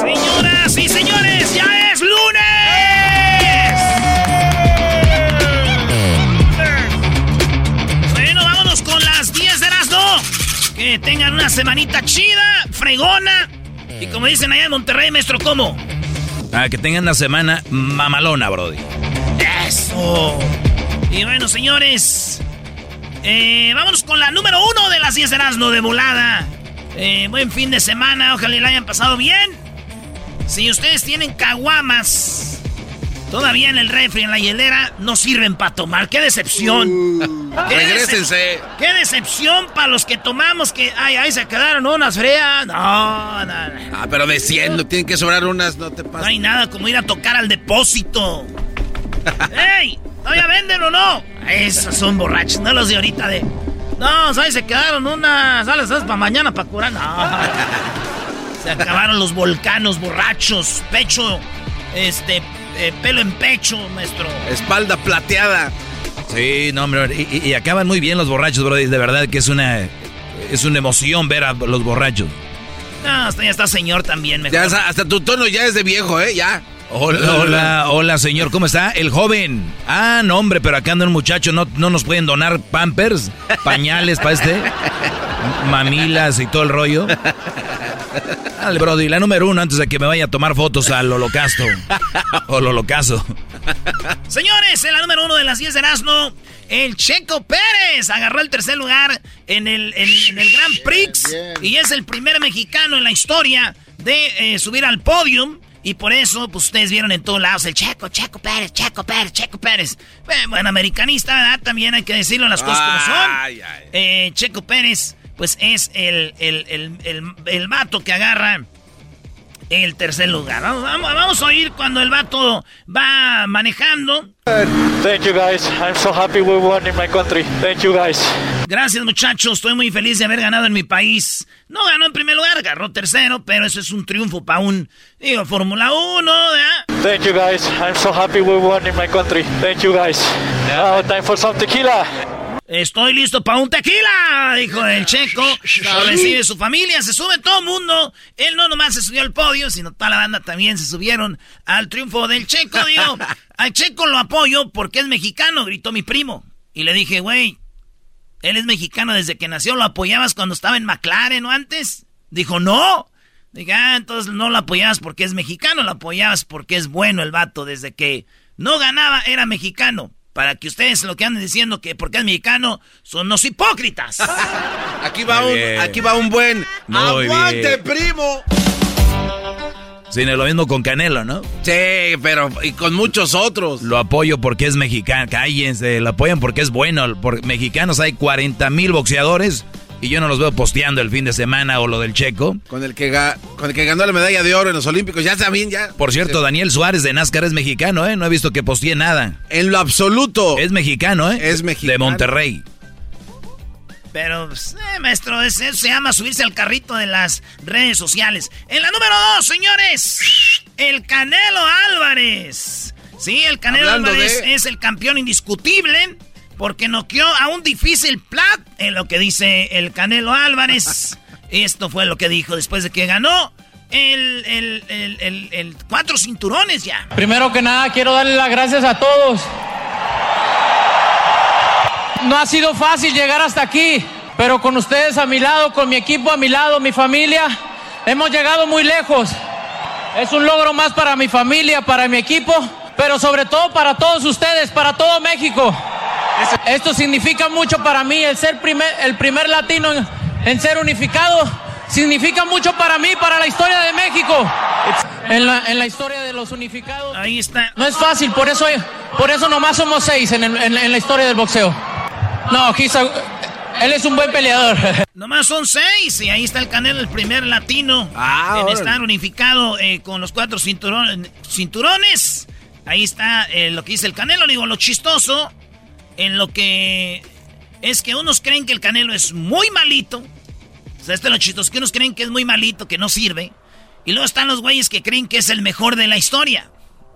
Señoras y señores, ya es lunes. Bueno, vámonos con las 10 de las 2. Que tengan una semanita chida, fregona. Y como dicen allá en Monterrey, maestro, ¿cómo? Ah, que tengan una semana mamalona, Brody. Eso. Y bueno, señores. eh, vámonos con la número uno de las 10 de Erasmo de volada. Eh, buen fin de semana, ojalá la hayan pasado bien. Si ustedes tienen caguamas todavía en el refri, en la hielera, no sirven para tomar. ¡Qué decepción! ¡Qué regrésense. decep- ¡Qué decepción para los que tomamos que, ay, ay, se quedaron unas frías! No, no, no. Ah, pero de 100, no tienen que sobrar unas, no te No pases. hay nada como ir a tocar al depósito. ¡Ey! ¿Todavía venden o no? Esos son borrachos, no los de ahorita de. No, ¿sabes? Se quedaron unas. ¿Sabes? para mañana para curar? No. Se acabaron los volcanos borrachos. Pecho. Este. eh, pelo en pecho, maestro. Espalda plateada. Sí, no, hombre. Y, acaban muy bien los borrachos, Brody. De verdad que es una, es una emoción ver a los borrachos. No, hasta ya está señor también, mejor. Ya, hasta hasta tu tono ya es de viejo, ¿eh? Ya. Hola, hola, hola, señor. ¿Cómo está? El joven. Ah, no, hombre, pero acá anda un muchacho. ¿No, no nos pueden donar pampers, pañales para este? Mamilas y todo el rollo. Dale, Brody, la número uno antes de que me vaya a tomar fotos al holocausto. O al holocausto. Señores, en la número uno de las 10 de Erasmo, el Checo Pérez agarró el tercer lugar en el, en, en el Grand Prix y es el primer mexicano en la historia de eh, subir al podium. Y por eso, pues ustedes vieron en todos lados el Checo, Checo Pérez, Checo Pérez, Checo Pérez. Bueno, americanista, ¿verdad? También hay que decirlo las cosas como son. Ay, ay. Eh, Checo Pérez, pues es el, el, el, el, el vato que agarra el tercer lugar. Vamos, vamos, vamos a oír cuando el vato va manejando. Thank you guys. I'm so happy we won in my country. Thank you guys. Gracias muchachos, estoy muy feliz de haber ganado en mi país. No ganó en primer lugar, agarró tercero, pero eso es un triunfo para un, digo, Fórmula 1, ¿verdad? Thank you guys. I'm so happy we won in my country. Thank you guys. Now time for some tequila. Estoy listo para un tequila, dijo el checo. Lo recibe su familia, se sube todo el mundo. Él no nomás se subió al podio, sino toda la banda también se subieron al triunfo del checo. Digo, al checo lo apoyo porque es mexicano, gritó mi primo. Y le dije, güey, él es mexicano desde que nació, ¿lo apoyabas cuando estaba en McLaren o antes? Dijo, no. Dije, ah, entonces no lo apoyabas porque es mexicano, lo apoyabas porque es bueno el vato. Desde que no ganaba, era mexicano. Para que ustedes lo que anden diciendo que porque es mexicano son los hipócritas. Aquí va Muy un, bien. aquí va un buen. Muy ¡Aguante, bien. primo! Sí, lo mismo con Canelo, ¿no? Sí, pero y con muchos otros. Lo apoyo porque es mexicano. Cállense, lo apoyan porque es bueno. Por mexicanos hay 40 mil boxeadores y yo no los veo posteando el fin de semana o lo del checo. Con el que, con el que ganó la medalla de oro en los Olímpicos, ya saben, ya. Por cierto, Daniel Suárez de NASCAR es mexicano, ¿eh? No he visto que postee nada. En lo absoluto. Es mexicano, ¿eh? Es mexicano. De Monterrey. Pero, pues, eh, maestro, eso se llama subirse al carrito de las redes sociales. En la número dos, señores, el Canelo Álvarez. Sí, el Canelo Álvarez es el campeón indiscutible porque noqueó a un difícil plat, en lo que dice el Canelo Álvarez. Esto fue lo que dijo después de que ganó el, el, el, cuatro cinturones ya. Primero que nada, quiero darle las gracias a todos no ha sido fácil llegar hasta aquí, pero con ustedes a mi lado, con mi equipo a mi lado, mi familia, hemos llegado muy lejos. Es un logro más para mi familia, para mi equipo, pero sobre todo para todos ustedes, para todo México. Esto significa mucho para mí, el ser primer, el primer latino en, ser unificado, significa mucho para mí, para la historia de México. En la, historia de los unificados. Ahí está. No es fácil, por eso, por eso nomás somos seis en, en la historia del boxeo. No, él es un buen peleador. Nomás son seis y ahí está el Canelo, el primer latino ah, en estar unificado eh, con los cuatro cinturones. Ahí está eh, lo que dice el Canelo. Digo, lo chistoso en lo que es que unos creen que el Canelo es muy malito. O sea, este es lo chistoso, que unos creen que es muy malito, que no sirve. Y luego están los güeyes que creen que es el mejor de la historia.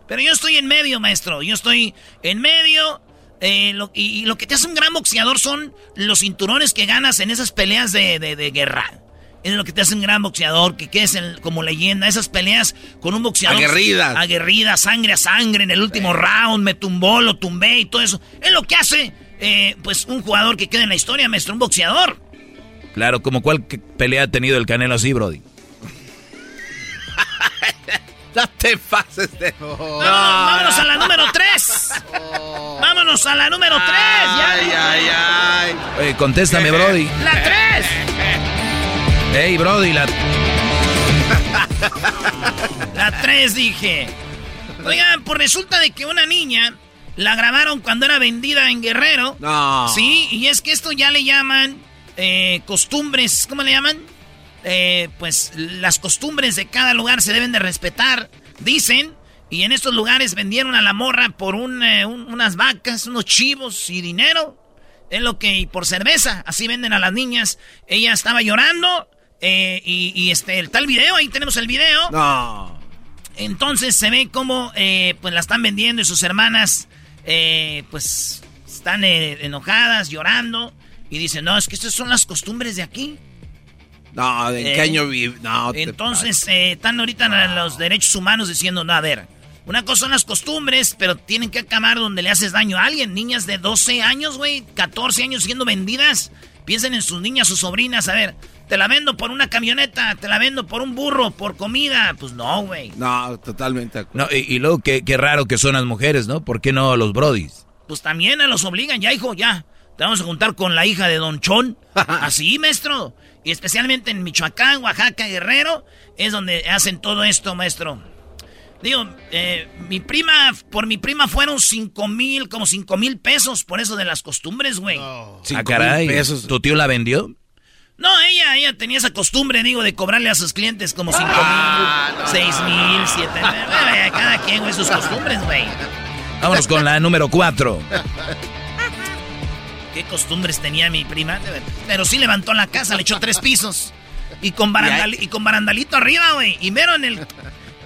Pero yo estoy en medio, maestro. Yo estoy en medio eh, y, lo que te hace un gran boxeador son los cinturones que ganas en esas peleas de, guerra. Es lo que te hace un gran boxeador, que quedes como leyenda. Esas peleas con un boxeador. Aguerridas. Aguerridas, sangre a sangre en el último round, me tumbó, lo tumbé y todo eso. Es lo que hace, eh, pues, un jugador que queda en la historia, maestro, un boxeador. Claro, como cuál pelea ha tenido el Canelo así, Brody. No te pases de... vámonos a la número 3. Vámonos a la número 3. Ay, ay, ay. Oye, contéstame, Brody. La 3. Hey, Brody, la... la 3 dije. Oigan, pues resulta de que una niña la grabaron cuando era vendida en Guerrero. No. Sí, y es que esto ya le llaman eh, costumbres, ¿cómo le llaman? Eh, pues las costumbres de cada lugar se deben de respetar, dicen. Y en estos lugares vendieron a la morra por eh, unas vacas, unos chivos y dinero. Es lo que, y por cerveza, así venden a las niñas. Ella estaba llorando eh, y, este, el tal video, ahí tenemos el video. No. Entonces se ve como pues la están vendiendo y sus hermanas pues están enojadas, llorando. Y dicen, no, es que estas son las costumbres de aquí. No, ¿en qué eh, año vive? No, Entonces, eh, están ahorita los derechos humanos diciendo, no, a ver, una cosa son las costumbres, pero tienen que acabar donde le haces daño a alguien. Niñas de 12 años, güey, 14 años siendo vendidas. Piensen en sus niñas, sus sobrinas, a ver, te la vendo por una camioneta, te la vendo por un burro, por comida. Pues no, güey. No, totalmente. No, y, luego, qué, qué, raro que son las mujeres, ¿no? ¿Por qué no los brodis? Pues también a los obligan, ya, hijo, ya. Te vamos a juntar con la hija de Don Chon. Así, maestro. Y especialmente en Michoacán, Oaxaca, Guerrero, es donde hacen todo esto, maestro. Digo, eh, mi prima, por mi prima fueron cinco mil, como cinco mil pesos por eso de las costumbres, güey. Ah, caray. Pesos. ¿Tu tío la vendió? No, ella, ella tenía esa costumbre, digo, de cobrarle a sus clientes como cinco ah, mil, seis mil, siete mil. Cada quien, güey, sus costumbres, güey. Vámonos con la número cuatro. qué costumbres tenía mi prima. Pero sí levantó la casa, le echó tres pisos. Y con, y con barandalito arriba, güey. Y mero en el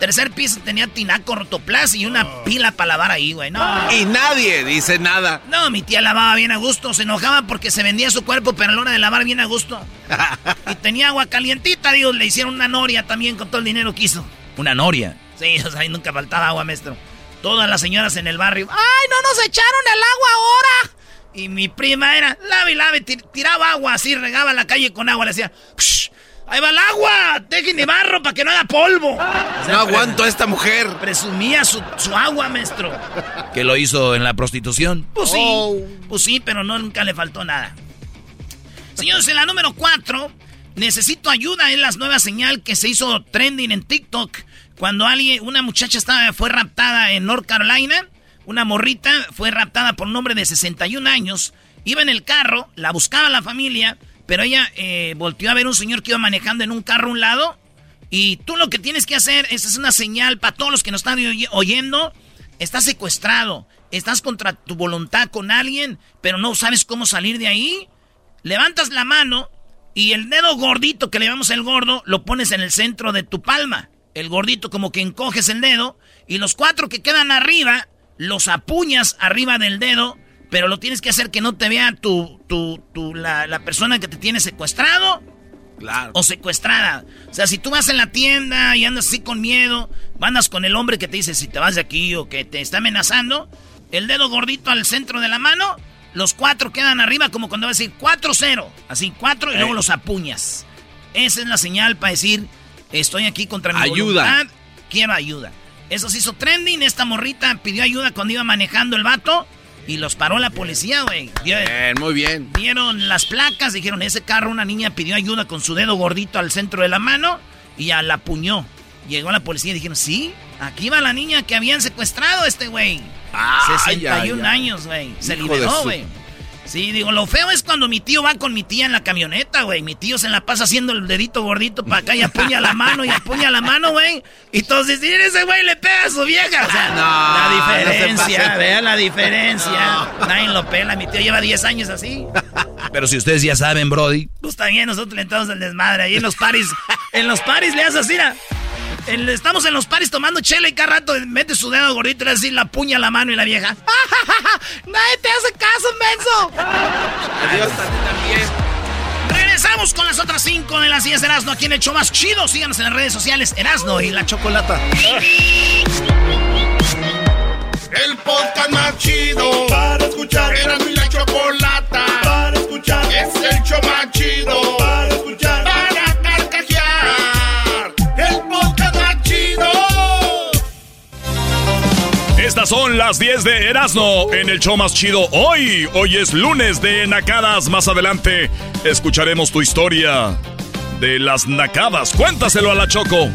tercer piso tenía tinaco rotoplas y una pila para lavar ahí, güey. No. Y nadie dice nada. No, mi tía lavaba bien a gusto. Se enojaba porque se vendía su cuerpo, pero a la hora de lavar bien a gusto. y tenía agua calientita, digo, le hicieron una noria también con todo el dinero que hizo. ¿Una noria? Sí, o sea, ahí nunca faltaba agua, maestro. Todas las señoras en el barrio. ¡Ay, no nos echaron el agua ahora! Y mi prima era, lave, lave, tiraba agua así, regaba la calle con agua, le decía, ahí va el agua, dejen de barro para que no haga polvo. no aguanto a esta mujer. Presumía su, agua, maestro. ¿Que lo hizo en la prostitución? Pues sí, oh. pues sí, pero no, nunca le faltó nada. Señores, en la número 4, necesito ayuda, en la nueva señal que se hizo trending en TikTok. cuando alguien, una muchacha estaba, fue raptada en North Carolina, una morrita fue raptada por un hombre de 61 años, iba en el carro, la buscaba la familia, pero ella eh, volteó a ver un señor que iba manejando en un carro a un lado, y tú lo que tienes que hacer, esa es una señal para todos los que nos están oyendo, estás secuestrado, estás contra tu voluntad con alguien, pero no sabes cómo salir de ahí, levantas la mano y el dedo gordito que le llamamos el gordo lo pones en el centro de tu palma. El gordito como que encoges el dedo y los cuatro que quedan arriba los apuñas arriba del dedo, pero lo tienes que hacer que no te vea tu, tu, tu la, la persona que te tiene secuestrado Claro. o secuestrada. O sea, si tú vas en la tienda y andas así con miedo, andas con el hombre que te dice si te vas de aquí o que te está amenazando, el dedo gordito al centro de la mano, los cuatro quedan arriba como cuando vas a decir 4-0. Así, cuatro y luego los apuñas. Esa es la señal para decir, estoy aquí contra mi Ayuda. voluntad, quiero ayuda. Eso se hizo trending, esta morrita pidió ayuda cuando iba manejando el vato y los paró la policía, güey. Bien, muy bien. Vieron las placas, dijeron, ese carro una niña pidió ayuda con su dedo gordito al centro de la mano y ya la apuñó. Llegó la policía y dijeron, sí, aquí va la niña que habían secuestrado a este güey. Ay, 61 ay, ay. años, güey. Se Hijo liberó, güey. Sí, digo, lo feo es cuando mi tío va con mi tía en la camioneta, güey. Mi tío se la pasa haciendo el dedito gordito para acá y apuña la mano y apuña la mano, güey. Y todos dicen, "Mira, ese güey le pega a su vieja. O sea, No, la no diferencia, vean la diferencia. Nadie lo pela, mi tío lleva 10 años así. Pero si ustedes ya saben, Brody. Pues también nosotros le entramos el desmadre. Ahí en los paris, en los paris le haces así, mira. En- estamos en los paris tomando chela y cada rato mete su dedo gordito y le así la puña a la mano y la vieja. ¡Nadie te hace caso, menso! Adiós, también. Regresamos con las otras cinco de las 10 de Erasmo aquí en el show más chido. Síganos en las redes sociales, Erasmo y la Chocolata. El podcast más chido para escuchar. Era mi la chocolata para escuchar. Es el show más chido Estas son las 10 de Erasmo en el show más chido hoy. Hoy es lunes de Nacadas. Más adelante escucharemos tu historia de las Nacadas. Cuéntaselo a la Choco.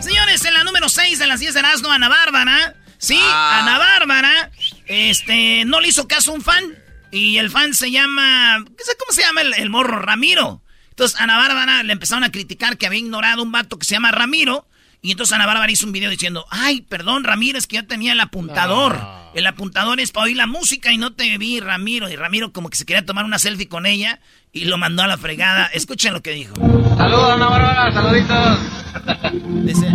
Señores, en la número 6 de las 10 de Erasmo, Ana Bárbara. Sí, Ah. Ana Bárbara. Este, no le hizo caso a un fan. Y el fan se llama. ¿qué sé ¿Cómo se llama el, el morro? Ramiro. Entonces, Ana Bárbara le empezaron a criticar que había ignorado un vato que se llama Ramiro. Y entonces Ana Bárbara hizo un video diciendo: Ay, perdón, Ramiro, es que yo tenía el apuntador. El apuntador es para oír la música y no te vi, Ramiro. Y Ramiro, como que se quería tomar una selfie con ella y lo mandó a la fregada. Escuchen lo que dijo. Saludos, Ana Bárbara, saluditos. Dice.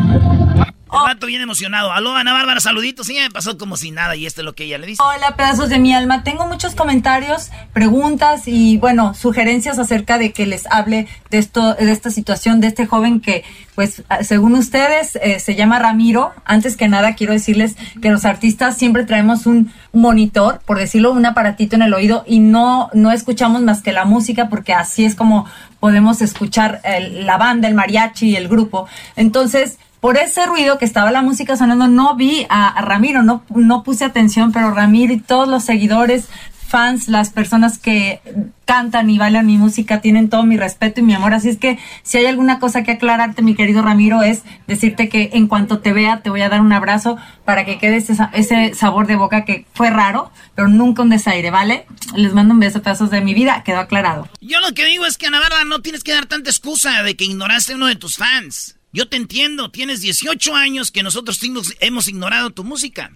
El vato bien emocionado. Aló, Ana Bárbara, saluditos. Sí, me pasó como si nada y esto es lo que ella le dice. Hola, pedazos de mi alma. Tengo muchos comentarios, preguntas y, bueno, sugerencias acerca de que les hable de esto, de esta situación de este joven que, pues, según ustedes, eh, se llama Ramiro. Antes que nada, quiero decirles que los artistas siempre traemos un monitor, por decirlo, un aparatito en el oído y no, no escuchamos más que la música porque así es como podemos escuchar el- la banda, el mariachi, el grupo. Entonces, por ese ruido que estaba la música sonando, no vi a, Ramiro, no, no puse atención, pero Ramiro y todos los seguidores, fans, las personas que cantan y bailan mi música tienen todo mi respeto y mi amor. Así es que si hay alguna cosa que aclararte, mi querido Ramiro, es decirte que en cuanto te vea te voy a dar un abrazo para que quede ese, ese sabor de boca que fue raro, pero nunca un desaire, ¿vale? Les mando un beso, pedazos de mi vida, quedó aclarado. Yo lo que digo es que, Ana Bárbara, no tienes que dar tanta excusa de que ignoraste a uno de tus fans. Yo te entiendo, tienes 18 años que nosotros hemos- ignorado tu música.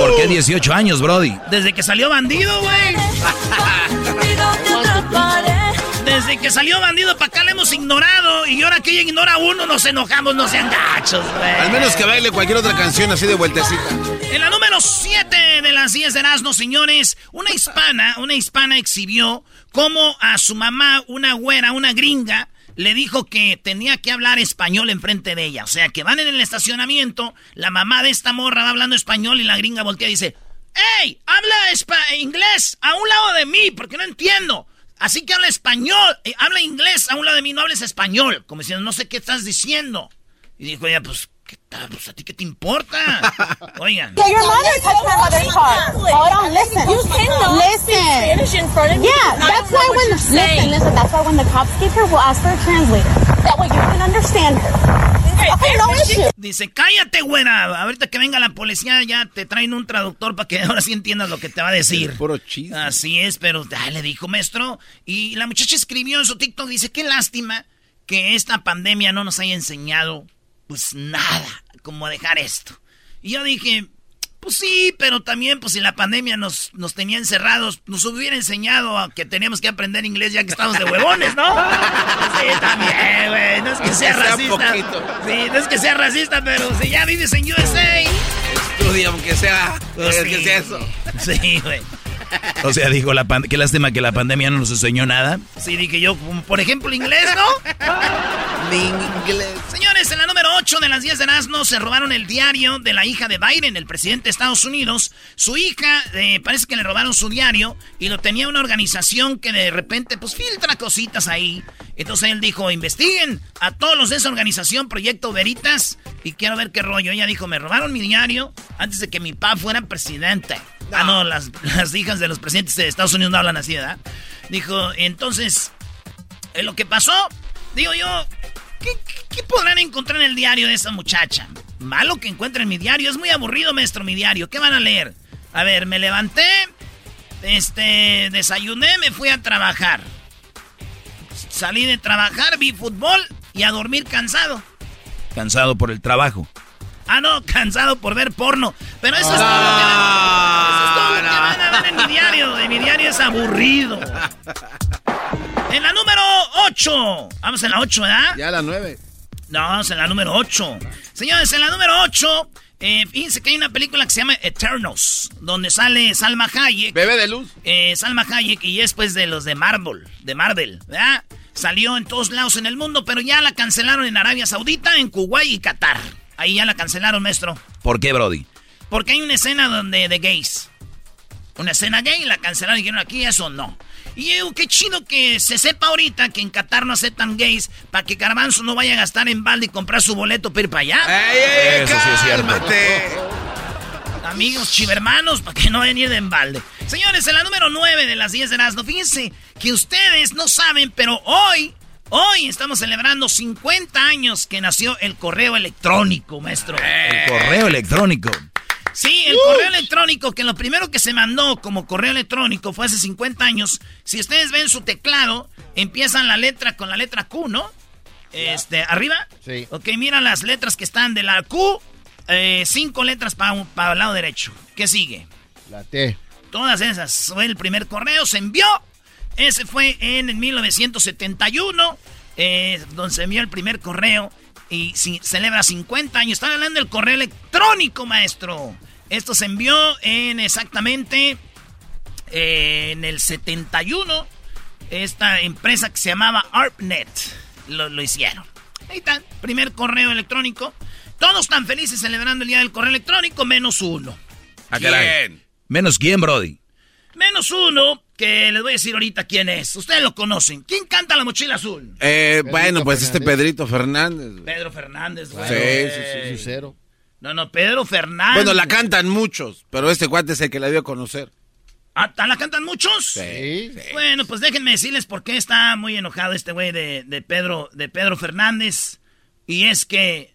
¿Por qué 18 años, Brody? Desde que salió bandido, güey. Desde que salió bandido para acá le hemos ignorado. Y ahora que ella ignora a uno, nos enojamos, no sean gachos, güey. Al menos que baile cualquier otra canción así de vueltecita. En la número 7 de las 10 de Erasmo, señores, una hispana, una hispana exhibió cómo a su mamá, una güera, una gringa, le dijo que tenía que hablar español enfrente de ella. O sea, que van en el estacionamiento, la mamá de esta morra va hablando español y la gringa voltea y dice, ¡Ey! Habla inglés a un lado de mí, porque no entiendo. Así que habla español, eh, habla inglés a un lado de mí, no hables español. Como diciendo, no sé qué estás diciendo. Y dijo ella, pues, ¿Qué tal? Pues a ti qué te importa. Oigan. Yeah, your mother touched my mother's car. Hold on, listen. You cannot listen. Spanish in front of me. Yeah, that's why when saying. listen, listen, that's why when the cops get here, we'll ask for a translator. That way you can understand her. Okay, no issue. Dice, cállate, güera. Ahorita que venga la policía ya te traen un traductor para que ahora sí entiendas lo que te va a decir. Puro chiste. Así es, pero ah, le dijo, maestro. Y la muchacha escribió en su TikTok, dice, qué lástima que esta pandemia no nos haya enseñado, pues nada, como dejar esto. Y yo dije, pues sí, pero también, pues si la pandemia nos, nos tenía encerrados, nos hubiera enseñado a que teníamos que aprender inglés ya que estamos de huevones, ¿no? Sí, también, güey. No es que sea racista. Sí, no es que sea racista, pero si ya vives en USA. Estudia, aunque sea, Pues sí. sea eso. Sí, güey. O sea, dijo la pan- qué lástima que la pandemia no nos enseñó nada. Sí, dije yo, por ejemplo, inglés, ¿no? Inglés. Señores, en la número 8 de las 10 de Erasmo se robaron el diario de la hija de Biden, el presidente de Estados Unidos. Su hija, eh, parece que le robaron su diario y lo tenía una organización que de repente, pues, filtra cositas ahí. Entonces él dijo, investiguen a todos los de esa organización, Proyecto Veritas, y quiero ver qué rollo. Ella dijo, me robaron mi diario antes de que mi papá fuera presidente. Ah, no, las, las hijas de los presidentes de Estados Unidos no hablan así, ¿verdad? Dijo, entonces, eh, lo que pasó, digo yo, ¿qué, qué- qué podrán encontrar en el diario de esa muchacha? Malo que encuentren mi diario, es muy aburrido, maestro, mi diario. ¿Qué van a leer? A ver, me levanté, este, desayuné, me fui a trabajar. Salí de trabajar, vi fútbol y a dormir cansado. Cansado por el trabajo. Ah, no, cansado por ver porno. Pero eso es todo lo que van, eso es todo lo que van a ver en mi diario. En mi diario es aburrido. En la número 8. Vamos en la 8, ¿verdad? Ya a las nueve. No, vamos en la número 8. Señores, en la número 8, eh, fíjense que hay una película que se llama Eternals, donde sale Salma Hayek. Bebé de luz. Eh, Salma Hayek y es pues de los de Marvel, de Marvel, ¿verdad? Salió en todos lados en el mundo, pero ya la cancelaron en Arabia Saudita, en Kuwait y Qatar. Ahí ya la cancelaron, maestro. ¿Por qué, Brody? Porque hay una escena donde de gays. Una escena gay, la cancelaron y dijeron aquí eso no. Y yo, qué chido que se sepa ahorita que en Qatar no aceptan gays para que Garbanzo no vaya a gastar en balde y comprar su boleto para ir para allá. ¡Ey, ey, Eso sí es cierto. cálmate! Amigos chivermanos, para que no vayan a ir de embalde. Señores, en la número 9 de las 10 de Erasmo, fíjense que ustedes no saben, pero hoy, hoy estamos celebrando 50 años que nació el correo electrónico, maestro. El correo electrónico. Sí, el correo electrónico, que lo primero que se mandó como correo electrónico fue hace 50 años. Si ustedes ven su teclado, empiezan la letra con la letra Q, ¿no? Este, arriba. Sí. Ok, mira las letras que están de la Q, eh, cinco letras para el lado derecho. ¿Qué sigue? La T. Todas esas. Fue el primer correo, se envió. Ese fue en el 1971, eh, donde se envió el primer correo y si- celebra 50 años. Están hablando del correo electrónico, maestro. Esto se envió en exactamente eh, en el 71. Esta empresa que se llamaba ARPNet lo, lo hicieron. Ahí está, primer correo electrónico. Todos están felices celebrando el día del correo electrónico, menos uno. Ah, caray. ¿Quién? ¿Menos quién, Brody? Menos uno, que les voy a decir ahorita quién es. Ustedes lo conocen. ¿Quién canta la mochila azul? Eh, bueno, pues este Pedrito Fernández. Pedro Fernández, güey. Sí, sí, sí, sí. No, no, Pedro Fernández. Bueno, la cantan muchos, pero este cuate es el que la dio a conocer. Ah, ¿ta- ¿La cantan muchos? Sí. Bueno, pues déjenme decirles por qué está muy enojado este güey de, de Pedro, de Pedro Fernández. Y es que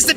this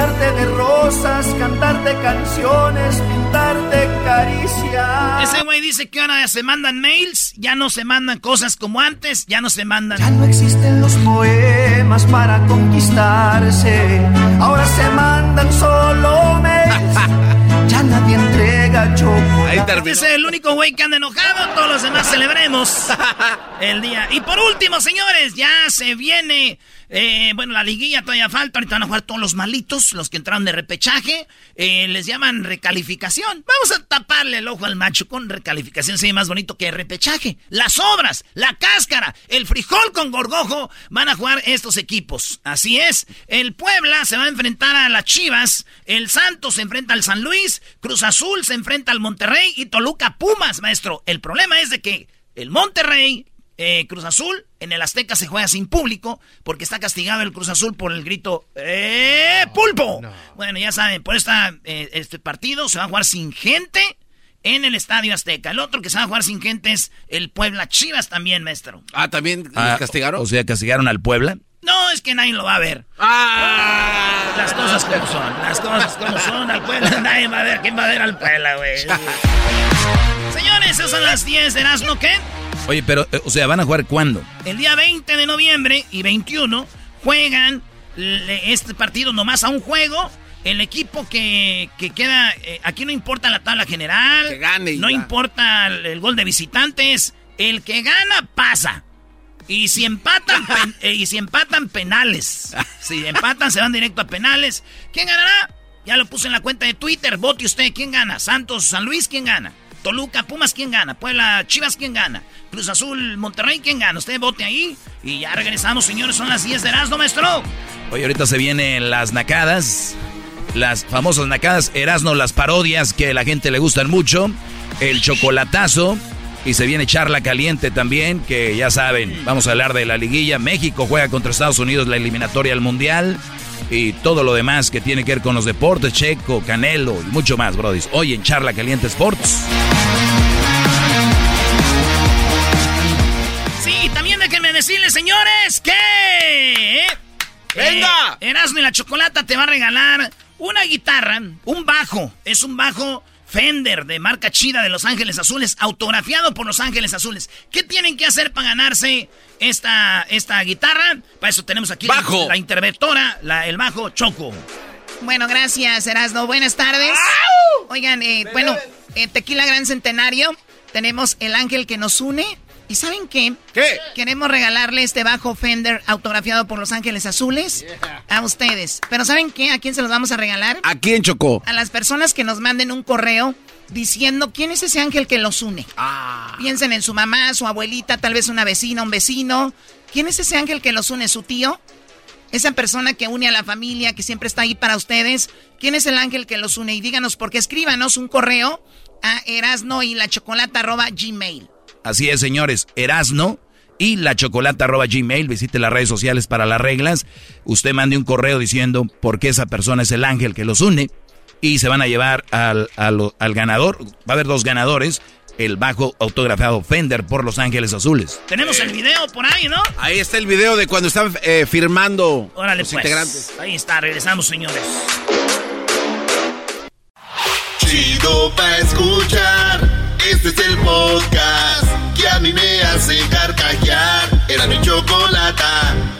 Llenarte de rosas, cantarte canciones, pintarte caricias. Ese güey dice que ahora se mandan mails, ya no se mandan cosas como antes, ya no se mandan. Ya no existen los poemas para conquistarse, ahora se mandan solo mails. ya nadie entrega chocolate. Ahí. Ese es el único güey que anda enojado, todos los demás celebremos el día. Y por último, señores, ya se viene eh, bueno, la liguilla todavía falta. Ahorita van a jugar todos los malitos, los que entraron de repechaje. Eh, les llaman recalificación. Vamos a taparle el ojo al macho con recalificación. Se ve más bonito que repechaje. Las obras, la cáscara, el frijol con gorgojo van a jugar estos equipos. Así es. El Puebla se va a enfrentar a las Chivas. El Santos se enfrenta al San Luis. Cruz Azul se enfrenta al Monterrey. Y Toluca Pumas, maestro. El problema es de que el Monterrey eh, Cruz Azul. En el Azteca se juega sin público porque está castigado el Cruz Azul por el grito ¡Eh, pulpo! Bueno, ya saben, por esta, eh, este partido se va a jugar sin gente en el Estadio Azteca. El otro que se va a jugar sin gente es el Puebla Chivas también, maestro. Ah, ¿también Ah, castigaron? O sea, castigaron al Puebla. No, es que nadie lo va a ver. ¡Ah! Las cosas como son, las cosas como son. Al Puebla nadie va a ver. ¿Quién va a ver al Puebla, güey? Señores, esas son las 10 de Erasmo, ¿qué? Oye, pero, eh, o sea, ¿van a jugar cuándo? El día 20 de noviembre y 21 juegan este partido nomás a un juego. El equipo que, que queda, eh, aquí no importa la tabla general, Que gane y no ya. importa el, el gol de visitantes, el que gana pasa. Y si empatan, pen- eh, y si empatan penales, si empatan se van directo a penales. ¿Quién ganará? Ya lo puse en la cuenta de Twitter. Vote usted. ¿Quién gana? Santos, San Luis, ¿quién gana? Toluca, Pumas, ¿quién gana? Puebla, Chivas, ¿quién gana? Cruz Azul, Monterrey, ¿quién gana? Usted vote ahí. Y ya regresamos, señores. Son las 10 de Erasmo, maestro. Oye, ahorita se vienen las nacadas. Las famosas nacadas. Erasno, las parodias que a la gente le gustan mucho. El chocolatazo. Y se viene charla caliente también, que ya saben, vamos a hablar de la liguilla. México juega contra Estados Unidos la eliminatoria al Mundial. Y todo lo demás que tiene que ver con los deportes, Checo, Canelo y mucho más, brodis. Hoy en Charla Caliente Sports. Sí, también déjenme decirles, señores, que... ¡Venga! Eh, Erasmo y la Chocolata te va a regalar una guitarra, un bajo. Es un bajo Fender de marca chida de Los Ángeles Azules, autografiado por Los Ángeles Azules. ¿Qué tienen que hacer para ganarse esta, esta guitarra? Para eso tenemos aquí la- Bajo. La, interventora, la- el bajo Choco. Bueno, gracias, Erasno. Buenas tardes. Oigan, eh, bueno, eh, Tequila Gran Centenario, tenemos el ángel que nos une. ¿Y saben qué? ¿Qué? Queremos regalarle este bajo Fender autografiado por Los Ángeles Azules a ustedes. Pero ¿saben qué? ¿A quién se los vamos a regalar? ¿A quién chocó? A las personas que nos manden un correo diciendo quién es ese ángel que los une. Ah. Piensen en su mamá, su abuelita, tal vez una vecina, un vecino. ¿Quién es ese ángel que los une? ¿Su tío? Esa persona que une a la familia, que siempre está ahí para ustedes. ¿Quién es el ángel que los une? Y díganos, porque escríbanos un correo a erasno y la gmail. Así es, señores. Erasno y la chocolata arroba gmail. Visite las redes sociales para las reglas. Usted mande un correo diciendo por qué esa persona es el ángel que los une. Y se van a llevar al, al- al ganador. Va a haber dos ganadores. El bajo autografiado Fender por Los Ángeles Azules. Tenemos el video por ahí, ¿no? Ahí está el video de cuando están eh, firmando Órale, los pues. integrantes. Ahí está, regresamos, señores. Chido pa' escuchar. Este es el podcast que a mí me hace carcajear. Era mi chocolata.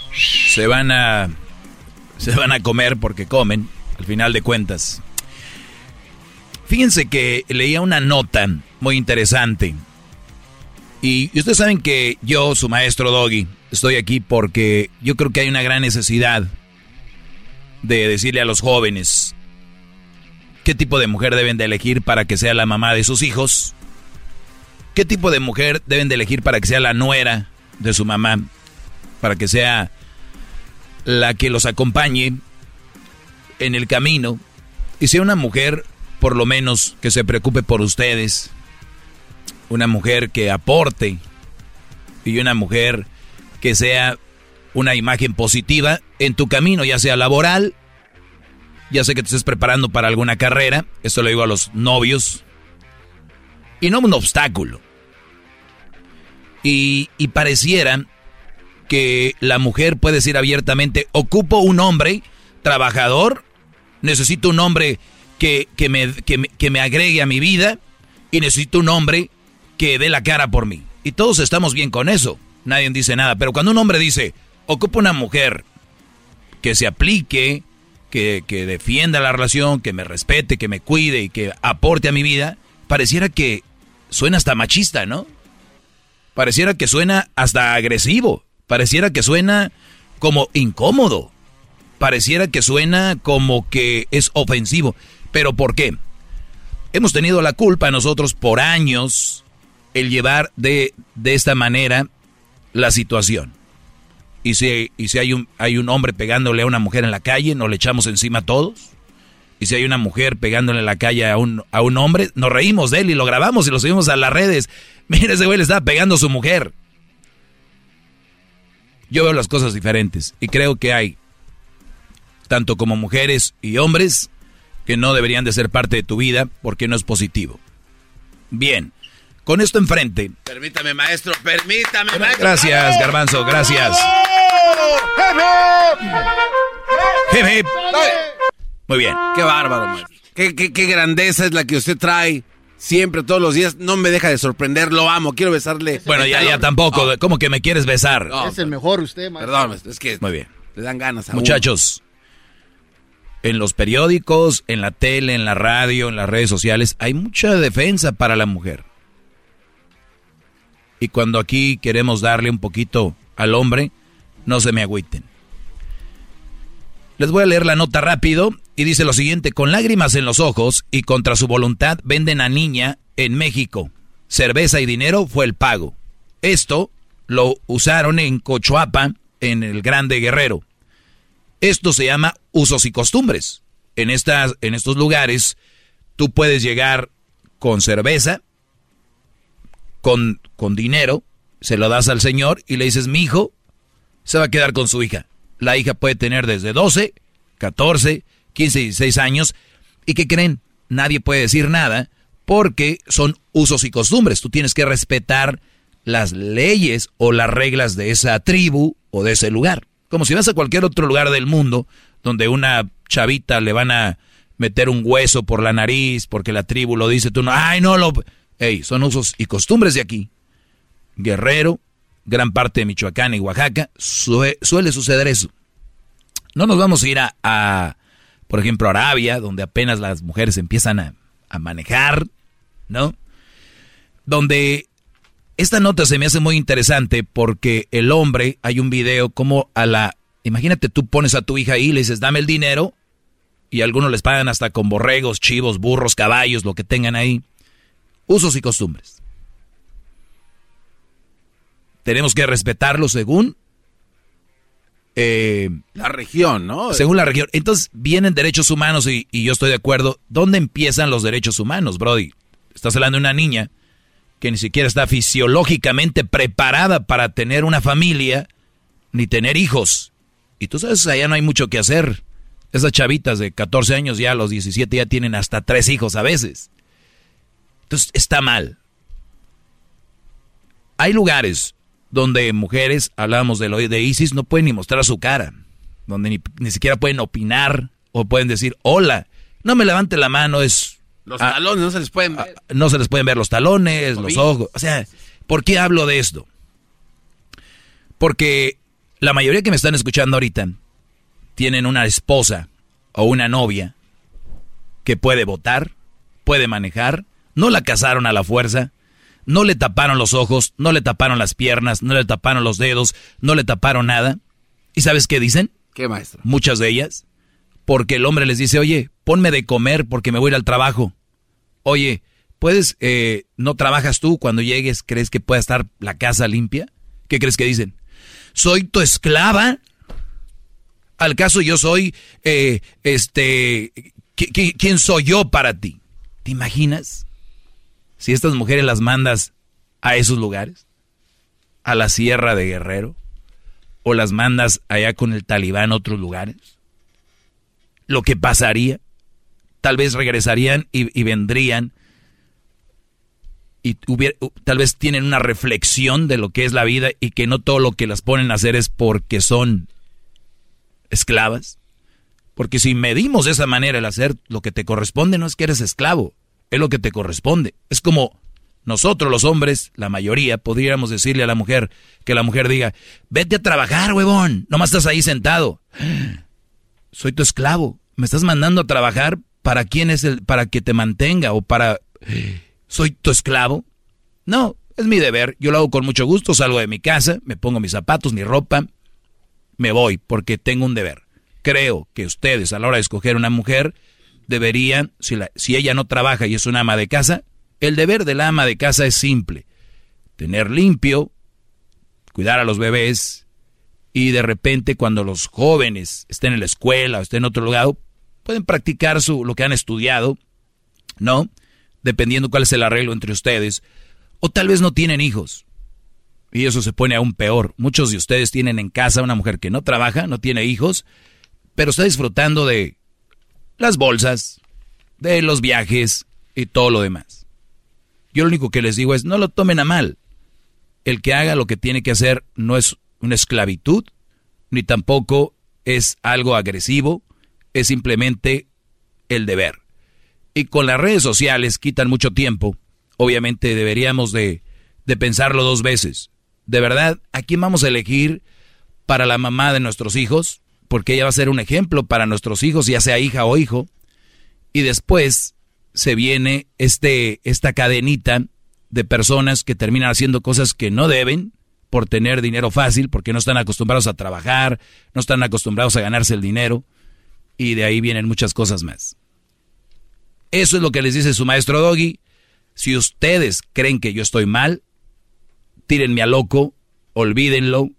se van a se van a comer porque comen, al final de cuentas. Fíjense que leía una nota muy interesante. Y, ustedes saben que yo, su maestro Doggy, estoy aquí porque yo creo que hay una gran necesidad de decirle a los jóvenes qué tipo de mujer deben de elegir para que sea la mamá de sus hijos ¿Qué tipo de mujer deben de elegir para que sea la nuera de su mamá? Para que sea la que los acompañe en el camino. Y sea una mujer, por lo menos, que se preocupe por ustedes. Una mujer que aporte. Y una mujer que sea una imagen positiva en tu camino, ya sea laboral. Ya sé que te estés preparando para alguna carrera. Esto lo digo a los novios y no un obstáculo. Y, pareciera que la mujer puede decir abiertamente, ocupo un hombre trabajador, necesito un hombre que, me, que me agregue a mi vida y necesito un hombre que dé la cara por mí. Y todos estamos bien con eso, nadie dice nada, pero cuando un hombre dice, ocupo una mujer que se aplique, que, que defienda la relación, que me respete, que me cuide y que aporte a mi vida, pareciera que suena hasta machista, ¿no? Pareciera que suena hasta agresivo. Pareciera que suena como incómodo. Pareciera que suena como que es ofensivo. ¿Pero por qué? Hemos tenido la culpa nosotros por años el llevar de, de esta manera la situación. Y si, y si hay, un, hay un hombre pegándole a una mujer en la calle, ¿nos le echamos encima a todos? Y si hay una mujer pegándole en la calle a un, a un hombre, nos reímos de él y lo grabamos y lo subimos a las redes. Mira, ese güey le estaba pegando a su mujer. Yo veo las cosas diferentes y creo que hay, tanto como mujeres y hombres, que no deberían de ser parte de tu vida porque no es positivo. Bien, con esto enfrente. Permítame, maestro, permítame, maestro. Gracias, Garbanzo, gracias. Muy bien. Qué bárbaro, maestro. Qué, qué, grandeza es la que usted trae siempre, todos los días. No me deja de sorprender, lo amo, quiero besarle. Bueno, ya, ya tampoco. ¿Cómo que me quieres besar? es el mejor usted, maestro. Perdón, es que. Muy bien. Le dan ganas a Muchachos, en los periódicos, en la tele, en la radio, en las redes sociales, hay mucha defensa para la mujer. Y cuando aquí queremos darle un poquito al hombre, no se me agüiten. Les voy a leer la nota rápido y dice lo siguiente, con lágrimas en los ojos y contra su voluntad venden a niña en México. Cerveza y dinero fue el pago. Esto lo usaron en Cochuapa, en el Grande Guerrero. Esto se llama usos y costumbres. En, estas, en estos lugares tú puedes llegar con cerveza, con, con dinero, se lo das al señor y le dices, mi hijo se va a quedar con su hija. La hija puede tener desde 12, 14, 15, 16 años. ¿Y qué creen? Nadie puede decir nada porque son usos y costumbres. Tú tienes que respetar las leyes o las reglas de esa tribu o de ese lugar. Como si vas a cualquier otro lugar del mundo donde una chavita le van a meter un hueso por la nariz porque la tribu lo dice, tú no, ay, no lo... Ey, son usos y costumbres de aquí. Guerrero, gran parte de Michoacán y Oaxaca, suele suceder eso. No nos vamos a ir a, por ejemplo, Arabia, donde apenas las mujeres empiezan a, manejar, ¿no? Donde esta nota se me hace muy interesante porque el hombre, hay un video como a la... Imagínate, tú pones a tu hija ahí y le dices, dame el dinero, y algunos les pagan hasta con borregos, chivos, burros, caballos, lo que tengan ahí. Usos y costumbres tenemos que respetarlo según eh, la región, ¿no? Según la región. Entonces vienen derechos humanos y, yo estoy de acuerdo. ¿Dónde empiezan los derechos humanos, Brody? Estás hablando de una niña que ni siquiera está fisiológicamente preparada para tener una familia ni tener hijos. Y tú sabes, allá no hay mucho que hacer. Esas chavitas de 14 años ya a los 17 ya tienen hasta tres hijos a veces. Entonces está mal. Hay lugares donde mujeres, hablamos de, lo, de ISIS, no pueden ni mostrar su cara. Donde ni, ni siquiera pueden opinar o pueden decir, hola, no me levante la mano, es... Los talones no se les pueden ver. no se les pueden ver los talones, los ojos. O sea, ¿por qué hablo de esto? Porque la mayoría que me están escuchando ahorita tienen una esposa o una novia que puede votar, puede manejar, no la casaron a la fuerza, no le taparon los ojos, no le taparon las piernas, no le taparon los dedos, no le taparon nada. ¿Y sabes qué dicen? ¿Qué maestro? Muchas de ellas. Porque el hombre les dice, oye, ponme de comer porque me voy a ir al trabajo. Oye, ¿puedes, eh, no trabajas tú cuando llegues, crees que pueda estar la casa limpia? ¿Qué crees que dicen? ¿Soy tu esclava? ¿Al caso yo soy, eh, este, ¿quién soy yo para ti? ¿Te imaginas? Si estas mujeres las mandas a esos lugares, a la Sierra de Guerrero, o las mandas allá con el talibán a otros lugares, lo que pasaría, tal vez regresarían y, vendrían y tal vez tienen una reflexión de lo que es la vida y que no todo lo que las ponen a hacer es porque son esclavas. Porque si medimos de esa manera el hacer lo que te corresponde, no es que eres esclavo, es lo que te corresponde. Es como nosotros los hombres, la mayoría, podríamos decirle a la mujer que la mujer diga, vete a trabajar, huevón, nomás estás ahí sentado. Soy tu esclavo, me estás mandando a trabajar para quién es el, para que te mantenga o para, soy tu esclavo. No, es mi deber, yo lo hago con mucho gusto, salgo de mi casa, me pongo mis zapatos, mi ropa, me voy porque tengo un deber. Creo que ustedes a la hora de escoger una mujer deberían, si, la, si ella no trabaja y es una ama de casa, el deber de la ama de casa es simple. Tener limpio, cuidar a los bebés y de repente cuando los jóvenes estén en la escuela o estén en otro lugar, pueden practicar su, lo que han estudiado, ¿no? Dependiendo cuál es el arreglo entre ustedes. O tal vez no tienen hijos. Y eso se pone aún peor. Muchos de ustedes tienen en casa una mujer que no trabaja, no tiene hijos, pero está disfrutando de las bolsas, de los viajes y todo lo demás. Yo lo único que les digo es, no lo tomen a mal. El que haga lo que tiene que hacer no es una esclavitud, ni tampoco es algo agresivo, es simplemente el deber. Y con las redes sociales quitan mucho tiempo, obviamente deberíamos de, de pensarlo dos veces de verdad, ¿a quién vamos a elegir para la mamá de nuestros hijos? Porque ella va a ser un ejemplo para nuestros hijos, ya sea hija o hijo. Y después se viene este, esta cadenita de personas que terminan haciendo cosas que no deben por tener dinero fácil, porque no están acostumbrados a trabajar, no están acostumbrados a ganarse el dinero, y de ahí vienen muchas cosas más. Eso es lo que les dice su maestro Doggy. Si ustedes creen que yo estoy mal, tírenme a loco, olvídenlo,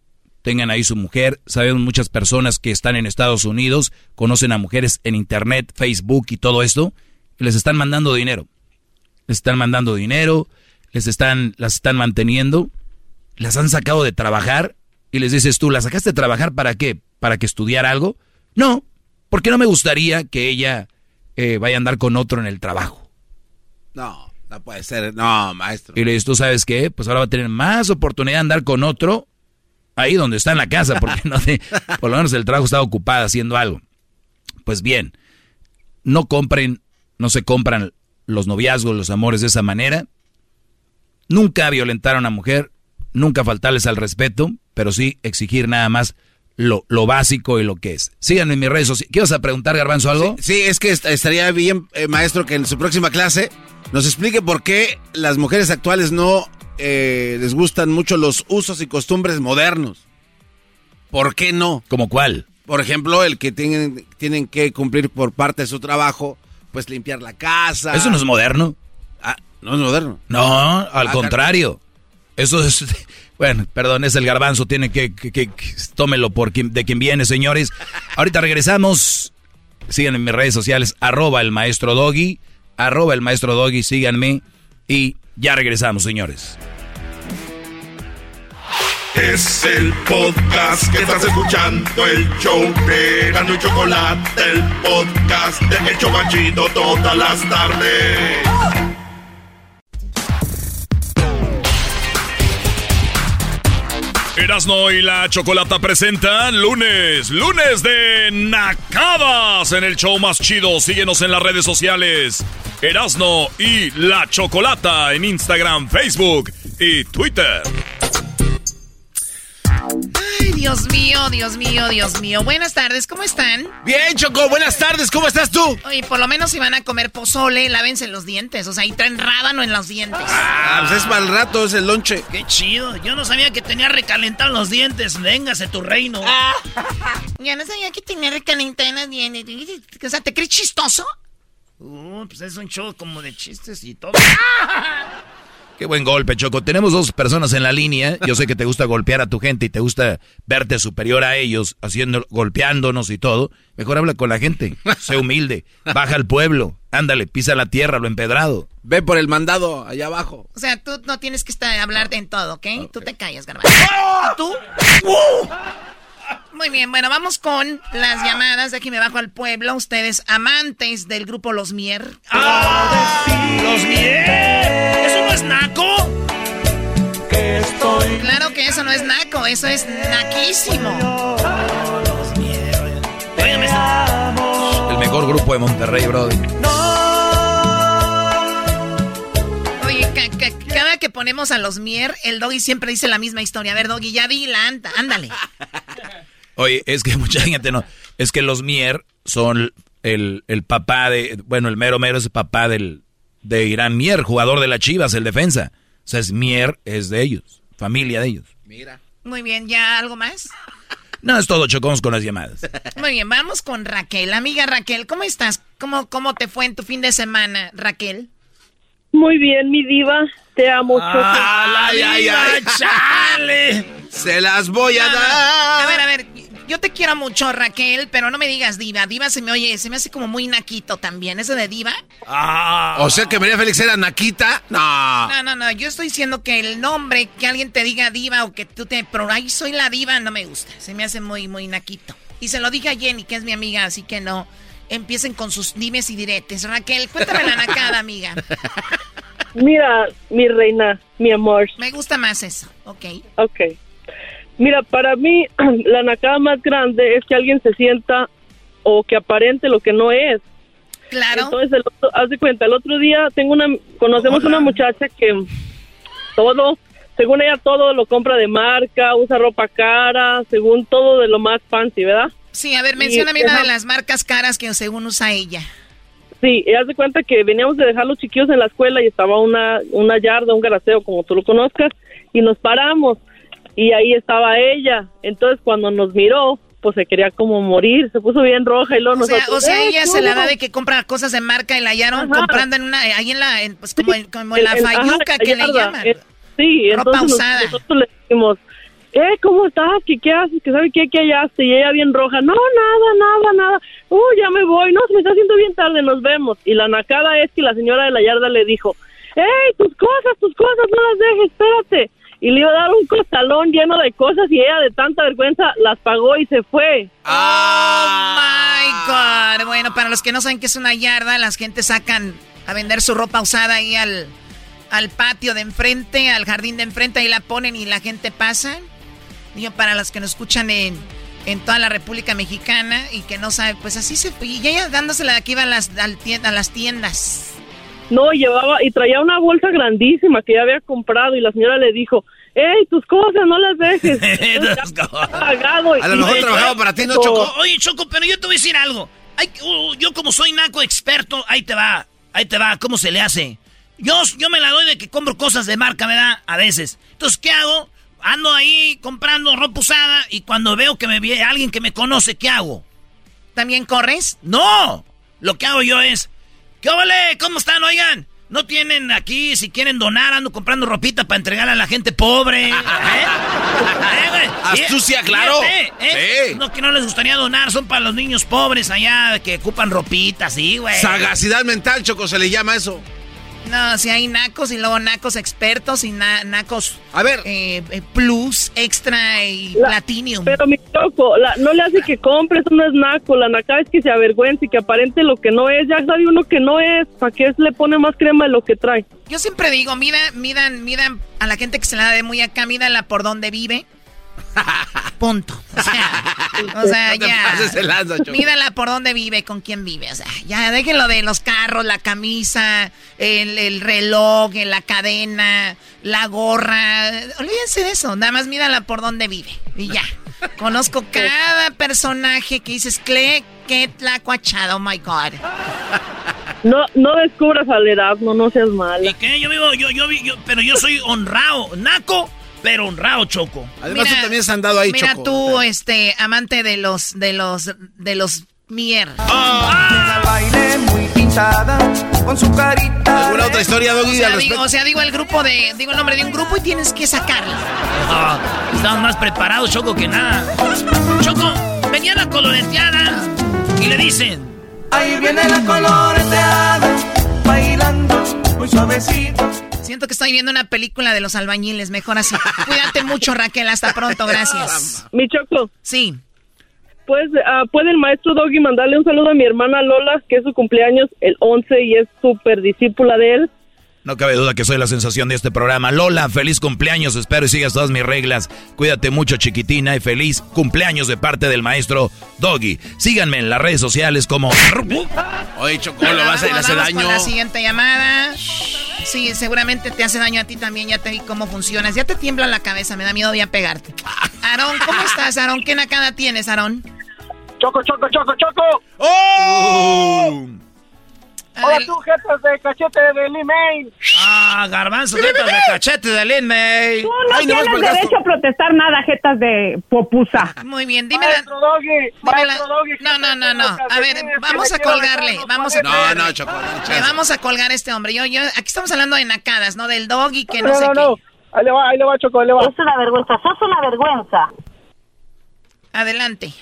tengan ahí su mujer. Sabemos muchas personas que están en Estados Unidos, conocen a mujeres en Internet, Facebook y todo esto, les están mandando dinero. Les están mandando dinero, les están, las están manteniendo, las han sacado de trabajar y les dices tú, ¿las sacaste de trabajar para qué? ¿Para que estudiar algo? No, porque no me gustaría que ella eh, vaya a andar con otro en el trabajo. No. No puede ser, no, maestro. Y le dices, ¿tú sabes qué? Pues ahora va a tener más oportunidad de andar con otro ahí donde está en la casa, porque no por lo menos el trabajo está ocupado haciendo algo. Pues bien, no compren, no se compran los noviazgos, los amores de esa manera. Nunca violentar a una mujer, nunca faltarles al respeto, pero sí exigir nada más lo, lo básico y lo que es. Síganme en mis redes sociales. ¿Qué vas a preguntar, Garbanzo, algo? Sí, es que estaría bien, eh, maestro, que en su próxima clase nos explique por qué las mujeres actuales no eh, les gustan mucho los usos y costumbres modernos. ¿Por qué no? ¿Como cuál? Por ejemplo, el que tienen, tienen que cumplir por parte de su trabajo, pues limpiar la casa. Eso no es moderno. Ah, no es moderno. No, al ah, contrario. Eso es, bueno, perdón, es el garbanzo, tiene que, que, tómelo por de quien viene, señores. Ahorita regresamos. Sigan en mis redes sociales, arroba el maestro Doggy arroba el maestro Doggy, síganme y ya regresamos, señores. Es el podcast que estás escuchando, el show de Gano y Chocolate, el podcast de El Chocachito todas las tardes. Erasno y la Chocolata presentan lunes, lunes de Nacadas en el show más chido. Síguenos en las redes sociales. Erasno y la Chocolata en Instagram, Facebook y Twitter. Dios mío, Dios mío, Dios mío. Buenas tardes, ¿cómo están? Bien, Choco, buenas tardes, ¿cómo estás tú? Oye, por lo menos si van a comer pozole, lávense los dientes. O sea, ahí traen rábano en los dientes. Ah, pues es mal rato, es el lonche. Qué chido. Yo no sabía que tenía recalentados los dientes. Véngase tu reino. Ah. Ya no sabía que tenía recalentados los dientes. O sea, ¿te crees chistoso? Uh, pues es un show como de chistes y todo. Qué buen golpe, Choco. Tenemos dos personas en la línea. Yo sé que te gusta golpear a tu gente y te gusta verte superior a ellos, haciendo, golpeándonos y todo. Mejor habla con la gente. Sé humilde. Baja al pueblo. Ándale, pisa la tierra, lo empedrado. Ve por el mandado allá abajo. O sea, tú no tienes que estar, hablar de en todo, ¿ok? Tú te callas, garbanzo. ¿Tú? Muy bien, bueno, vamos con las llamadas. De aquí me bajo al pueblo. Ustedes, amantes del grupo Los Mier. ¡Los Mier! ¿Eso no es naco? Claro que eso no es naco, eso es naquísimo. Los Mier. El mejor grupo de Monterrey, Brody. Ponemos a los Mier, el Doggy siempre dice la misma historia. A ver, Doggy, ya dila, anda, ándale. Oye, es que mucha gente no. Es que los Mier son el, el papá de. Bueno, el mero mero es el papá del, de Irán Mier, jugador de las Chivas, el defensa. O sea, es Mier, es de ellos, familia de ellos. Mira. Muy bien, ¿ya algo más? No, es todo, chocamos con las llamadas. Muy bien, vamos con Raquel. Amiga Raquel, ¿cómo estás? ¿Cómo, cómo te fue en tu fin de semana, Raquel? Muy bien, mi diva. Te amo mucho. ¡Ah, la diva, chale! Se las voy a no. dar. A ver, a ver, yo te quiero mucho, Raquel, pero no me digas diva. Diva se me oye, se me hace como muy naquito también. ¿Eso de diva? Ah. O sea que María Félix era Naquita. No. No, no, no. Yo estoy diciendo que el nombre, que alguien te diga diva o que tú te. Pero ahí soy la diva, no me gusta. Se me hace muy, muy naquito. Y se lo dije a Jenny, que es mi amiga, así que no empiecen con sus dimes y diretes. Raquel, cuéntame la nacada, amiga. Mira, mi reina, mi amor. Me gusta más eso, ok. Ok. Mira, para mí, la nacada más grande es que alguien se sienta o que aparente lo que no es. Claro. Entonces, el otro- haz de cuenta, el otro día tengo una, conocemos una muchacha que todo, según ella, todo lo compra de marca, usa ropa cara, según todo de lo más fancy, ¿verdad? Sí, a ver, mencióname una de las marcas caras que según usa ella. Sí, haz de cuenta que veníamos de dejar los chiquillos en la escuela y estaba una, una yarda, un garaseo, como tú lo conozcas, y nos paramos. Y ahí estaba ella. Entonces, cuando nos miró, pues se quería como morir, se puso bien roja y luego O sea, o sea "Eh, ella se la da ¿cómo?". de que compra cosas de marca y la hallaron Ajá. comprando en una, ahí en la, en, pues como, en- como en la El- el- ajá, fayuca que le llaman. Eh, Sí, Ropa entonces usada. nosotros le dijimos, eh, ¿cómo estás? ¿Qué, qué haces? ¿Qué sabe qué, qué hallaste? Y ella bien roja, no, nada, nada, nada. Uh, ya me voy, no, se me está haciendo bien tarde, nos vemos. Y la nacada es que la señora de la yarda le dijo, hey, tus cosas, tus cosas, no las dejes, espérate. Y le iba a dar un costalón lleno de cosas y ella de tanta vergüenza las pagó y se fue. Oh my God. Bueno, para los que no saben qué es una yarda, las gente sacan a vender su ropa usada ahí al, al patio de enfrente, al jardín de enfrente, ahí la ponen y la gente pasa. Digo, para los que nos escuchan en, en toda la República Mexicana y que no saben, pues así se fue. Y ella dándosela de aquí iba a las, a las tiendas. No, llevaba y traía una bolsa grandísima que ya había comprado y la señora le dijo, hey, tus cosas, no las dejes. Pagado. A lo mejor trabajaba para ti, ¿no, Choco? Oye, Choco, pero yo te voy a decir algo. Hay- uh, yo como soy naco experto, ahí te va, ahí te va, ¿cómo se le hace? Yo, yo me la doy de que compro cosas de marca, ¿verdad? A veces. Entonces, ¿qué hago? Ando ahí comprando ropa usada y cuando veo que me viene alguien que me conoce, ¿qué hago? ¿También corres? No, lo que hago yo es, ¿qué ole? ¿Cómo están? Oigan, no tienen aquí, si quieren donar, ando comprando ropita para entregar a la gente pobre. ¿eh? ¿Eh? Astucia, claro. ¿eh? Sí. No, que no les gustaría donar, son para los niños pobres allá que ocupan ropita, sí, güey. Sagacidad mental, Choco, se le llama eso. No, si hay nacos y luego nacos expertos y na- nacos. A ver. eh, eh, plus, extra y La- platinum. Pero mi choco, la- no le hace que compre, eso no es naco. La nacada es que se avergüence y que aparente lo que no es. Ya sabe uno que no es. ¿Para qué le pone más crema de lo que trae? Yo siempre digo, mida, midan, midan a la gente que se la da de muy acá, mídanla por donde vive. Punto. O sea, o sea, No ya. Choco. Mídala por dónde vive, con quién vive. O sea, ya déjenlo de los carros, la camisa, el, el reloj, la cadena, la gorra. Olvídense de eso. Nada más mídala por dónde vive. Y ya. Conozco cada personaje que dices, Cle, qué tlacuachada, oh my God. No, no descubras al Erasmo, no seas mala. ¿Y qué? Yo vivo, yo, yo, vi- yo- pero yo soy honrado, naco, pero honrado, Choco. Además, tú también has andado ahí, Mira Choco. tú, este, amante de los, de los, de los mier. Al baile muy pintada, con su carita. ¿Alguna otra historia, O Doggy, sea, digo, respecto? o sea, digo el grupo de, digo el nombre de un grupo y tienes que sacarlo. Ah, estamos más preparados, Choco, que nada. Choco, venía la coloreteada y le dicen... Ahí viene la coloreteada, bailando muy suavecito. Siento que estoy viendo una película de los albañiles, mejor así. Cuídate mucho, Raquel, hasta pronto, gracias. Mi choco. Sí. Pues, ah, ¿puede el maestro Doggy mandarle un saludo a mi hermana Lola, que es su cumpleaños el 11 y es súper discípula de él? No cabe duda que soy la sensación de este programa. Lola, feliz cumpleaños. Espero y sigas todas mis reglas. Cuídate mucho, chiquitina, y feliz cumpleaños de parte del maestro Doggy. Síganme en las redes sociales como... Oye, Choco, lo vas a le hace Vamos daño. con la siguiente llamada. Sí, seguramente te hace daño a ti también. Ya te vi cómo funcionas. Ya te tiembla la cabeza. Me da miedo ya pegarte. Aarón, ¿cómo estás, Aarón? ¿Qué nacada tienes, Aarón? Choco, choco, choco, choco. ¡Oh! Hola, tú, jetas de cachete de Limay. Ah, garbanzo, jetas de cachete de Lin May. Tú no tienes derecho a protestar nada, jetas de popusa. Muy bien, dime la... Maestro Doggy, dime la- maestro Doggy. No, no, no, no. A ver, vamos a colgarle. Vamos a No, colgarle. no, no, Le chance. vamos a colgar a este hombre. Yo, yo, aquí estamos hablando de nacadas, ¿no? Del dog y que no, No, sé no, qué. no. Ahí le va, ahí le va, Choco, ahí le va. Es una vergüenza, sos una vergüenza. Adelante.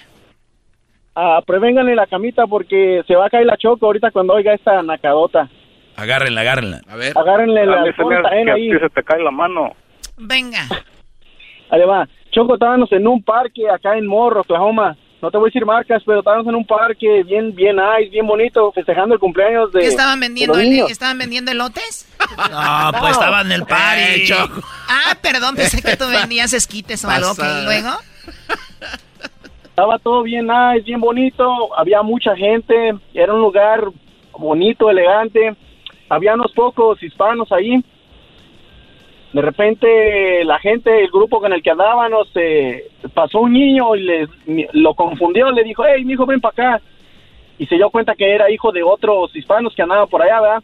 Ah, prevénganle la camita porque se va a caer la Choco ahorita cuando oiga esta nacadota. Agárrenla, agárrenla. A ver. Agárrenle la Dale, alfombra señor, que a ahí. se te cae la mano. Venga. Va. Choco, estábamos en un parque acá en Morro, Oklahoma. No te voy a decir marcas, pero estábamos en un parque bien, bien nice, bien bonito, festejando el cumpleaños de, ¿Qué estaban de vendiendo? los el- niños. ¿Estaban vendiendo elotes? No, pues estaba en el party. Choco. Ah, perdón, pensé que tú vendías esquites o algo. ¿Y luego? Estaba todo bien nice, bien bonito, había mucha gente, era un lugar bonito, elegante, había unos pocos hispanos ahí. De repente la gente, el grupo con el que andábamos, eh, pasó un niño y lo confundió, le dijo, hey, hijo, ven para acá. Y se dio cuenta que era hijo de otros hispanos que andaban por allá, ¿verdad?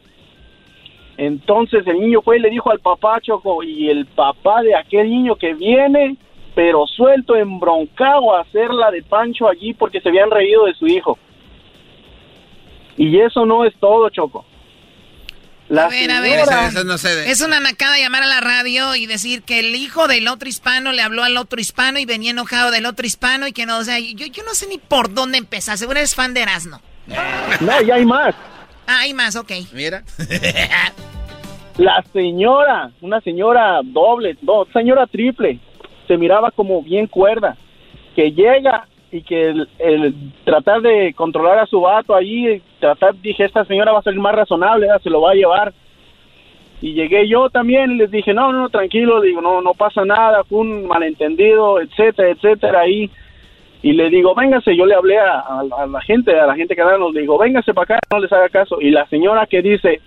Entonces el niño fue y le dijo al papá, Choco, y el papá de aquel niño que viene, pero suelto, embroncado a hacerla de Pancho allí porque se habían reído de su hijo. Y eso no es todo, Choco. La A ver, a ver. Esa no Es una nacada llamar a la radio y decir que el hijo del otro hispano le habló al otro hispano y venía enojado del otro hispano y que no, o sea, yo, yo no sé ni por dónde empezar. Seguro eres fan de Erasmo. No, y hay más. Ah, hay más, ok. Mira. La señora, una señora doble, no, señora triple, se miraba como bien cuerda, que llega y que el, tratar de controlar a su vato ahí, tratar, dije, esta señora va a ser más razonable, se lo va a llevar. Y llegué yo también y les dije, no, no, tranquilo, digo, no, no pasa nada, fue un malentendido, etcétera, etcétera, ahí. Y le digo, véngase, yo le hablé a, la gente, a la gente que nos digo, véngase para acá, no les haga caso. Y la señora que dice,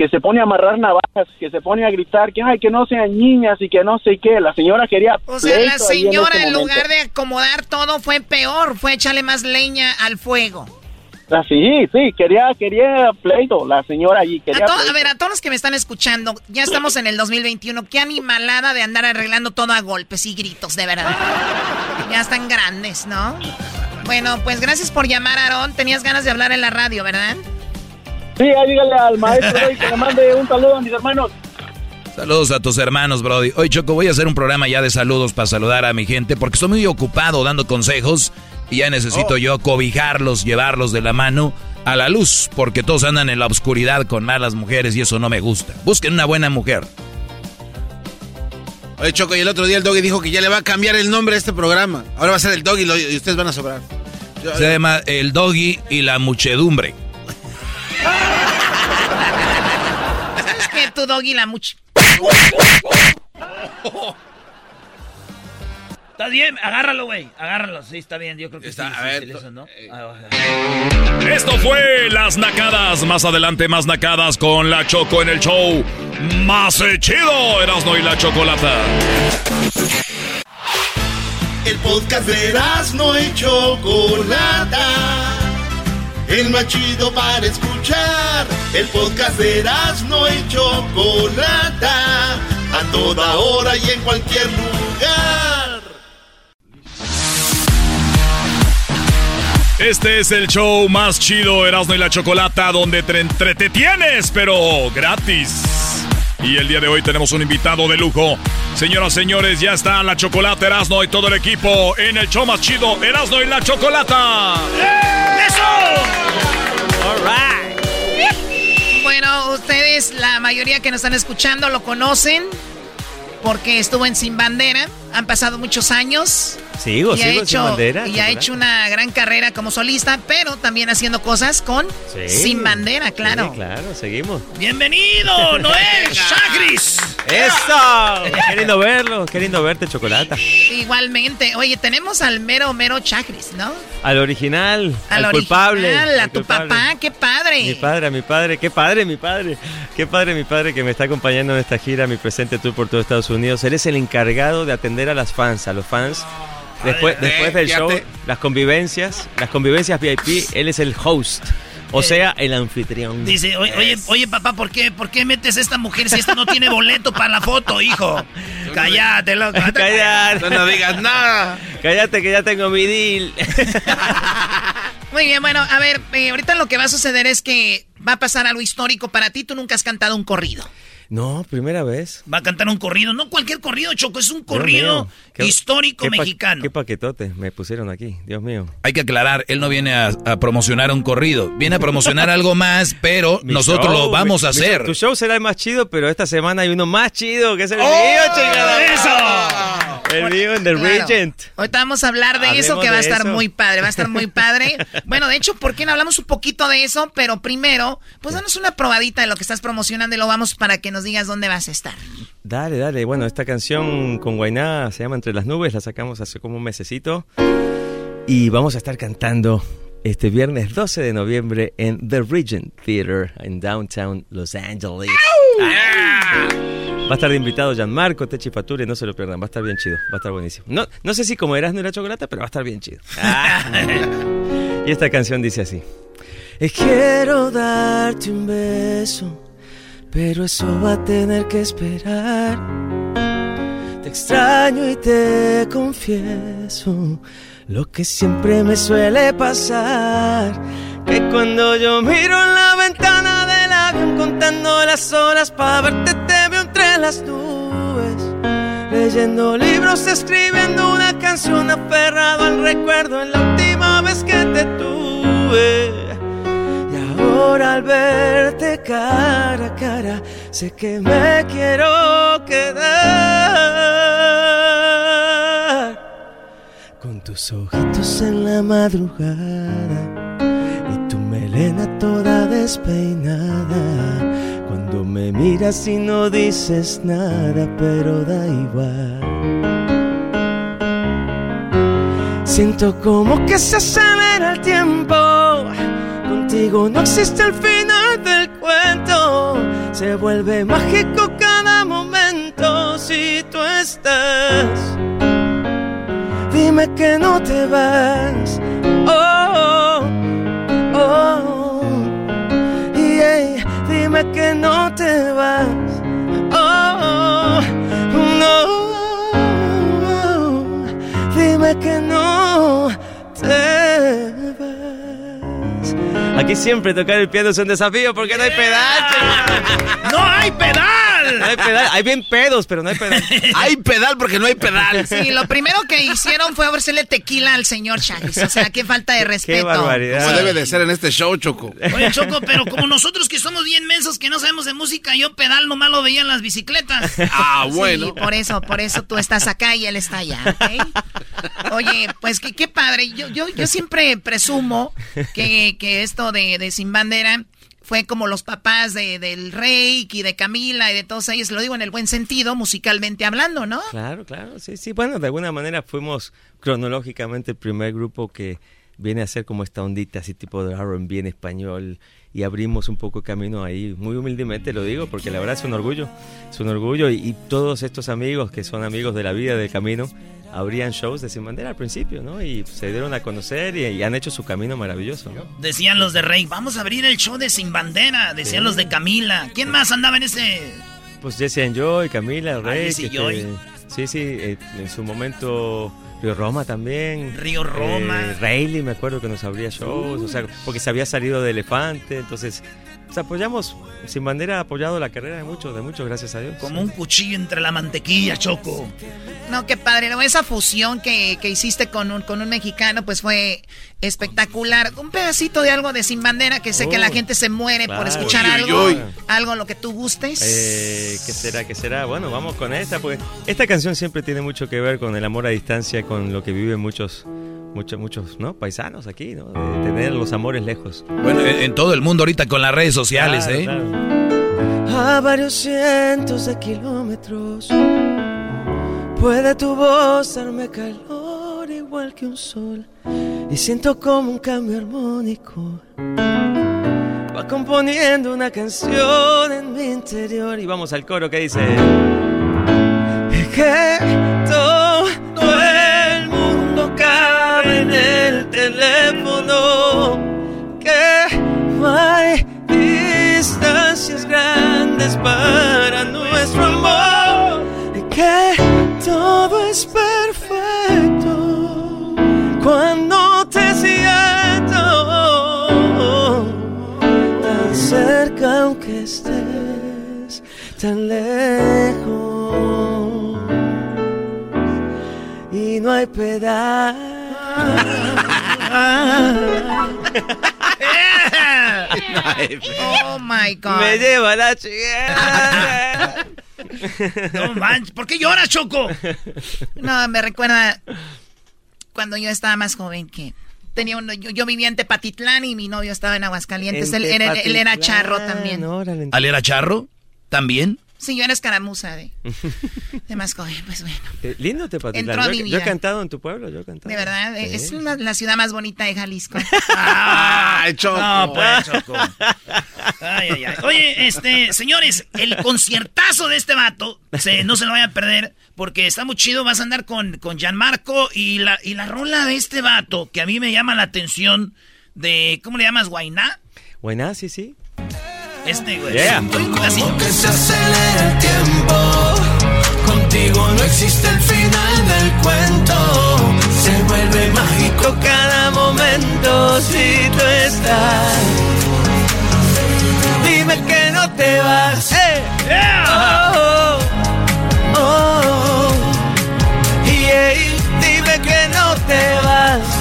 que se pone a amarrar navajas, que se pone a gritar que ay que no sean niñas y que no sé qué. La señora quería. O sea, la en señora en lugar de acomodar todo fue peor, fue echarle más leña al fuego. Ah, sí, sí, quería quería pleito. La señora allí A, quería. to- a ver, a todos los que me están escuchando, ya estamos en el 2021. Qué animalada de andar arreglando todo a golpes y gritos, de verdad. Ya están grandes, ¿no? Bueno, pues gracias por llamar, Aarón. Tenías ganas de hablar en la radio, ¿verdad? Sí, ahí dígale al maestro que le mande un saludo a mis hermanos. Saludos a tus hermanos, Brody. Hoy, Choco, voy a hacer un programa ya de saludos para saludar a mi gente porque estoy muy ocupado dando consejos y ya necesito yo cobijarlos, llevarlos de la mano a la luz, porque todos andan en la oscuridad con malas mujeres y eso no me gusta. Busquen una buena mujer. Oye, Choco, y el otro día el Doggy dijo que ya le va a cambiar el nombre a este programa. Ahora va a ser el Doggy y ustedes van a sobrar. Se llama El Doggy y la Muchedumbre. ¿Sabes qué? Tu Doggy la much... Está bien, agárralo, güey. Agárralo, sí, está bien. Yo creo que está, sí, a ver, eso, ¿no? Ah, Esto fue Las Nacadas. Más adelante, más Nacadas con la Choco en el show. Más chido, Erasno y la Chocolata. El podcast de Erasno y Chocolata. El más chido para escuchar. El podcast de Erasno y Chocolata. A toda hora y en cualquier lugar. Este es el show más chido, Erasmo y la Chocolata, donde te entretienes, pero gratis. Y el día de hoy tenemos un invitado de lujo. Señoras, señores, ya está la Chocolata, Erasmo y todo el equipo en el show más chido, Erasmo y la Chocolata. ¡Eso! Bueno, ustedes, la mayoría que nos están escuchando, lo conocen porque estuvo en Sin Bandera. Han pasado muchos años. Sigo, y sigo ha hecho, sin bandera. Y ha hecho una gran carrera como solista, pero también haciendo cosas con Sí. Sin Bandera, claro. Sí, claro, seguimos. Bienvenido, Noel Chagris. ¡Eso! Qué lindo verlo, qué lindo verte, Chocolata. Igualmente. Oye, tenemos al mero, mero Chagris, ¿no? Al original, al, Al culpable. original, a tu culpable. papá, qué padre. Mi padre, a mi padre, qué padre, mi padre. Qué padre, mi padre que me está acompañando en esta gira, mi presente tour por todo Estados Unidos. Él es el encargado de atender a las fans, a los fans. Después, después del show, las convivencias, las convivencias VIP, él es el host, o sea, el anfitrión. Dice, oye, oye, oye, papá, ¿por qué, ¿por qué metes a esta mujer si esta no tiene boleto para la foto, hijo? Cállate, loco. Cállate. No, no digas nada. Cállate que ya tengo mi deal. Muy bien, bueno, a ver, eh, ahorita lo que va a suceder es que va a pasar algo histórico para ti. Tú nunca has cantado un corrido. No, primera vez. Va a cantar un corrido, no cualquier corrido, Choco, es un corrido qué- histórico qué pa- mexicano. Qué paquetote me pusieron aquí, Dios mío. Hay que aclarar, él no viene a, a promocionar un corrido, viene a promocionar algo más, pero Mi nosotros show, lo vamos mi- a hacer. show- tu show será el más chido, pero esta semana hay uno más chido, que es el ¡Oh! mío, chingada. ¡Eso! El mío en The Claro. Regent. Ahorita vamos a hablar de eso que va a estar eso. muy padre, va a estar muy padre. Bueno, de hecho, ¿por qué no hablamos un poquito de eso? Pero primero, pues danos una probadita de lo que estás promocionando y lo vamos para que nos digas dónde vas a estar. Dale, dale. Bueno, esta canción con Guainá se llama Entre las Nubes, la sacamos hace como un mesecito. Y vamos a estar cantando este viernes 12 de noviembre en The Regent Theater en Downtown Los Angeles. Ah. Va a estar de invitado Gianmarco, Techi Faturi, no se lo pierdan, va a estar bien chido, va a estar buenísimo. No, no sé si como eras no era chocolate, pero va a estar bien chido. Y esta canción dice así. Eh, Quiero darte un beso, pero eso va a tener que esperar. Te extraño y te confieso lo que siempre me suele pasar. Que cuando yo miro en la ventana del avión contando las horas para verte las nubes. Leyendo libros, escribiendo una canción aferrado al recuerdo en la última vez que te tuve. Y ahora al verte cara a cara, sé que me quiero quedar con tus ojitos en la madrugada y tu melena toda despeinada. Cuando me miras y no dices nada, pero da igual. Siento como que se acelera el tiempo. Contigo no existe el final del cuento. Se vuelve mágico cada momento si tú estás. Dime que no te vas. Oh, que no te vas. Aquí siempre tocar el piano es un desafío porque no hay pedal. ¡No hay pedal! No hay pedal. Hay bien pedos, pero no hay pedal. hay pedal porque no hay pedal. Sí, lo primero que hicieron fue ofrecerle tequila al señor Chagis. O sea, qué falta de respeto. Qué barbaridad. Como debe de ser en este show, Choco. Oye, Choco, pero como nosotros que somos bien mensos, que no sabemos de música, yo pedal nomás lo veía en las bicicletas. Ah, bueno. Sí, por eso, por eso tú estás acá y él está allá, ¿ok? Oye, pues qué, qué padre. Yo, yo, yo siempre presumo que, que esto de, de Sin Bandera fue como los papás de, del Rey y de Camila y de todos ellos, lo digo en el buen sentido, musicalmente hablando, ¿no? Claro, claro, sí, sí. Bueno, de alguna manera fuimos cronológicamente el primer grupo que viene a ser como esta ondita así tipo de R&B en español y abrimos un poco camino ahí, muy humildemente lo digo, porque la verdad es un orgullo, es un orgullo y, y todos estos amigos que son amigos de la vida, del camino, abrían shows de Sin Bandera al principio, ¿no? Y se dieron a conocer y, y han hecho su camino maravilloso, ¿no? Decían los de Rey, vamos a abrir el show de Sin Bandera. Decían los de Camila. ¿Quién más andaba en ese...? Pues Jesse and Joy, Camila, Rey. Jesse te- Joy. sí, sí, eh, en su momento Río Roma también. Río Roma. Eh, Rayleigh, me acuerdo que nos abría shows, o sea, porque se había salido de Elefante, entonces pues, apoyamos, Sin Bandera ha apoyado la carrera de muchos, de muchos, gracias a Dios. Como un cuchillo entre la mantequilla, Choco. No, qué padre. ¿no? Esa fusión que, que hiciste con un, con un mexicano, pues fue espectacular. Un pedacito de algo de Sin Bandera, que sé que Oh, la gente se muere por escuchar Uy, algo. uy, uy. Algo lo que tú gustes. Eh, ¿Qué será? ¿Qué será? Bueno, vamos con esta, porque esta canción siempre tiene mucho que ver con el amor a distancia, con lo que viven muchos, muchos, muchos, ¿no? Paisanos aquí, ¿no? De tener los amores lejos. Bueno, en, en todo el mundo ahorita con las redes sociales, Claro, ¿eh? claro. A varios cientos de kilómetros puede tu voz darme calor igual que un sol y siento como un cambio armónico va componiendo una canción en mi interior Y vamos al coro que dice... que todo el teléfono que hay distancias grandes para nuestro amor y que todo es perfecto cuando te siento tan cerca aunque estés tan lejos y no hay pedal. Oh my God. Me lleva la chica. No manches, ¿por qué lloras, Choco? No, me recuerda cuando yo estaba más joven que tenía un, yo, yo vivía en Tepatitlán y mi novio estaba en Aguascalientes. En Él, él- él era charro también. ¿Al era charro? ¿También? Sí, yo era escaramuza de, de más joven, pues bueno. Eh, Lindo Tepatitlán. Entró a Yo, mi yo vida. he cantado en tu pueblo, yo he cantado. De verdad, Sí. es una- la ciudad más bonita de Jalisco. ¡Ay, Choco! No, pues, Choco. Ay, ay, ay. Oye, este, señores, el conciertazo de este vato, se, no se lo vayan a perder, porque está muy chido. Vas a andar con, con Gianmarco y la, y la rola de este vato, que a mí me llama la atención, de, ¿cómo le llamas? ¿Guainá? Buena, sí, sí. Este, güey. Yeah. Así. que se acelera el tiempo. Contigo no existe el final del cuento. Se vuelve mágico cada momento si tú estás. Dime que no te vas. Oh, oh, oh. Yeah, Dime que no te vas.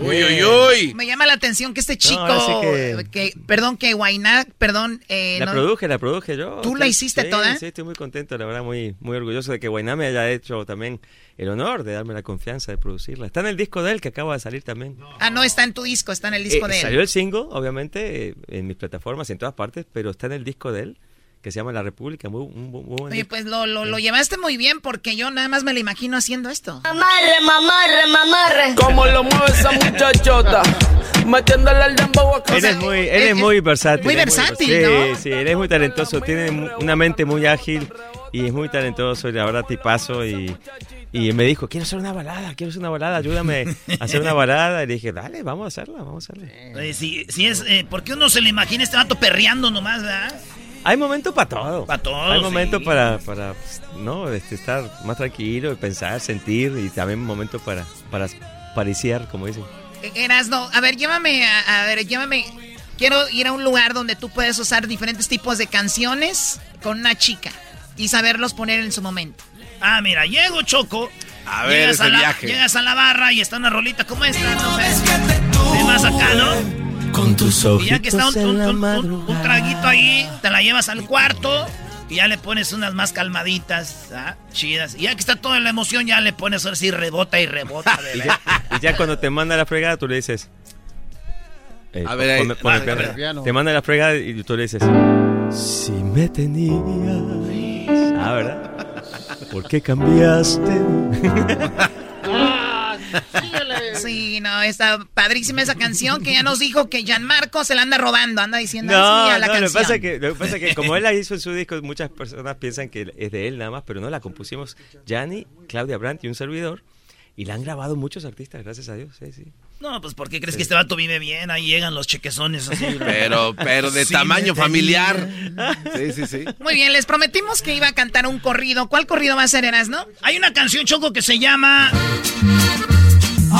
Uy, uy, uy. Me llama la atención que este chico, sí que- que... perdón, que Guainá, perdón, eh, La no- produje, la produje yo. ¿Tú la hiciste sí, toda? Sí, estoy muy contento, la verdad, muy, muy orgulloso de que Guainá me haya hecho también el honor de darme la confianza de producirla. Está en el disco de él que acaba de salir también. Ah, no, está en tu disco, está en el disco Eh, de él. Salió el single, obviamente, eh, en mis plataformas, en todas partes, pero está en el disco de él, que se llama La República. Muy, muy Oye, pues lo, lo, lo llevaste muy bien porque yo nada más me lo imagino haciendo esto. Mamarre, mamarre, mamarre. Cómo lo mueve esa muchachota, metiéndole al dembow a Él es muy, él es muy versátil. muy versátil, sí, ¿no? Sí, él es muy talentoso, tiene mu- una mente muy ágil y es muy talentoso y la verdad tipazo y, y me dijo, quiero hacer una balada, quiero hacer una balada, ayúdame a hacer una balada. Y le dije, dale, vamos a hacerla, vamos a hacerla. Oye, si, si es, eh, ¿por qué uno se le imagina este vato perreando nomás, verdad? Hay momentos para todo. Para todo. Hay momentos para, para no, este, estar más tranquilo, pensar, sentir y también momentos para, para pariciar, como dicen. Erasno, a ver, llévame, a, a, ver, llévame. Quiero ir a un lugar donde tú puedes usar diferentes tipos de canciones con una chica y saberlos poner en su momento. Ah, mira, llego Choco. A ver, llegas ese a la, viaje. Llegas a la barra y está una rolita como esta, no sé. De más acá, ¿no? Con tus Y ya que está un, traguito ahí, te la llevas al cuarto y ya le pones unas más calmaditas, ¿ah? chidas. Y ya que está toda la emoción, ya le pones ahora sí rebota y rebota. Y ya, y ya cuando te manda la fregada, tú le dices. eh, A ver, ahí. ponme- Ah, a ver. Te manda la fregada y tú le dices. Si me tenías. Ah, ¿verdad? ¿Por qué cambiaste? Sí, no, está padrísima esa canción que ya nos dijo que Gianmarco se la anda robando, anda diciendo No, mía la no, lo que canción. pasa es que, lo que pasa es que como él la hizo en su disco, muchas personas piensan que es de él nada más, pero no, la compusimos Gianni, Claudia Brandt y un servidor, y la han grabado muchos artistas, gracias a Dios, sí, sí. No, pues ¿por qué crees que este vato vive bien? Ahí llegan los chequezones así. Pero, pero de Sí, tamaño familiar. Sí, sí, sí. Muy bien, les prometimos que iba a cantar un corrido. ¿Cuál corrido va a ser, Erasno? Hay una canción, Choco, que se llama...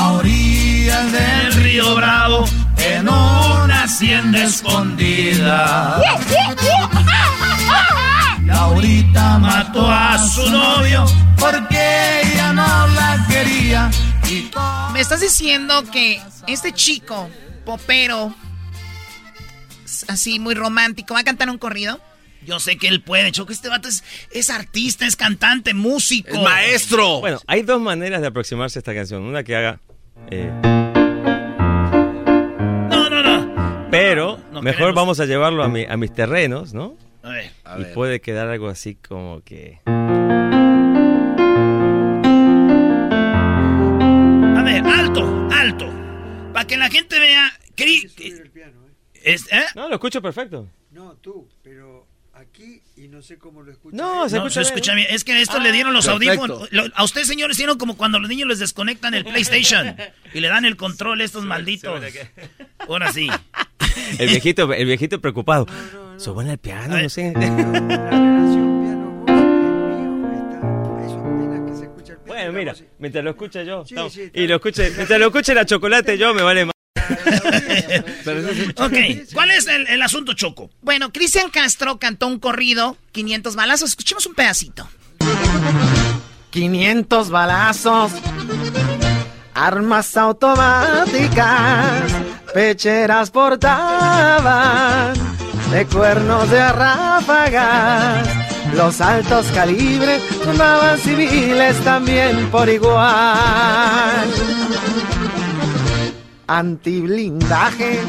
A orillas del río Bravo, en una hacienda escondida. Laurita mató a su novio porque ella no la quería. Y Me estás diciendo que este chico, popero, así muy romántico, va a cantar un corrido. Yo sé que él puede, Choco. Este vato es, es artista, es cantante, músico. Es maestro. Bueno, hay dos maneras de aproximarse a esta canción. Una que haga. eh, No, no, no. pero no mejor queremos. vamos a llevarlo a, mi- a mis terrenos, ¿no? A ver. y puede quedar algo así como que. A ver, alto, alto. Para que la gente vea. Cri- Es- ¿eh? No, lo escucho perfecto. No, tú, pero aquí y no sé cómo lo escuchas. No, se No, escucha se bien. escucha bien. Es que esto Ah, le dieron los perfecto. audífonos. Lo- a ustedes, señores, hicieron como cuando los niños les desconectan el PlayStation y le dan el control a estos malditos. Ahora sí. El viejito, el viejito preocupado. Suban el piano, no sé. Bueno, mira, mientras lo escucha yo. y lo escuche, mientras lo escuche la chocolate yo, me vale más. Ok, ¿cuál es el, el asunto, Choco? Bueno, Cristian Castro cantó un corrido, 500 balazos. Escuchemos un pedacito. 500 balazos, armas automáticas, pecheras portaban, de cuernos de ráfagas, los altos calibres tomaban civiles también por igual. Antiblindaje,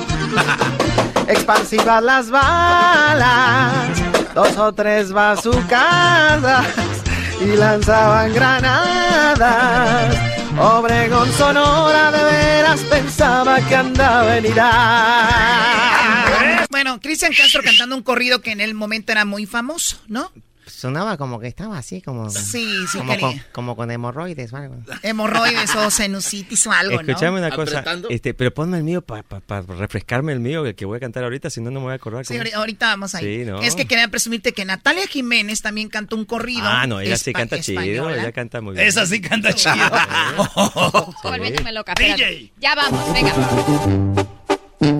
expansivas las balas, dos o tres bazucadas y lanzaban granadas. Obregón Sonora de veras pensaba que andaba en Irak. Bueno, Cristian Castro cantando un corrido que en el momento era muy famoso, ¿no? Sonaba como que estaba así, como. Sí, sí, como con, como con hemorroides o algo. Hemorroides o sinusitis o algo, ¿no? Escuchame una cosa, este, pero ponme el mío para refrescarme el mío, el que voy a cantar ahorita, si no, no me voy a acordar. Sí, cómo- ahorita vamos ahí. Sí, ¿no? Es que quería presumirte que Natalia Jiménez también cantó un corrido. Ah, no, ella sí canta chido, ella canta muy bien. Esa sí canta chido. Volviéndome loca. espérate. DJ. Ya vamos, venga.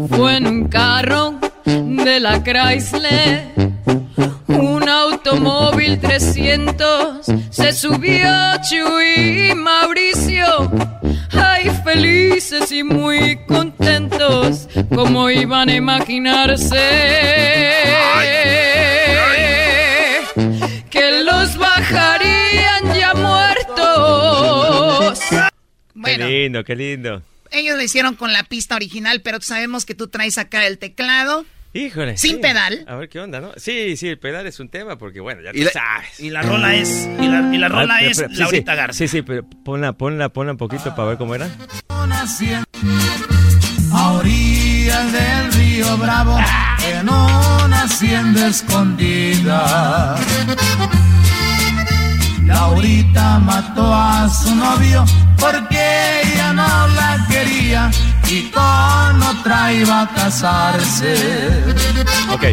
Fue en un carro de la Chrysler, un automóvil 300, se subió Chuy y Mauricio, ay felices y muy contentos, como iban a imaginarse que los bajarían ya muertos. Bueno, Qué lindo, qué lindo. ellos lo hicieron con la pista original, pero sabemos que tú traes acá el teclado. Híjole. Sin sí. pedal. A ver qué onda, ¿no? Sí, sí, el pedal es un tema porque, bueno, ya Y tú la- sabes. Y la rola es. Y la, y la rola Ah, pero- es pero- sí, Laurita sí, Garza. Sí, sí, pero ponla, ponla, ponla un poquito para ver cómo era. a orillas del río Bravo, en una hacienda escondida. Laurita mató a su novio porque ella no la quería y con otra iba a casarse. Ok,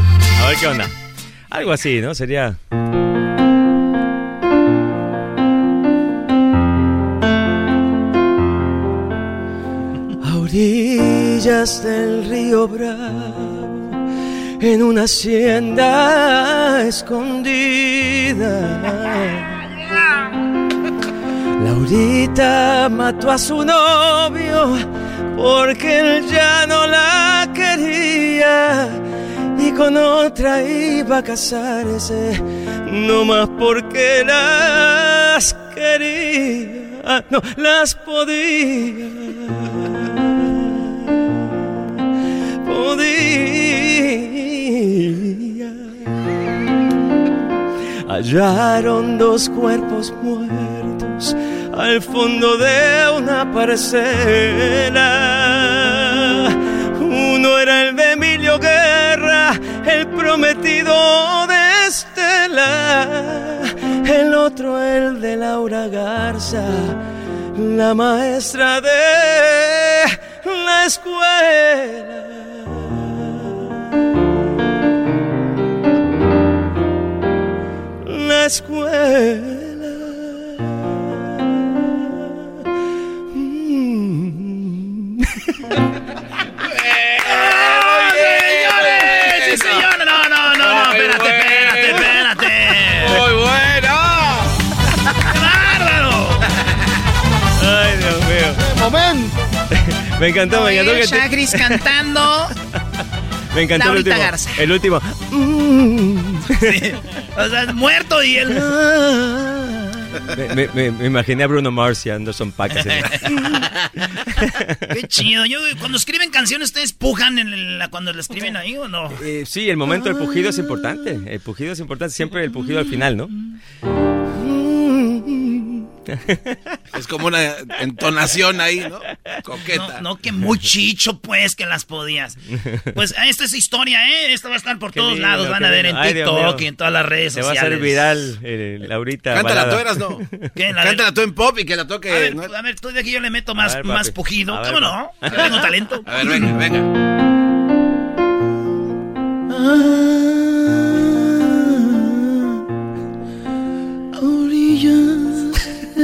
a ver qué onda. Algo así, ¿no? Sería... A orillas del río Bravo, en una hacienda escondida. Laurita mató a su novio porque él ya no la quería y con otra iba a casarse, no más porque las quería, no las podía. Podía. Hallaron dos cuerpos muertos al fondo de una parcela. Uno era el de Emilio Guerra, el prometido de Estela. El otro el de Laura Garza, la maestra de la escuela. La escuela. Mm. señores! ¡Sí, señor! No, no, no, no, espérate, espérate, espérate. ¡Muy bueno! ¡Qué bárbaro! Ay, Dios mío. ¡Momento! Me encantó, me encantó te- Chagris cantando. Me encantó el Laurita último. Garza. El último. O sea, muerto y él. Me, me- me- me imaginé a Bruno Mars y Anderson Paak. Qué chido. Yo, cuando escriben canciones, ¿ustedes pujan en la, cuando la escriben ahí o no? Eh, sí, el momento del pujido es importante. El pujido es importante. Siempre el pujido al final, ¿no? Es como una entonación ahí, ¿no? Coqueta. No, no, que muy chicho, pues, que las podías. Pues esta es historia, ¿eh? Esta va a estar por Qué todos lindo, lados. Van a ver en lindo. TikTok y en todas las redes Se va a sociales. hacer viral eh, Laurita. Cántala balada. tú, eras no. ¿Qué? La Cántala tú en pop y que la toque. A ver, ¿no? a ver, tú de aquí yo le meto más, ver, más pujido. Ver, ¿Cómo no? Yo tengo talento. A ver, venga, venga.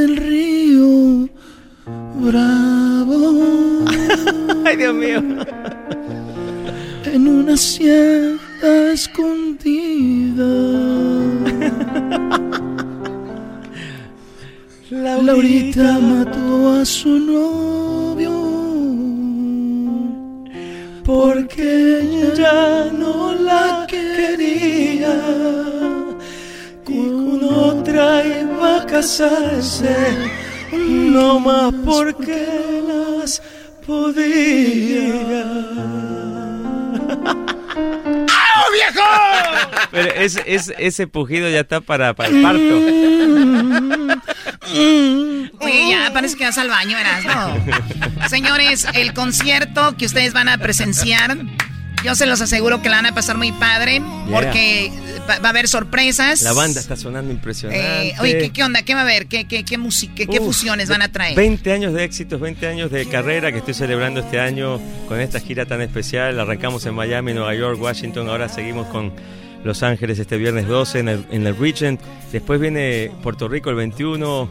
Del río Bravo. Ay, Dios mío. En una hacienda escondida. Laurita mató a su novio porque ya no la quería y otra iba a casarse no más porque las podía. ¡Ah, viejo! Pero es, es- ese pujido ya está para, para el parto. Oye, ya parece que vas al baño, eras, ¿no? Señores, el concierto que ustedes van a presenciar, yo se los aseguro que la van a pasar muy padre, porque va, va a haber sorpresas. La banda está sonando impresionante. Eh, oye, ¿qué, qué onda? ¿Qué va a haber? ¿Qué, qué, qué, música, qué, fusiones van a traer? 20 años de éxitos, 20 años de carrera que estoy celebrando este año con esta gira tan especial. Arrancamos en Miami, Nueva York, Washington, ahora seguimos con Los Ángeles este viernes 12 en el, en el Regent. Después viene Puerto Rico el 21.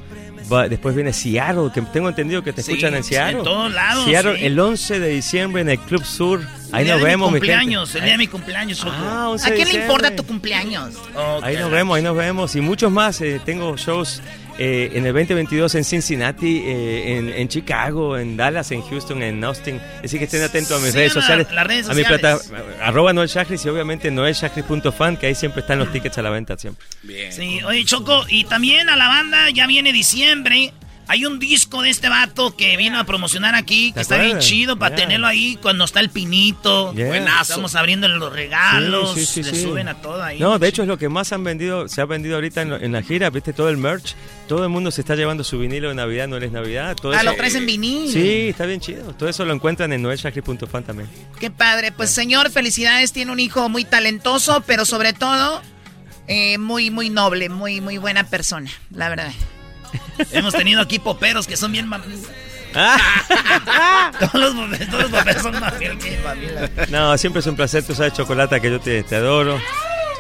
Va- después viene Seattle, que tengo entendido que te Sí, escuchan en sí, Seattle. en todos lados, Seattle sí. el 11 de diciembre en el Club Sur. Ahí nos vemos, mi cumpleaños, el día de mi cumpleaños. Ah, 11 ¿A quién le importa tu cumpleaños? Ahí nos vemos, ahí nos vemos. Y muchos más. eh, tengo shows eh, en el 2022 en Cincinnati, eh, en, en Chicago, en Dallas, en Houston, en Austin. Así que estén atentos a mis redes sociales. las redes A mi plata, arroba Noel y obviamente noelshakris.fan, que ahí siempre están los tickets a la venta siempre. Sí, oye, Choco, y también a la banda ya viene diciembre. Hay un disco de este vato que vino a promocionar aquí, que ¿Te está bien chido para Yeah. tenerlo ahí cuando está el pinito. Yeah. Buenazo. Estamos abriendo los regalos, Sí, sí, sí, le sí. suben a todo ahí. No, de hecho es lo que más han vendido, se ha vendido ahorita en, en la gira, viste todo el merch, todo el mundo se está llevando su vinilo de Navidad, no es Navidad, todo Ah, eso- lo traes en vinil. Sí, está bien chido. Todo eso lo encuentran en noelshakris.fan también. Qué padre. Pues señor, felicidades. Tiene un hijo muy talentoso, pero sobre todo eh, muy, muy noble, muy, muy buena persona, la verdad. Hemos tenido aquí poperos que son bien mam- todos, los, poperos- todos los poperos son más bien que. No, siempre es un placer, tú sabes, Chocolata, que yo te, te adoro.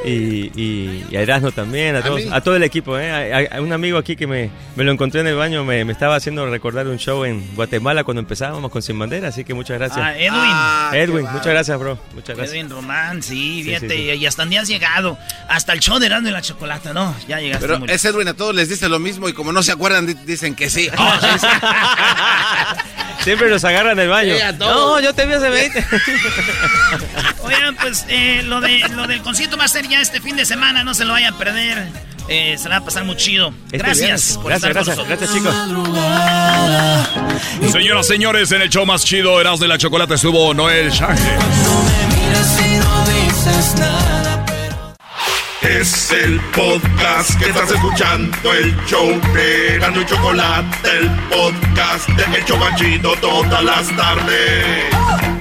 Y, y, y a Erasmo también, a, todos, a todo el equipo. ¿eh? A, a un amigo aquí que me, me lo encontré en el baño me, me estaba haciendo recordar un show en Guatemala cuando empezábamos con Sin Bandera, así que muchas gracias. Ah, Edwin. Edwin, muchas gracias, bro. Muchas gracias. Edwin Román, sí, Sí, fíjate, sí, sí. y hasta dónde has llegado. Hasta el show de Erasmo y la Chocolata, ¿no? Ya llegaste Pero muy ese Edwin a todos les dice lo mismo y como no se acuerdan, di- dicen que sí. Oh, sí, sí. Siempre los agarran del baño. Sí, no, yo te vi hace 20. Oigan, pues eh, lo, de, lo del concierto va a ser ya este fin de semana, no se lo vayan a perder. Eh, se la va a pasar muy chido. Este Gracias por Gracias, estar gracias, con nosotros. gracias, chicos. Señoras, señores, en el show más chido, Eras de la Chocolate, estuvo Noel Shaggy. Es el podcast que estás escuchando, el show de Erasmo y Chocolate, el podcast de El Chobachito todas las tardes.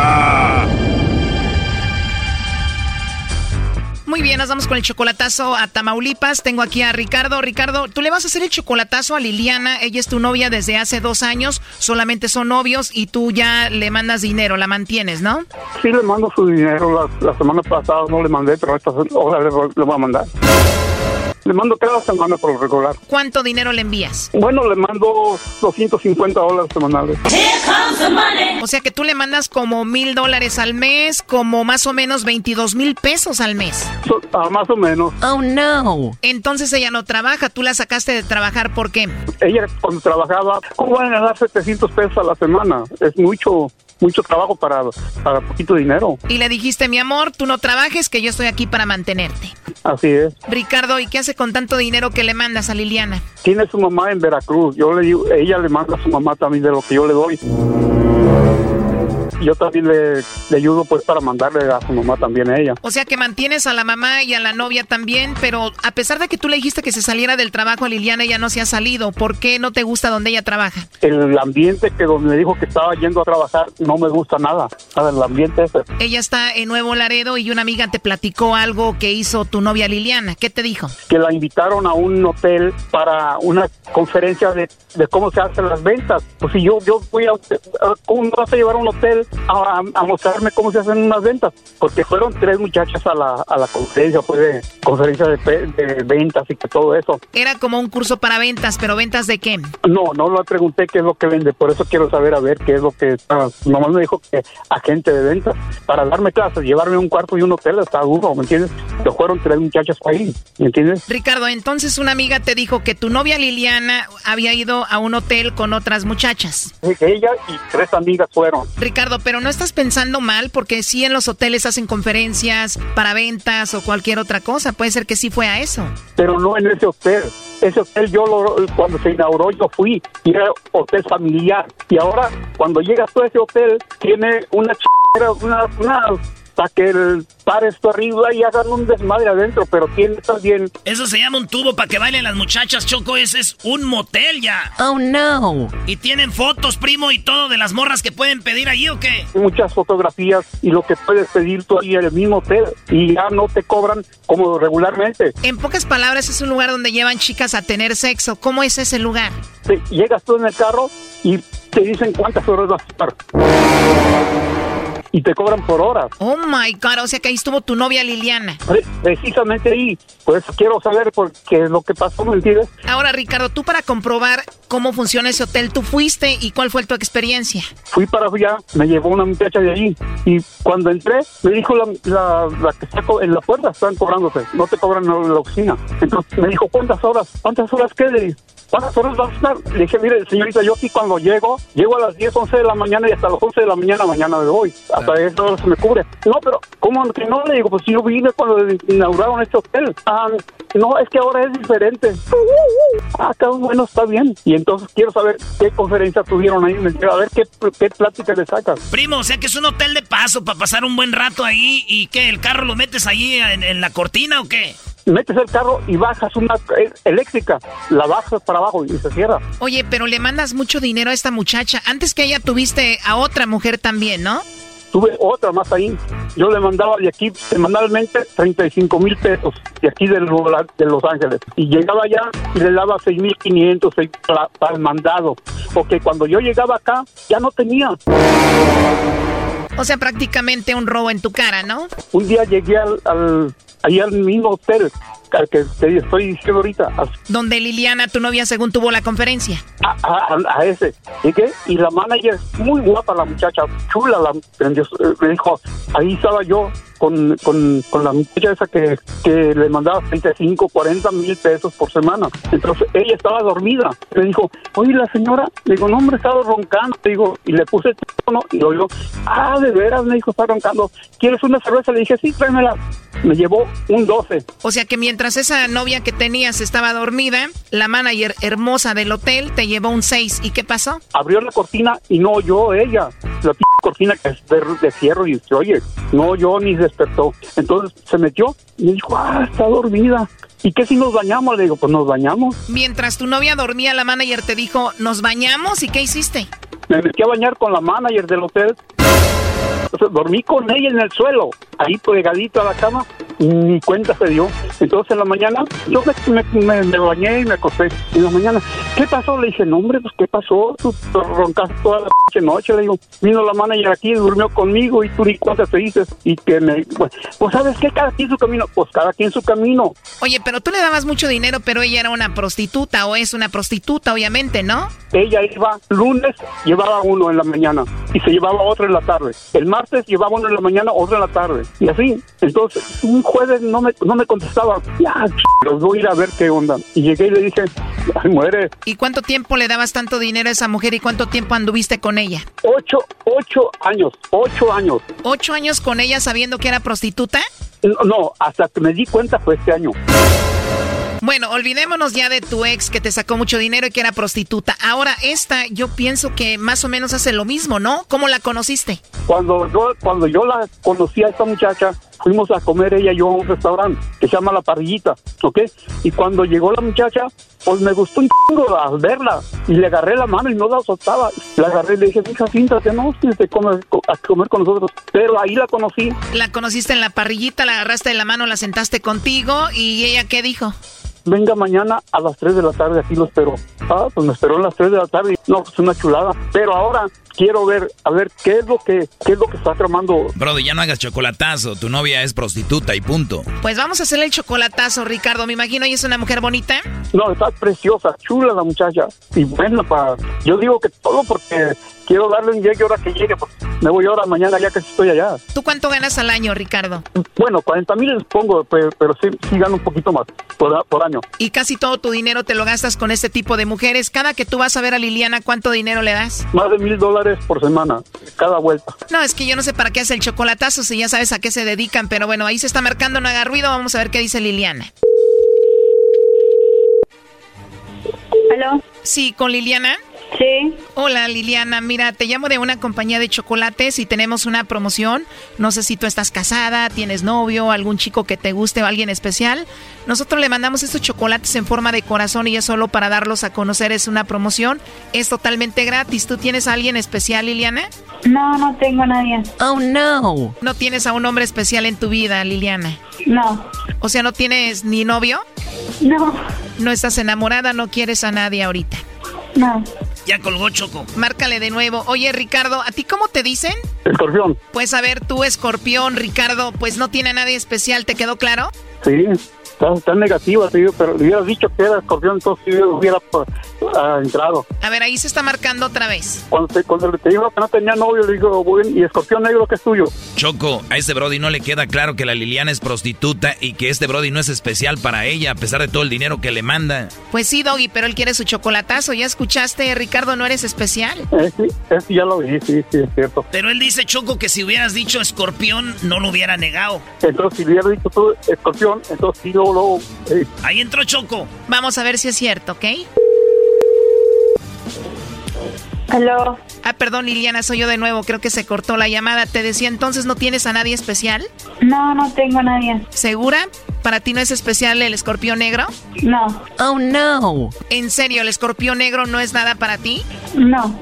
Muy bien, nos vamos con el chocolatazo a Tamaulipas. Tengo aquí a Ricardo. Ricardo, tú le vas a hacer el chocolatazo a Liliana. Ella es tu novia desde hace dos años. Solamente son novios y tú ya le mandas dinero, la mantienes, ¿no? Sí, le mando su dinero. La, semana pasada no le mandé, pero esta hora le, le voy a mandar. Le mando cada semana por lo regular. ¿Cuánto dinero le envías? Bueno, le mando 250 dólares semanales. O sea que tú le mandas como mil dólares al mes, como más o menos 22 mil pesos al mes. So- ah, más o menos. Oh, no. Entonces ella no trabaja. Tú la sacaste de trabajar, ¿por qué? Ella cuando trabajaba, ¿cómo van a ganar 700 pesos a la semana? Es mucho, mucho trabajo para, para poquito dinero. Y le dijiste, mi amor, tú no trabajes, que yo estoy aquí para mantenerte. Así es. Ricardo, ¿y qué hace con tanto dinero que le mandas a Liliana? Tiene su mamá en Veracruz. Yo le digo, ella le manda a su mamá también de lo que yo le doy. Yo también le, le ayudo pues para mandarle a su mamá también a ella. O sea que mantienes a la mamá y a la novia también, pero a pesar de que tú le dijiste que se saliera del trabajo a Liliana, ella no se ha salido. ¿Por qué no te gusta donde ella trabaja? El ambiente que donde me dijo que estaba yendo a trabajar no me gusta nada. Nada, el ambiente ese. Ella está en Nuevo Laredo y una amiga te platicó algo que hizo tu novia Liliana. ¿Qué te dijo? que la invitaron a un hotel para una conferencia de, de cómo se hacen las ventas. Pues si yo, yo voy a, a- ¿cómo me vas a llevar a un hotel a, a- mostrarme cómo se hacen unas ventas? Porque fueron tres muchachas a la, a la conferencia, fue de conferencia de, de ventas y que todo eso. Era como un curso para ventas, pero ventas de qué? No, no le pregunté qué es lo que vende, por eso quiero saber a ver qué es lo que está. Nomás me dijo que agente de ventas. Para darme clases, llevarme un cuarto y un hotel está duro, ¿me entiendes? Que fueron tres muchachas ahí, ¿me entiendes? Ricardo, entonces una amiga te dijo que tu novia Liliana había ido a un hotel con otras muchachas. Ella y tres amigas fueron. Ricardo, pero no estás pensando mal porque sí en los hoteles hacen conferencias para ventas o cualquier otra cosa. Puede ser que sí fue a eso. pero no en ese hotel. Ese hotel yo lo, cuando se inauguró yo fui y era hotel familiar. Y ahora cuando llegas tú a ese hotel tiene una ch... una, una para que el par esto arriba y hagan un desmadre adentro, pero tiene también Eso se llama un tubo para que bailen las muchachas, Choco. Ese es un motel ya. Oh, no. ¿Y tienen fotos, primo, y todo de las morras que pueden pedir allí o qué? muchas fotografías y lo que puedes pedir tú ahí en el mismo hotel y ya no te cobran como regularmente. En pocas palabras, es un lugar donde llevan chicas a tener sexo. ¿Cómo es ese lugar? Llegas tú en el carro y te dicen cuántas horas vas a estar. Y te cobran por horas. Oh my God, o sea que ahí estuvo tu novia Liliana. Pre- Precisamente ahí, pues quiero saber por qué es lo que pasó, ¿me entiendes? Ahora, Ricardo, tú para comprobar cómo funciona ese hotel, tú fuiste y cuál fue tu experiencia. Fui para allá, me llevó una muchacha de allí y cuando entré me dijo la, la, la que está en la puerta, están cobrándote, no te cobran en la oficina. Entonces me dijo, ¿cuántas horas? ¿Cuántas horas qué? Le dije, ¿cuántas horas vas a estar? Le dije, mire, señorita, yo aquí cuando llego, llego a las 10, 11 de la mañana y hasta las 11 de la mañana mañana me voy. Hasta eso se me cubre. No, pero ¿cómo que no? Le digo, pues yo vine cuando inauguraron este hotel. Ah, no, es que ahora es diferente. Ah, está bueno, está bien. Y entonces quiero saber qué conferencia tuvieron ahí, a ver qué, qué plática le sacas. Primo, o sea que es un hotel de paso para pasar un buen rato ahí y que el carro lo metes ahí en, en la cortina o qué? metes el carro y bajas una eh, eléctrica, la bajas para abajo y se cierra. Oye, pero le mandas mucho dinero a esta muchacha. Antes que ella tuviste a otra mujer también, ¿no? Tuve otra más ahí. Yo le mandaba de aquí semanalmente 35 mil pesos de aquí de, Lo- de Los Ángeles. Y llegaba allá y le daba 6.500 seis para, para el mandado. Porque cuando yo llegaba acá ya no tenía. O sea, prácticamente un robo en tu cara, ¿no? Un día llegué al, al ahí al mismo hotel al que te estoy diciendo ahorita, Donde Liliana, tu novia, según tuvo la conferencia. a- a- a ese. Llegué y la manager, muy guapa la muchacha, chula, la, me dijo, ahí estaba yo con, con, con la muchacha esa que, que le mandaba 35, 40 mil pesos por semana. Entonces ella estaba dormida. Me dijo, oye, la señora, le digo, no, hombre, estaba roncando. Le digo, y le puse el teléfono y oigo, ah, de veras, me dijo, está roncando. ¿Quieres una cerveza? Le dije, sí, tráemela. Me llevó un 12. O sea que mientras esa novia que tenías estaba dormida, la manager hermosa del hotel te llevó un 6. ¿Y qué pasó? abrió la cortina y no oyó ella. La p cortina que es de, de fierro y se oye, no oyó ni despertó. Entonces se metió y dijo, ah, está dormida. ¿Y qué si nos bañamos? Le digo, pues nos bañamos. Mientras tu novia dormía, la manager te dijo, ¿nos bañamos? ¿Y qué hiciste? Me metí a bañar con la manager del hotel. O sea, dormí con ella en el suelo, ahí pegadito a la cama, ni cuenta se dio. Entonces en la mañana yo me, me- me- me bañé y me acosté. En la mañana, ¿qué pasó? Le dije, no hombre, pues ¿qué pasó? Tú te roncaste toda la noche. Le digo, vino la manager aquí, durmió conmigo y tú ni cuenta te dices. Y que me, pues, pues ¿sabes qué? Cada quien su camino. Pues cada quien su camino. Oye, pero tú le dabas mucho dinero, pero ella era una prostituta o es una prostituta, obviamente, ¿no? Ella iba lunes, llevaba uno en la mañana y se llevaba otro en la tarde. El martes llevaba uno en la mañana, otro en la tarde. Y así. Entonces, un jueves no me, no me contestaba. Ya, los voy a ir a ver qué onda. Y llegué y le dije, ay, muere. ¿Y cuánto tiempo le dabas tanto dinero a esa mujer y cuánto tiempo anduviste con ella? Ocho, ocho años, ocho años. ¿Ocho años con ella sabiendo que era prostituta? No, no, hasta que me di cuenta fue este año. Bueno, olvidémonos ya de tu ex que te sacó mucho dinero y que era prostituta. Ahora esta, yo pienso que más o menos hace lo mismo, ¿no? ¿Cómo la conociste? Cuando yo, cuando yo la conocí a esta muchacha, fuimos a comer ella y yo a un restaurante que se llama La Parrillita, ¿ok? Y cuando llegó la muchacha, pues me gustó un chingo al verla y le agarré la mano y no la soltaba. La agarré y le dije, hija, siéntate, no, siéntate comer- a comer con nosotros. Pero ahí la conocí. La conociste en la parrillita, la agarraste de la mano, la sentaste contigo y ella qué dijo? Venga mañana a las 3 de la tarde, aquí lo espero. Ah, pues me esperó a las 3 de la tarde. No, pues una chulada. Pero ahora quiero ver, a ver, qué es lo que, qué es lo que está tramando. Brody, ya no hagas chocolatazo. Tu novia es prostituta y punto. Pues vamos a hacerle el chocolatazo, Ricardo. Me imagino ella es una mujer bonita. No, está preciosa, chula la muchacha. Y bueno, para, yo digo que todo porque quiero darle un llegue ahora que llegue. Pues me voy ahora mañana ya que estoy allá. ¿Tú cuánto ganas al año, Ricardo? Bueno, 40 mil les pongo, pero, pero sí, sí gano un poquito más por año. Y casi todo tu dinero te lo gastas con este tipo de mujeres. Cada que tú vas a ver a Liliana, ¿cuánto dinero le das? Más de mil dólares por semana, cada vuelta. No, es que yo no sé para qué hace el chocolatazo si ya sabes a qué se dedican, pero bueno, ahí se está marcando, no haga ruido, vamos a ver qué dice Liliana. ¿Aló? Sí, con Liliana. Sí. Hola Liliana, mira, te llamo de una compañía de chocolates y tenemos una promoción. No sé si tú estás casada, tienes novio, algún chico que te guste o alguien especial. Nosotros le mandamos estos chocolates en forma de corazón y es solo para darlos a conocer, es una promoción. Es totalmente gratis. ¿Tú tienes a alguien especial, Liliana? No, no tengo a nadie. Oh, no. ¿No tienes a un hombre especial en tu vida, Liliana? No. O sea, ¿no tienes ni novio? No. ¿No estás enamorada? ¿No quieres a nadie ahorita? No. Ya colgó Choco. Márcale de nuevo. Oye, Ricardo, ¿a ti cómo te dicen? Escorpión. Pues a ver, tú, escorpión, Ricardo, pues no tiene a nadie especial, ¿te quedó claro? Sí, está, está negativa, sí, pero le hubieras dicho que era escorpión, entonces sí hubiera pues, entrado. A ver, ahí se está marcando otra vez. Cuando te, cuando te dijo que no tenía novio, le digo, bueno, ¿y escorpión negro que es tuyo? Choco, a este Brody no le queda claro que la Liliana es prostituta y que este Brody no es especial para ella, a pesar de todo el dinero que le manda. Pues sí, Doggy, pero él quiere su chocolatazo. ¿Ya escuchaste, Ricardo, no eres especial? Eh, sí, sí, ya lo vi, sí, sí, es cierto. Pero él dice, Choco, que si hubieras dicho escorpión, no lo hubiera negado. Entonces, si le hubiera dicho tú escorpión, entonces sí, luego, luego, eh, Ahí entró Choco. Vamos a ver si es cierto, ¿ok? Aló. Ah, perdón, Liliana, soy yo de nuevo. Creo que se cortó la llamada. Te decía entonces, ¿no tienes a nadie especial? No, no tengo a nadie. ¿Segura? ¿Para ti no es especial el escorpión negro? No. Oh, no. ¿En serio, el escorpión negro no es nada para ti? No.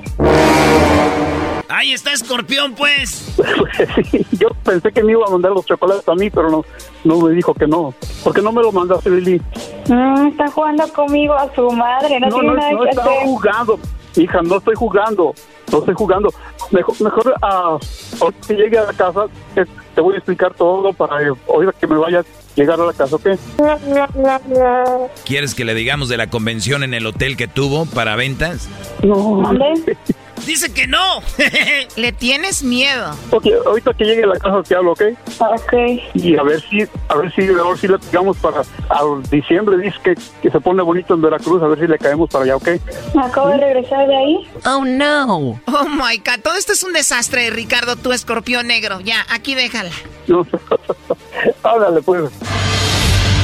Ahí está escorpión, pues. Sí, yo pensé que me iba a mandar los chocolates a mí, pero no, no me dijo que no. ¿Por qué no me lo mandaste, Lili? Mm, está jugando conmigo a su madre, no, No, tiene no, nada no que estaba hacer. jugando. Hija, no estoy jugando. No estoy jugando. Mejor, mejor ah, ahorita que llegue a la casa, eh, te voy a explicar todo para eh, ahorita que me vaya a llegar a la casa, ¿ok? ¿Quieres que le digamos de la convención en el hotel que tuvo para ventas? No. Dice que no. Le tienes miedo. Ok, ahorita que llegue a la casa te hablo, ¿ok? Ok. Y a ver si, a ver si, a ver si le pegamos para a diciembre, dice que, que se pone bonito en Veracruz, a ver si le caemos para allá, ¿ok? Acabo de regresar de ahí. Oh, no. Oh, my God. Todo esto es un desastre, Ricardo, tu escorpión negro. Ya, aquí déjala. No, ándale, pues.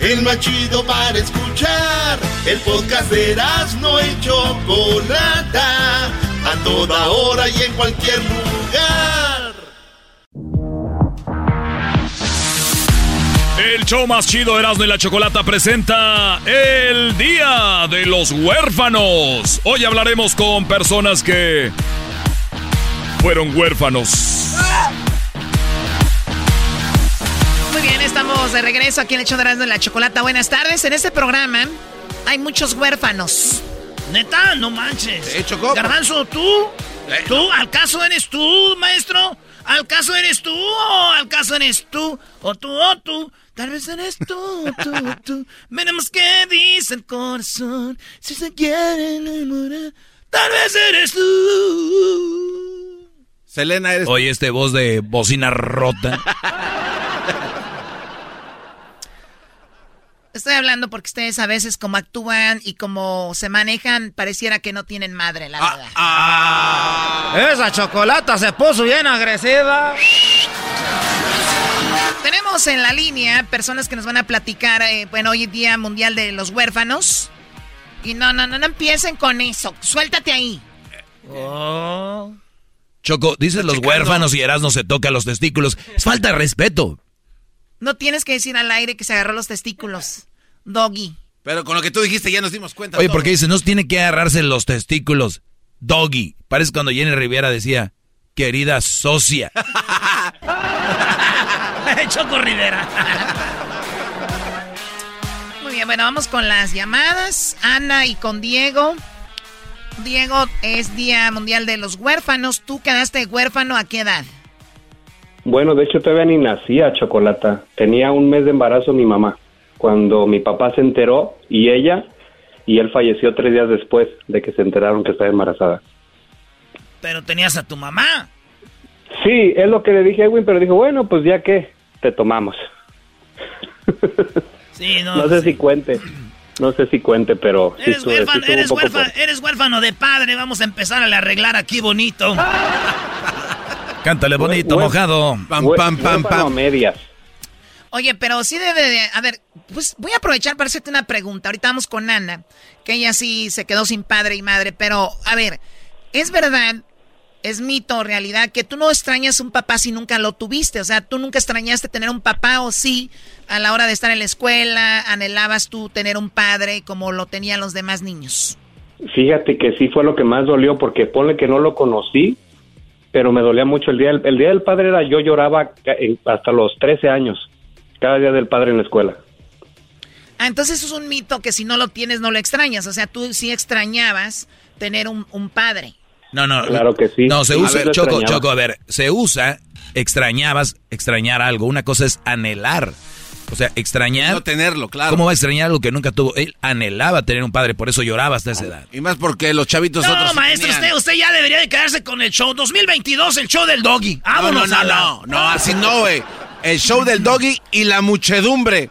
El más chido para escuchar. El podcast de Erasmo y Chocolata. A toda hora y en cualquier lugar. El show más chido Erasmo y la Chocolata presenta el Día de los Huérfanos. Hoy hablaremos con personas que fueron huérfanos. Muy bien, estamos de regreso aquí en el show de la Chocolata. Buenas tardes. En este programa hay muchos huérfanos. Neta, no manches. ¿Eh, Choco? Garbanzo, ¿tú? ¿Tú? ¿Al caso eres tú, maestro? ¿Al caso eres tú o al caso eres tú? ¿O tú o tú? Tal vez eres tú, tú, tú. Veremos qué dice el corazón. Si se quiere enamorar, tal vez eres tú. Selena, eres... Oye, este voz de bocina rota. Estoy hablando porque ustedes a veces como actúan y como se manejan, pareciera que no tienen madre, la verdad. Esa chocolata se puso bien agresiva. Tenemos en la línea personas que nos van a platicar, eh, bueno, hoy es Día Mundial de los Huérfanos. Y no, no, no, no empiecen con eso. Suéltate ahí. Choco, dices los huérfanos y Erasmo se toca los testículos. Es falta de respeto. No tienes que decir al aire que se agarró los testículos. Doggy. Pero con lo que tú dijiste ya nos dimos cuenta. Oye, porque dice, no tiene que agarrarse los testículos. Doggy. Parece cuando Jenny Rivera decía, querida socia. Choco Rivera. Muy bien, bueno, vamos con las llamadas. Ana y con Diego. Diego, es Día Mundial de los Huérfanos. ¿Tú quedaste huérfano a qué edad? Bueno, de hecho todavía ni nacía Chocolata. Tenía un mes de embarazo mi mamá. Cuando mi papá se enteró y ella, y él falleció tres días después de que se enteraron que estaba embarazada. Pero tenías a tu mamá. Sí, es lo que le dije a Edwin, pero dijo, bueno, pues ya que, te tomamos. Sí, no. No sé si cuente, no sé si cuente, pero sí Eres sí huérfano, un eres, huérfano, eres huérfano de padre. Vamos a empezar a le arreglar aquí bonito. Cántale bonito, mojado. Hué- huérfano a medias. Oye, pero sí debe de... A ver, pues voy a aprovechar para hacerte una pregunta. Ahorita vamos con Ana, que ella sí se quedó sin padre y madre, pero a ver, ¿es verdad, es mito o realidad que tú no extrañas un papá si nunca lo tuviste? O sea, ¿tú nunca extrañaste tener un papá o sí a la hora de estar en la escuela anhelabas tú tener un padre como lo tenían los demás niños? Fíjate que sí fue lo que más dolió porque ponle que no lo conocí, pero me dolía mucho el día. del- El, día del padre era yo lloraba hasta los 13 años, cada día del padre en la escuela. Ah, entonces eso es un mito que si no lo tienes no lo extrañas. O sea, tú sí extrañabas tener un, un padre. No, no. Claro que sí. No, se A usa, Choco, extrañaba. Choco, a ver, se usa, extrañabas, extrañar algo. Una cosa es anhelar. O sea, extrañar. No tenerlo, claro. ¿Cómo va a extrañar algo que nunca tuvo? Él anhelaba tener un padre, por eso lloraba hasta esa edad. Y más porque los chavitos No, otros sí maestro, tenían. usted, usted ya debería de quedarse con el show 2022, el show del doggy. No, Vámonos no, a no, la- no, no, así no, güey. El show del doggy y la muchedumbre.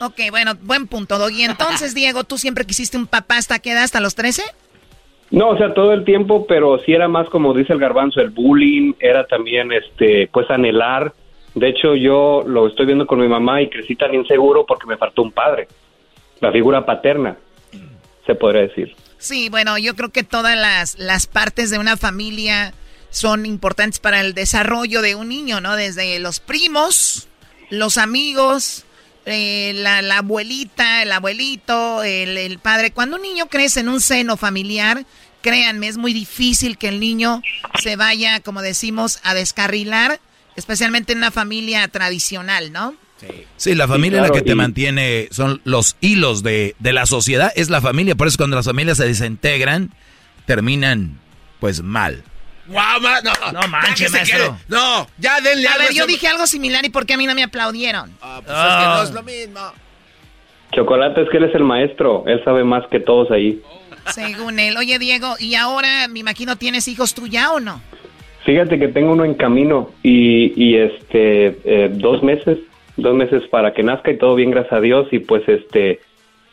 Ok, bueno, buen punto, Doggy. Entonces, Diego, ¿tú siempre quisiste un papá hasta qué edad? ¿Hasta los 13? No, o sea, todo el tiempo, pero sí era más como dice el garbanzo, el bullying, era también, este, pues anhelar. De hecho, yo lo estoy viendo con mi mamá y crecí tan inseguro porque me faltó un padre, la figura paterna, se podría decir. Sí, bueno, yo creo que todas las, las partes de una familia son importantes para el desarrollo de un niño, ¿no? Desde los primos, los amigos, eh, la, la abuelita, el abuelito, el, el padre. Cuando un niño crece en un seno familiar, créanme, es muy difícil que el niño se vaya, como decimos, a descarrilar, especialmente en una familia tradicional, ¿no? Sí, la familia Sí, es la claro, que te mantiene, son los hilos de, de la sociedad, es la familia, por eso cuando las familias se desintegran, terminan pues mal. Guau, ma- no, No manches, maestro. No, ya denle A algo ver, yo dije algo similar y ¿por qué a mí no me aplaudieron? Ah, pues es que no es lo mismo. Chocolate es que él es el maestro, él sabe más que todos ahí. Según él. Oye, Diego, ¿y ahora me imagino tienes hijos tú ya o no? Fíjate que tengo uno en camino y, y este, eh, dos meses, dos meses para que nazca y todo bien, gracias a Dios. Y pues este,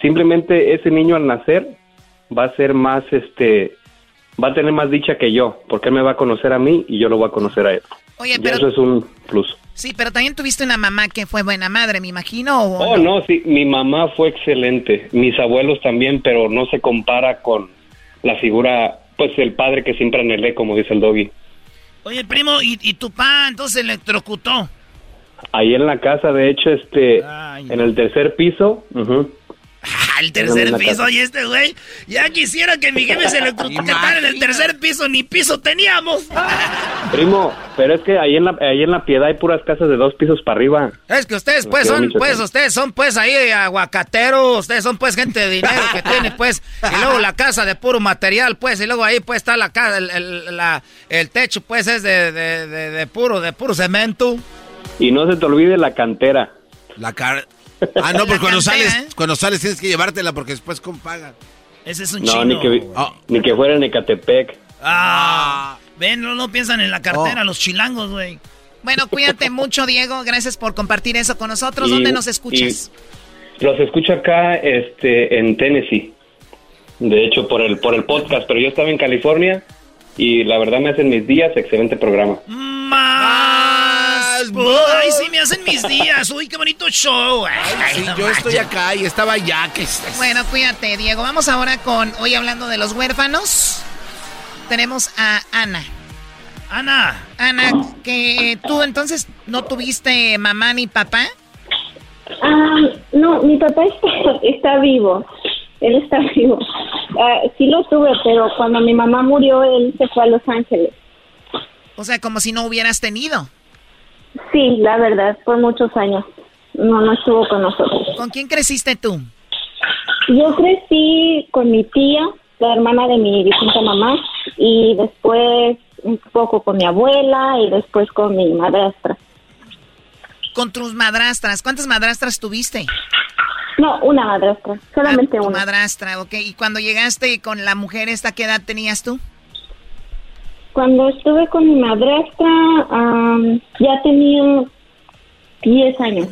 simplemente ese niño al nacer va a ser más, este, va a tener más dicha que yo, porque él me va a conocer a mí y yo lo voy a conocer a él. Oye, pero eso es un plus. sí, pero también tuviste una mamá que fue buena madre, me imagino. ¿o Oh, no, sí, mi mamá fue excelente, mis abuelos también, pero no se compara con la figura, pues el padre que siempre anhelé, como dice el doggy. Oye, primo, ¿y, y tu pa entonces electrocutó? Ahí en la casa, de hecho, este, en el tercer piso, ujú, Al tercer En la piso, oye, este güey. Ya quisiera que mi jefe se electrocutara en el tercer piso, ni piso teníamos. primo, pero es que ahí en la, ahí en la piedad hay puras casas de dos pisos para arriba. Es que ustedes pues son, pues ustedes son pues ahí aguacateros, ustedes son pues gente de dinero que tiene pues, y luego la casa de puro material pues, y luego ahí pues está la casa, el, el- la- el techo pues es de, de- de- de puro, de puro cemento. Y no se te olvide la cantera. La cara. Ah, no, pues cuando sales, ¿eh? cuando sales tienes que llevártela porque después cómo pagan. Ese es un No, chino. ni que, vi- ni que fuera en Ecatepec. Ah, ven, no, no piensan en la cartera, Oh. los chilangos, güey. Bueno, cuídate mucho, Diego. Gracias por compartir eso con nosotros. Y- ¿Dónde nos escuchas? los escucho acá este, en Tennessee. De hecho, por el, por el podcast, pero yo estaba en California y la verdad me hacen mis días. Excelente programa. Más. Ay, sí, me hacen mis días. Uy, qué bonito show. Ay, Sí, no yo estoy acá y estaba allá. Que... Bueno, cuídate, Diego. Vamos ahora con, hoy hablando de los huérfanos, tenemos a Ana. Ana. Ana, que tú entonces no tuviste mamá ni papá. Ah, no, mi papá está, está vivo. Él está vivo. Ah, sí lo tuve, pero cuando mi mamá murió, él se fue a Los Ángeles. O sea, como si no hubieras tenido. Sí, la verdad, por muchos años. No, no estuvo con nosotros. ¿Con quién creciste tú? Yo crecí con mi tía, la hermana de mi difunta mamá, y después un poco con mi abuela y después con mi madrastra. Con tus madrastras. ¿Cuántas madrastras tuviste? No, una madrastra, solamente Ah, una. madrastra, ok. ¿Y cuando llegaste con la mujer esta, qué edad tenías tú? Cuando estuve con mi madrastra, ya tenía 10 años.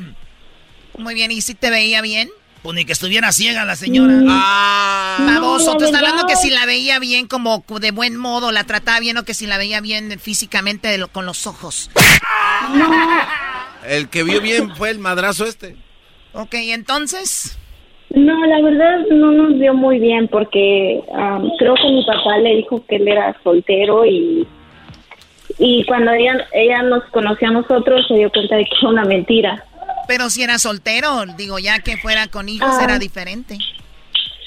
Muy bien, ¿y si te veía bien? Pues ni que estuviera ciega la señora. Mm. Ah. Baboso, tú estás hablando que si la veía bien como de buen modo, la trataba bien o que si la veía bien físicamente de lo- con los ojos. El que vio bien fue el madrazo este. Ok, entonces. No, la verdad no nos dio muy bien porque am, creo que mi papá le dijo que él era soltero y y cuando ella, ella nos conoció a nosotros se dio cuenta de que era una mentira. Pero si era soltero, digo, ya que fuera con hijos Ah. era diferente.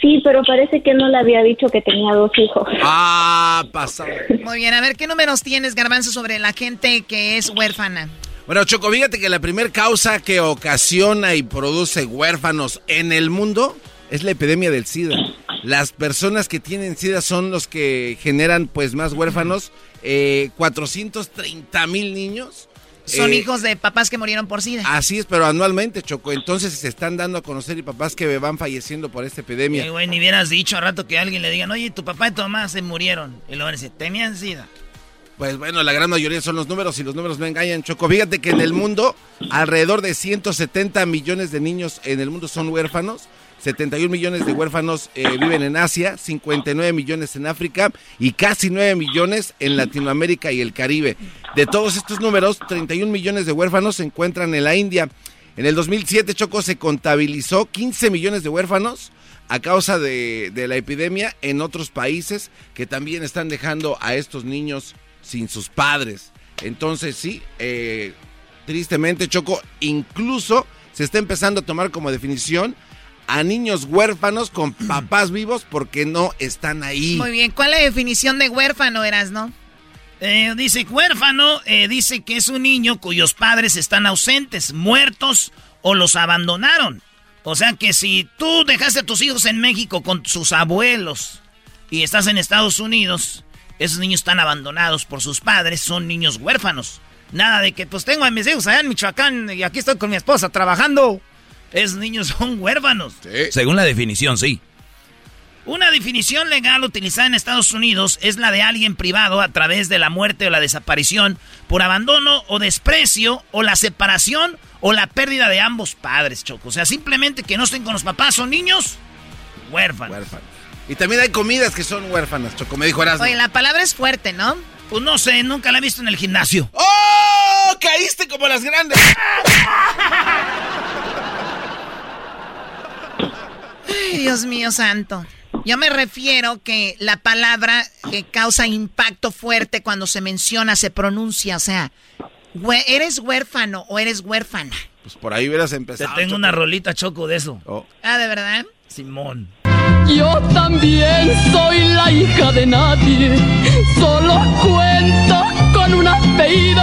Sí, pero parece que no le había dicho que tenía dos hijos. Ah, pasado. Muy bien, a ver, ¿qué números tienes, Garbanzo, sobre la gente que es huérfana? Bueno, Choco, fíjate que la primera causa que ocasiona y produce huérfanos en el mundo es la epidemia del SIDA. Las personas que tienen SIDA son los que generan pues más huérfanos. Eh, 430 mil niños. Son Eh, hijos de papás que murieron por SIDA. Así es, pero anualmente, Choco. Entonces se están dando a conocer y papás que van falleciendo por esta epidemia. Eh, güey, ni hubieras dicho a rato que alguien le digan, oye, tu papá y tu mamá se murieron. Y luego decir, tenían sida. Pues bueno, la gran mayoría son los números y los números no engañan, Choco. Fíjate que en el mundo, alrededor de 170 millones de niños en el mundo son huérfanos. 71 millones de huérfanos eh, viven en Asia, 59 millones en África y casi 9 millones en Latinoamérica y el Caribe. De todos estos números, 31 millones de huérfanos se encuentran en la India. En el 2007, Choco, se contabilizó 15 millones de huérfanos a causa de, de la epidemia en otros países que también están dejando a estos niños sin sus padres. Entonces sí, eh, tristemente Choco, incluso se está empezando a tomar como definición a niños huérfanos con papás vivos porque no están ahí. Muy bien, ¿cuál es la definición de huérfano eras, no? Eh, dice, huérfano, eh, dice que es un niño cuyos padres están ausentes, muertos o los abandonaron. O sea que si tú dejaste a tus hijos en México con sus abuelos y estás en Estados Unidos, esos niños están abandonados por sus padres, son niños huérfanos. Nada de que pues tengo a mis hijos allá en Michoacán y aquí estoy con mi esposa trabajando. Esos niños son huérfanos. Según la definición, sí. Una definición legal utilizada en Estados Unidos es la de alguien privado a través de la muerte o la desaparición por abandono o desprecio o la separación o la pérdida de ambos padres, Choco. O sea, simplemente que no estén con los papás, son niños huérfanos. Y también hay comidas que son huérfanas, Choco, me dijo Erasmo. Oye, la palabra es fuerte, ¿no? Pues no sé, nunca la he visto en el gimnasio. ¡Oh! Caíste como las grandes. Ay, Dios mío santo. Yo me refiero que la palabra que causa impacto fuerte cuando se menciona, se pronuncia, o sea, ¿eres huérfano o eres huérfana? Pues por ahí hubieras Te empezado. tengo Choco. una rolita, Choco, de eso. Ah, ¿de verdad? Simón. Yo también soy la hija de nadie. Solo cuento con un apellido.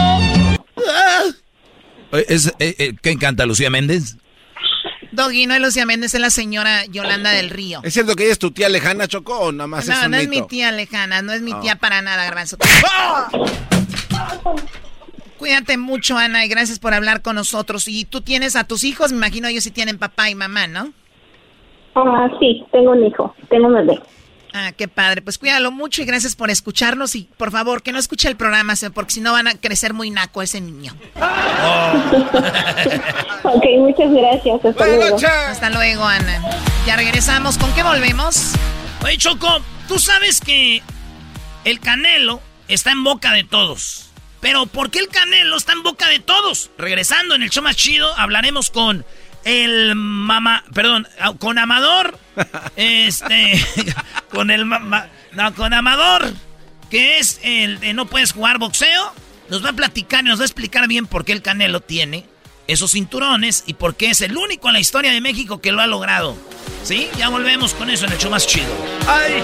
Eh, Es, eh, eh, ¿Qué encanta Lucía Méndez? Doggy, no es Lucía Méndez, es la señora Yolanda del Río. ¿Es cierto que ella es tu tía lejana, Choco, o nada más es No, no es mi tía lejana, no es mi Ah. tía para nada, Garbanzo. Cuídate mucho, Ana, y gracias por hablar con nosotros. Y tú tienes a tus hijos, me imagino ellos sí tienen papá y mamá, ¿no? Ah, sí, tengo un hijo, tengo un bebé. Ah, qué padre. Pues cuídalo mucho y gracias por escucharnos. Y por favor, que no escuche el programa, porque si no van a crecer muy naco ese niño. Ok, muchas gracias. Hasta luego. Hasta luego, Ana. Ya regresamos. ¿Con qué volvemos? Oye, Choco, tú sabes que el Canelo está en boca de todos. Pero ¿por qué el Canelo está en boca de todos? Regresando en el show más chido, hablaremos con el mamá, perdón, ah, con Amador, este, con el mamá, no, con Amador, que es el de no puedes jugar boxeo. Nos va a platicar y nos va a explicar bien por qué el Canelo tiene esos cinturones y por qué es el único en la historia de México que lo ha logrado. ¿Sí? Ya volvemos con eso en el show más chido. ¡Ay!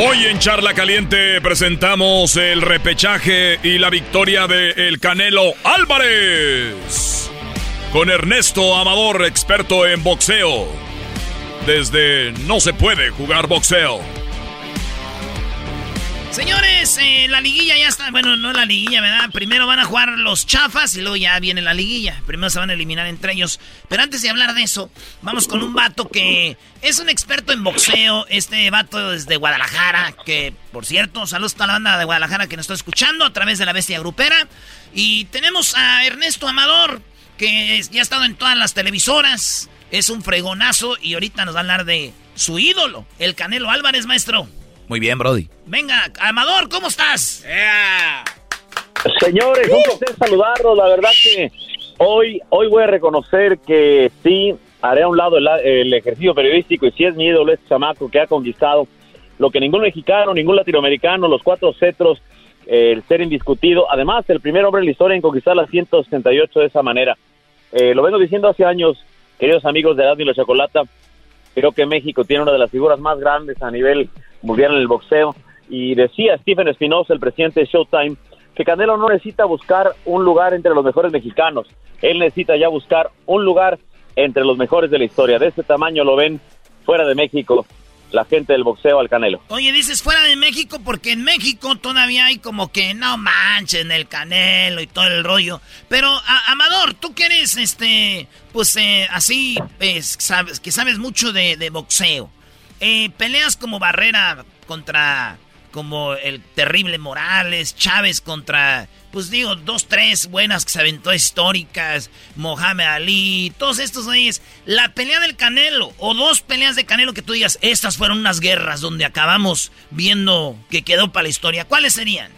Hoy en Charla Caliente presentamos el repechaje y la victoria de El Canelo Álvarez. Con Ernesto Amador, experto en boxeo. Desde No se puede jugar boxeo. Señores, eh, la liguilla ya está. Bueno, no la liguilla, ¿verdad? Primero van a jugar los chafas y luego ya viene la liguilla. Primero se van a eliminar entre ellos. Pero antes de hablar de eso, vamos con un vato que es un experto en boxeo. Este vato es de Guadalajara. Que, por cierto, saludos a la banda de Guadalajara que nos está escuchando a través de la bestia grupera. Y tenemos a Ernesto Amador, que ya ha estado en todas las televisoras. Es un fregonazo y ahorita nos va a hablar de su ídolo, el Canelo Álvarez, maestro. Muy bien, Brody. Venga, Amador, ¿cómo estás? Señores, un placer saludarlos. La verdad que hoy, hoy voy a reconocer que sí, haré a un lado el, el ejercicio periodístico y sí es mi ídolo este chamaco que ha conquistado lo que ningún mexicano, ningún latinoamericano, los cuatro cetros, eh, el ser indiscutido. Además, el primer hombre en la historia en conquistar las 168 de esa manera. Eh, lo vengo diciendo hace años, queridos amigos de Radio y la Chocolata, creo que México tiene una de las figuras más grandes a nivel en el boxeo. Y decía Stephen Espinosa, el presidente de Showtime, que Canelo no necesita buscar un lugar entre los mejores mexicanos. Él necesita ya buscar un lugar entre los mejores de la historia. De este tamaño lo ven fuera de México la gente del boxeo al Canelo. Oye, dices fuera de México porque en México todavía hay como que no manchen el Canelo y todo el rollo. Pero, Amador, tú que eres, este, pues eh, así, pues, sabes, que sabes mucho de, de boxeo. Eh, peleas como Barrera contra como el terrible Morales, Chávez contra, pues digo, dos, tres buenas que se aventó históricas, Mohamed Ali, todos estos. La pelea del Canelo, o dos peleas de Canelo que tú digas, estas fueron unas guerras donde acabamos viendo que quedó para la historia. ¿Cuáles serían?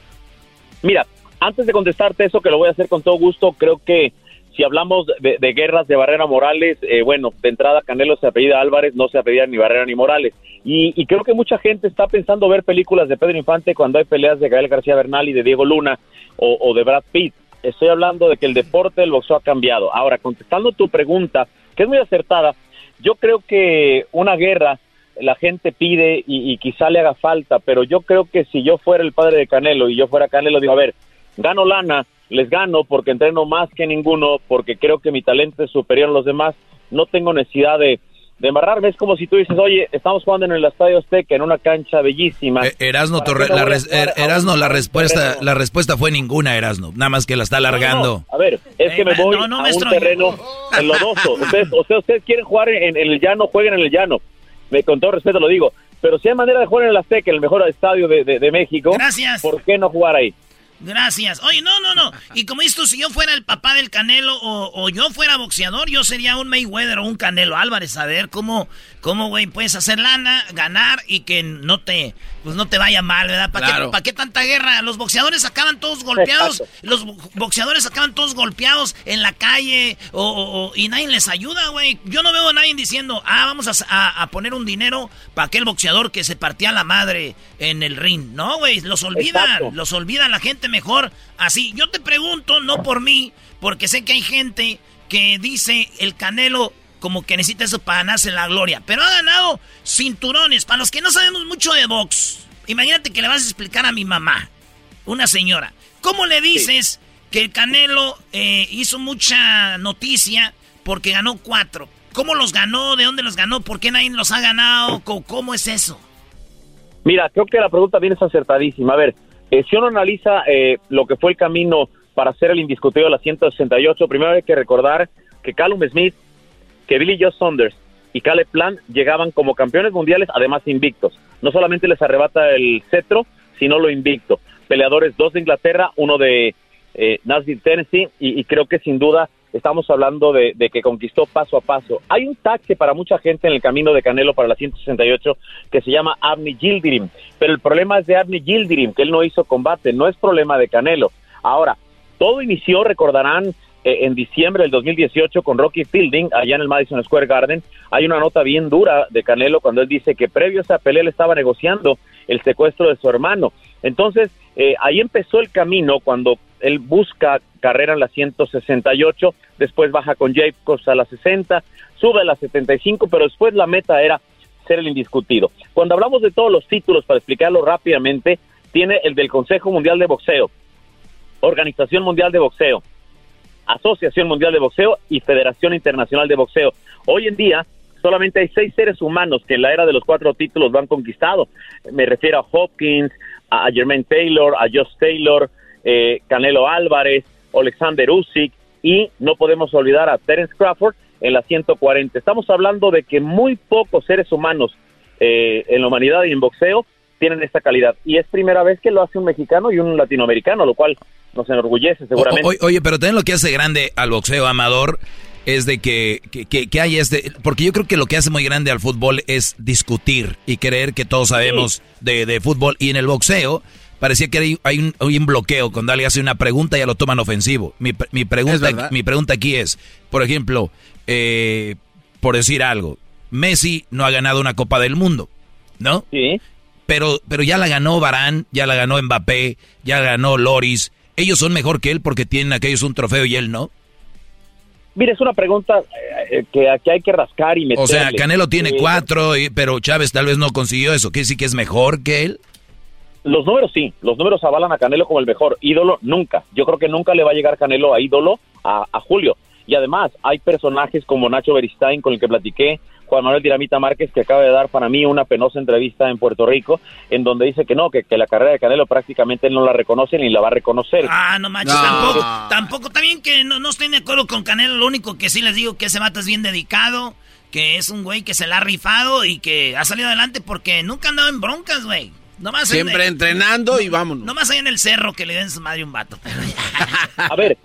Mira, antes de contestarte eso, que lo voy a hacer con todo gusto, creo que si hablamos de, guerras de Barrera Morales, eh, bueno, de entrada Canelo se apellida Álvarez, no se apellida ni Barrera ni Morales. Y, creo que mucha gente está pensando ver películas de Pedro Infante cuando hay peleas de Gael García Bernal y de Diego Luna o, de Brad Pitt. Estoy hablando de que el deporte del boxeo ha cambiado. Ahora, contestando tu pregunta, que es muy acertada, yo creo que una guerra la gente pide y, y quizá le haga falta, pero yo creo que si yo fuera el padre de Canelo y yo fuera Canelo, digo, a ver, gano lana, les gano porque entreno más que ninguno, porque creo que mi talento es superior a los demás, no tengo necesidad de, de embarrarme. Es como si tú dices, oye, estamos jugando en el Estadio Azteca, en una cancha bellísima. Eh, Erasno, la, Erasno la, respuesta, la respuesta fue ninguna, Erasno, nada más que la está alargando. A ver, es que me voy a un terreno enlodoso. Ustedes, ustedes quieren jugar en, el llano, jueguen en el llano. Me, con todo respeto lo digo. Pero si hay manera de jugar en el Azteca, el mejor estadio de, de México, Gracias. ¿por qué no jugar ahí? Gracias. Oye, no, no, no. Y como tú, si yo fuera el papá del Canelo o, yo fuera boxeador, yo sería un Mayweather o un Canelo Álvarez. A ver cómo, cómo, güey, puedes hacer lana, ganar y que no te, pues no te vaya mal, ¿verdad? ¿Para, qué, qué, tanta guerra? Los boxeadores acaban todos golpeados. Los boxeadores acaban todos golpeados en la calle o, y nadie les ayuda, güey. Yo no veo a nadie diciendo, ah, vamos a, poner un dinero para aquel boxeador que se partía la madre en el ring. No, güey, los olvidan, los olvidan la gente mejor así. Yo te pregunto, no por mí, porque sé que hay gente que dice el Canelo como que necesita eso para ganarse la gloria. Pero ha ganado cinturones. Para los que no sabemos mucho de box, imagínate que le vas a explicar a mi mamá, una señora, ¿cómo le dices que el Canelo eh, hizo mucha noticia porque ganó cuatro? ¿Cómo los ganó? ¿De dónde los ganó? ¿Por qué nadie los ha ganado? ¿Cómo, es eso? Mira, creo que la pregunta viene acertadísima. A ver, eh, si uno analiza eh, lo que fue el camino para ser el indiscutido de la 168, primero hay que recordar que Callum Smith que Billy Joe Saunders y Caleb Plant llegaban como campeones mundiales, además invictos. No solamente les arrebata el cetro, sino lo invicto. Peleadores, dos de Inglaterra, uno de eh, Nashville, Tennessee, y, creo que sin duda estamos hablando de, que conquistó paso a paso. Hay un taxe para mucha gente en el camino de Canelo para la 168 que se llama Abney Gildirim, pero el problema es de Abney Gildirim, que él no hizo combate, no es problema de Canelo. Ahora, todo inició, recordarán, en diciembre del 2018 con Rocky Fielding allá en el Madison Square Garden. Hay una nota bien dura de Canelo cuando él dice que previo a esa pelea estaba negociando el secuestro de su hermano. Entonces, eh, ahí empezó el camino cuando él busca carrera en la 168, después baja con Jacobs a la 60, sube a la 75, pero después la meta era ser el indiscutido. Cuando hablamos de todos los títulos, para explicarlo rápidamente, tiene el del Consejo Mundial de Boxeo, Organización Mundial de Boxeo, Asociación Mundial de Boxeo y Federación Internacional de Boxeo. Hoy en día solamente hay seis seres humanos que en la era de los cuatro títulos lo han conquistado. Me refiero a Hopkins, a Jermaine Taylor, a Josh Taylor, eh, Canelo Álvarez, Alexander Usyk y no podemos olvidar a Terence Crawford en la 140. Estamos hablando de que muy pocos seres humanos eh, en la humanidad y en boxeo tienen esta calidad. Y es primera vez que lo hace un mexicano y un latinoamericano, lo cual nos enorgullece seguramente. O- o- oye, pero también lo que hace grande al boxeo amador es de que, que, que- que hay este... Porque yo creo que lo que hace muy grande al fútbol es discutir y creer que todos sabemos de, de fútbol. Y en el boxeo parecía que hay, hay un, hay un bloqueo. Cuando alguien hace una pregunta ya lo toman ofensivo. Mi, pre- mi, pregunta, mi pregunta aquí es, por ejemplo, eh, por decir algo, Messi no ha ganado una Copa del Mundo, ¿no? Sí. Pero, pero ya la ganó Barán, ya la ganó Mbappé, ya ganó Loris. Ellos son mejor que él porque tienen aquellos un trofeo y él no. Mira, es una pregunta eh, eh, que aquí hay que rascar y meterle. O sea, Canelo tiene Eh, cuatro, pero Chávez tal vez no consiguió eso. ¿Qué sí que es mejor que él? Los números sí, los números avalan a Canelo como el mejor ídolo, nunca. Yo creo que nunca le va a llegar Canelo a ídolo a, a Julio. Y además, hay personajes como Nacho Beristain, con el que platiqué, Juan Manuel Dinamita Márquez, que acaba de dar para mí una penosa entrevista en Puerto Rico, en donde dice que no, que, que la carrera de Canelo prácticamente él no la reconoce ni la va a reconocer. Ah, no manches, No. tampoco. Tampoco, también que no, no estoy de acuerdo con Canelo. Lo único que sí les digo que ese vato es bien dedicado, que es un güey que se la ha rifado y que ha salido adelante porque nunca ha andado en broncas, güey. Nomás Siempre entrenando y vámonos. Nomás ahí en el cerro que le den su madre un vato. A ver,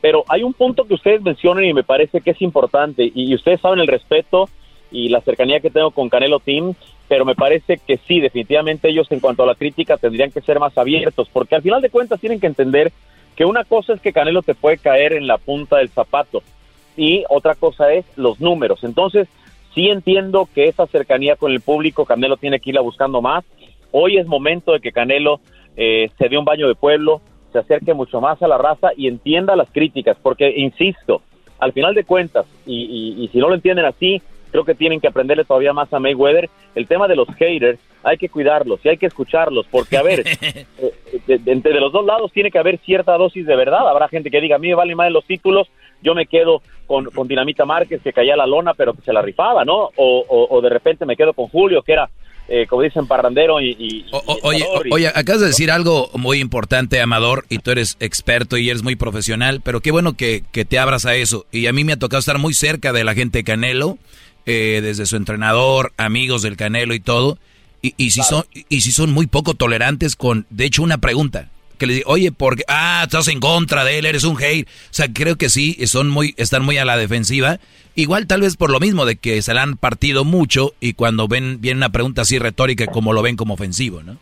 pero hay un punto que ustedes mencionan y me parece que es importante, y ustedes saben el respeto y la cercanía que tengo con Canelo Team, pero me parece que sí, definitivamente ellos en cuanto a la crítica tendrían que ser más abiertos, porque al final de cuentas tienen que entender que una cosa es que Canelo te puede caer en la punta del zapato y otra cosa es los números. Entonces, sí entiendo que esa cercanía con el público Canelo tiene que irla buscando más. Hoy es momento de que Canelo eh, se dé un baño de pueblo, se acerque mucho más a la raza y entienda las críticas, porque, insisto, al final de cuentas, y, si no lo entienden así, creo que tienen que aprenderle todavía más a Mayweather, el tema de los haters, hay que cuidarlos y hay que escucharlos, porque, a ver, eh, de, de- entre los dos lados tiene que haber cierta dosis de verdad. Habrá gente que diga, a mí me valen más los títulos, yo me quedo con, con Dinamita Márquez, que caía la lona, pero que se la rifaba, ¿no? O, o- o de repente me quedo con Julio, que era, eh, como dicen, parrandero y... y- O- y oye, y- oye, acabas de decir algo muy importante, Amador, y tú eres experto y eres muy profesional, pero qué bueno que, que te abras a eso. Y a mí me ha tocado estar muy cerca de la gente de Canelo, eh, desde su entrenador, amigos del Canelo y todo. Y, y si son y si son muy poco tolerantes con, de hecho, una pregunta que le digo, oye, porque ah, estás en contra de él, eres un hate. O sea, creo que sí, son muy, están muy a la defensiva. Igual tal vez por lo mismo de que se la han partido mucho y cuando ven viene una pregunta así retórica como lo ven como ofensivo, ¿no?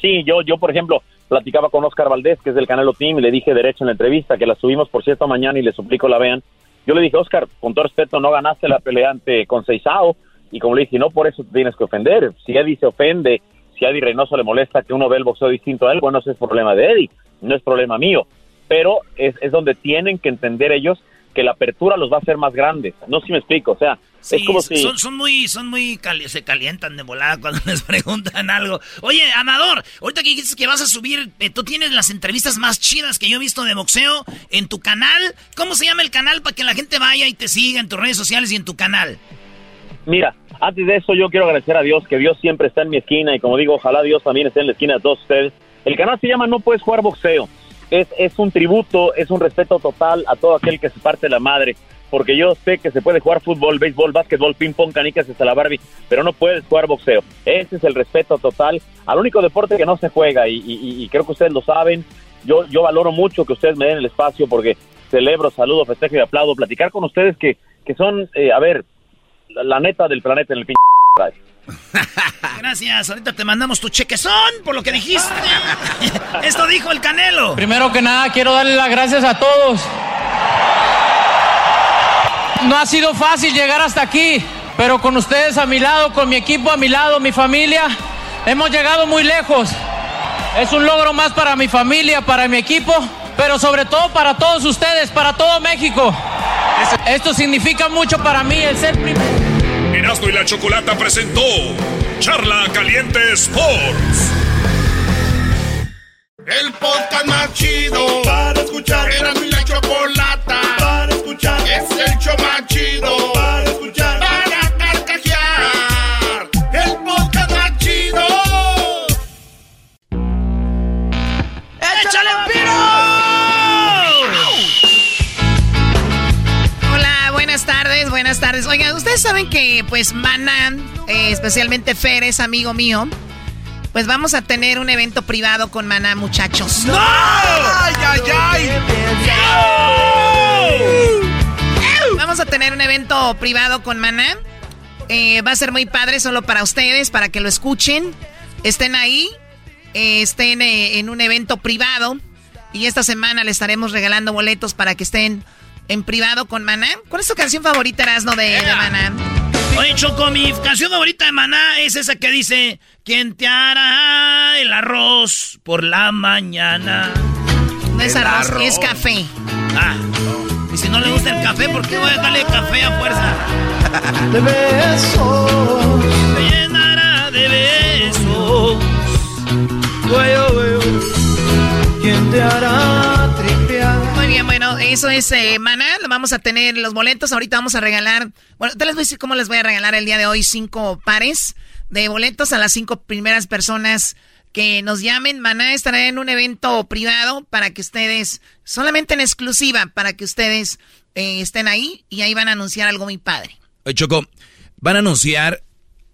Sí, yo, yo por ejemplo, platicaba con Oscar Valdés, que es del Canelo Team, y le dije derecho en la entrevista, que la subimos por cierto mañana y le suplico la vean. Yo le dije, Oscar, con todo respeto, no ganaste la pelea ante con Seisao, y como le dije, no por eso te tienes que ofender. Si Eddie se ofende, si a Eddie Reynoso le molesta que uno ve el boxeo distinto a él, bueno, ese es problema de Eddie, no es problema mío. Pero es, es donde tienen que entender ellos que la apertura los va a hacer más grandes. No sé si me explico, o sea, Sí, es como si... son, son muy, son muy cali- se calientan de volada cuando les preguntan algo. Oye, Amador, ahorita que dices que vas a subir, eh, tú tienes las entrevistas más chidas que yo he visto de boxeo en tu canal. ¿Cómo se llama el canal para que la gente vaya y te siga en tus redes sociales y en tu canal? Mira, antes de eso yo quiero agradecer a Dios que Dios siempre está en mi esquina y como digo, ojalá Dios también esté en la esquina de todos ustedes. El canal se llama No Puedes Jugar Boxeo. Es, es un tributo, es un respeto total a todo aquel que se parte la madre. Porque yo sé que se puede jugar fútbol, béisbol, básquetbol, ping pong, canicas hasta la Barbie, pero no puedes jugar boxeo. Ese es el respeto total al único deporte que no se juega y, y- y creo que ustedes lo saben. Yo, yo valoro mucho que ustedes me den el espacio porque celebro, saludo, festejo y aplaudo. Platicar con ustedes que, que son, eh, a ver, la, la neta del planeta en el pinche. Gracias, ahorita te mandamos tu chequezón por lo que dijiste. Esto dijo el Canelo. Primero que nada, quiero darle las gracias a todos. No ha sido fácil llegar hasta aquí, pero con ustedes a mi lado, con mi equipo a mi lado, mi familia, hemos llegado muy lejos. Es un logro más para mi familia, para mi equipo, pero sobre todo para todos ustedes, para todo México. Esto significa mucho para mí, el ser primero. Erasmo y la Chocolata presentó Charla Caliente Sports. El podcast más chido para escuchar. Era mi la chocolata para escuchar. Es el show más buenas tardes. Oigan, ustedes saben que pues Maná, eh, especialmente Fer, es amigo mío. Pues vamos a tener un evento privado con Maná, muchachos. ¡No! ¡Ay, ay, ay! Vamos a tener un evento privado con Maná. Eh, va a ser muy padre solo para ustedes, para que lo escuchen. Estén ahí, eh, estén en un evento privado. Y esta semana le estaremos regalando boletos para que estén en privado con Maná. ¿Cuál es tu canción favorita, Erasno, de, de Maná? Oye, Choco, mi canción favorita de Maná es esa que dice: ¿Quién te hará el arroz por la mañana? No es arroz, arroz. es café. Ah, y si no le gusta el café, ¿por qué voy a darle café a fuerza? De besos. Eso es eh, Maná. Vamos a tener los boletos. Ahorita vamos a regalar. Bueno, te les voy a decir cómo les voy a regalar el día de hoy cinco pares de boletos a las cinco primeras personas que nos llamen. Maná estará en un evento privado para que ustedes, solamente en exclusiva, para que ustedes eh, estén ahí y ahí van a anunciar algo muy padre. Oye, Choco, van a anunciar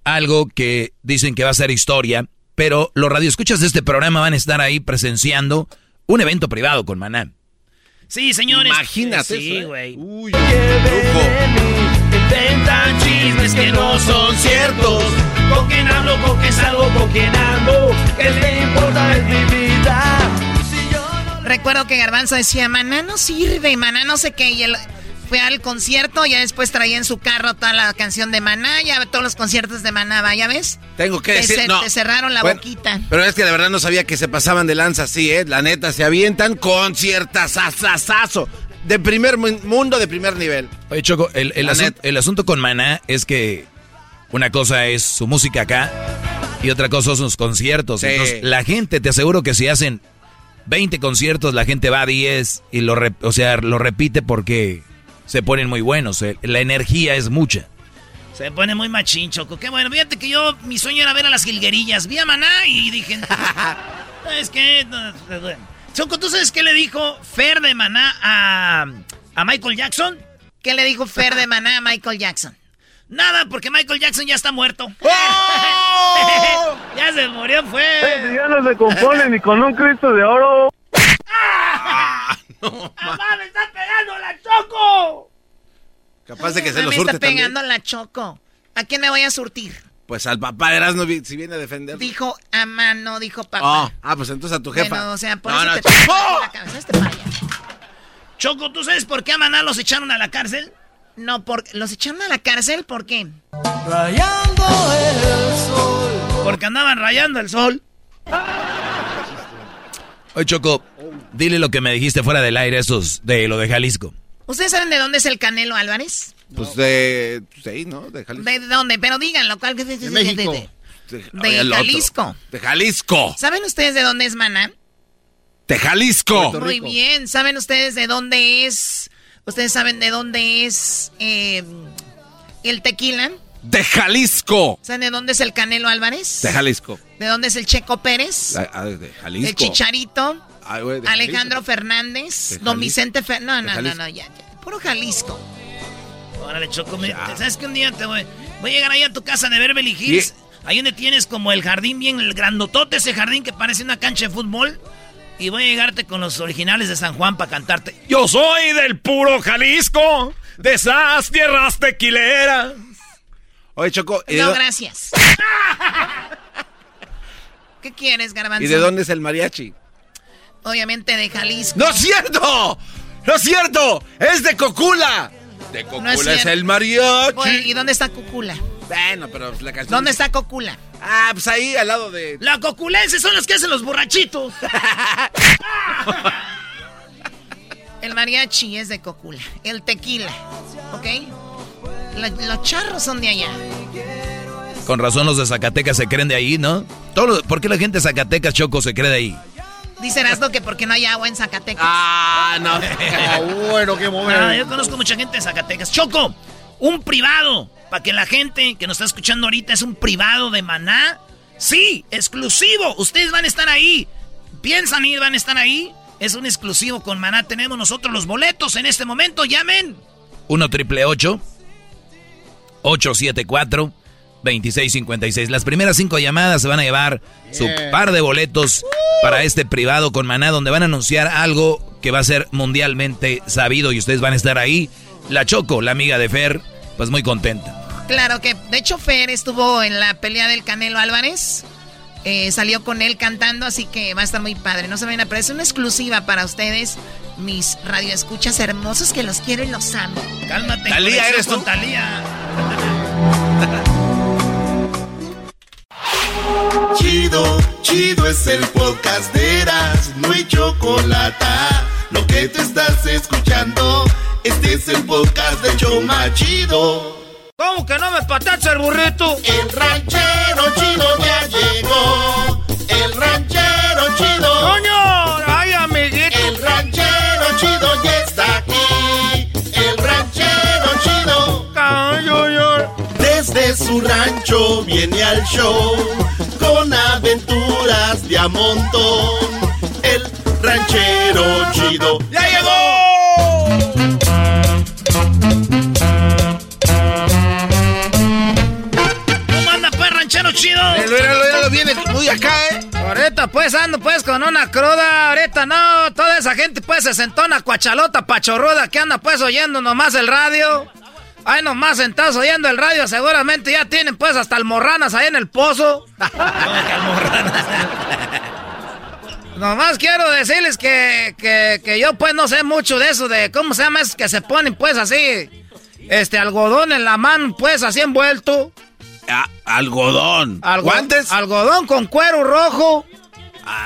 algo que dicen que va a ser historia, pero los radioescuchas de este programa van a estar ahí presenciando un evento privado con Maná. Sí, señores. Imagínate Sí, eso, güey. Uy, Inventan chismes que no son ciertos. Con quién hablo, con quién salgo, con quién ando. ¿Qué importa de mi vida? Recuerdo que Garbanzo decía, Maná no sirve, Maná no sé qué. Y él fue al concierto, ya después traía en su carro toda la canción de Maná, ya todos los conciertos de Maná, va, ¿ya ves? Tengo que Te decir, cer- no. te cerraron la Bueno, boquita. Pero es que de verdad no sabía que se pasaban de lanza así, ¿eh? La neta, se avientan con cierta sasasazo. De primer mu- mundo, de primer nivel. Oye, Choco, el, el asun- el asunto con Maná es que una cosa es su música acá y otra cosa son sus conciertos. Sí. Entonces, la gente, te aseguro que si hacen 20 conciertos, la gente va a 10 y lo, o sea, lo repite porque se ponen muy buenos. eh, La energía es mucha. Se pone muy machín, Choco. Qué bueno. Fíjate que yo, mi sueño era ver a las jilguerillas. Vi a Maná y dije, ¿sabes qué? Bueno. Choco, ¿tú sabes qué le dijo Fer de Maná a, a Michael Jackson? ¿Qué le dijo Fer de Maná a Michael Jackson? Nada, porque Michael Jackson ya está muerto. ya se murió, fue. ya no se compone ni con un Cristo de oro. ¡Mamá, me está pegando la Choco! Capaz de que se Ah, lo me surte está también. pegando la choco. ¿A quién me voy a surtir? Pues al papá de Erasmo, si viene a defender. Dijo a mano, dijo papá. Oh, ah, pues entonces a tu jefa. Bueno, o sea, por No, eso no, te ch- ¡Oh! la cabeza este. Choco, ¿tú sabes por qué a Maná los echaron a la cárcel? No, por, ¿los echaron a la cárcel? ¿Por qué? Rayando el sol. Porque andaban rayando el sol. Oye, Choco, dile lo que me dijiste fuera del aire, esos de lo de Jalisco. ¿Ustedes saben de dónde es el Canelo Álvarez? Pues de. pues ahí, ¿no? De Jalisco. ¿De dónde? Pero díganlo. ¿cuál? De, De México. de-. Jalisco. De Jalisco. ¿Saben ustedes de dónde es Maná? De Jalisco. Muy bien. ¿Saben ustedes de dónde es? ¿Ustedes saben de dónde es eh, el tequila? De Jalisco. ¿Saben de dónde es el Canelo Álvarez? De Jalisco. ¿De dónde es el Checo Pérez? Ah, de Jalisco. El Chicharito. De Alejandro Fernández. De Don. Vicente Fernández. No, no, no, Jalisco. no, ya, ya. Puro Jalisco. Órale, Choco, ¿sabes que un día te voy, voy a llegar ahí a tu casa de Beverly Hills? Ahí donde tienes como el jardín bien, el grandotote, ese jardín que parece una cancha de fútbol. Y voy a llegarte con los originales de San Juan para cantarte. Yo soy del puro Jalisco, de esas tierras tequileras. Oye, Choco. ¿y de, No, gracias. ¿Qué quieres, Garbanzo? ¿y de dónde es el mariachi? Obviamente de Jalisco. ¡No es cierto! ¡No es cierto! ¡Es de Cocula! De Cocula No es el mariachi. Bueno, ¿Y dónde está Cocula? Bueno, pero la canción. ¿Dónde está Cocula? Ah, pues ahí al lado de. La coculense son los que hacen los borrachitos. El mariachi es de Cocula. El tequila. ¿Ok? La- los charros son de allá. Con razón los de Zacatecas se creen de ahí, ¿no? Todo lo- ¿Por qué la gente de Zacatecas, Choco, se cree de ahí? Dice Erasmo que porque no hay agua en Zacatecas. Ah, no. bueno, qué Ah, yo conozco mucha gente de Zacatecas. Choco, un privado. Para que la gente que nos está escuchando ahorita es un privado de maná. Sí, exclusivo. Ustedes van a estar ahí. Piensan ir, van a estar ahí. Es un exclusivo con Maná. Tenemos nosotros los boletos en este momento. Llamen. 1 triple 874 2656. Las primeras cinco llamadas se van a llevar su par de boletos para este privado con Maná, donde van a anunciar algo que va a ser mundialmente sabido y ustedes van a estar ahí. La Choco, la amiga de Fer, pues muy contenta. Claro que, de hecho, Fer estuvo en la pelea del Canelo Álvarez. Eh, salió con él cantando, así que va a estar muy padre. No se vayan a perder, es una exclusiva para ustedes, mis radioescuchas hermosos que los quiero y los amo. Cálmate. Talía, eres tú. con Talía. Chido, chido es el podcast de Eras, no hay chocolate. Lo que te estás escuchando, este es el podcast de Choma Chido. ¿Cómo que no me patacha el burrito? El ranchero chido ya llegó. El ranchero chido. ¡Coño! ¡Ay, amiguito! El ranchero chido ya está aquí. El ranchero chido. Desde su rancho viene al show a montón. El ranchero chido ya llegó. ¿Cómo anda, pues, ranchero chido? viene muy acá, ¿eh? Ahorita pues ando pues con una cruda, ahorita no, toda esa gente pues se sentó en una cuachalota pachorruda que anda pues oyendo nomás el radio. Ahí nomás sentados oyendo el radio, seguramente ya tienen pues hasta almorranas ahí en el pozo. Nomás quiero decirles que, que, que yo pues no sé mucho de eso, de cómo se llama es que se ponen pues así, este algodón en la mano pues así envuelto. Ah, algodón. Algo- ¿Guantes? Algodón con cuero rojo.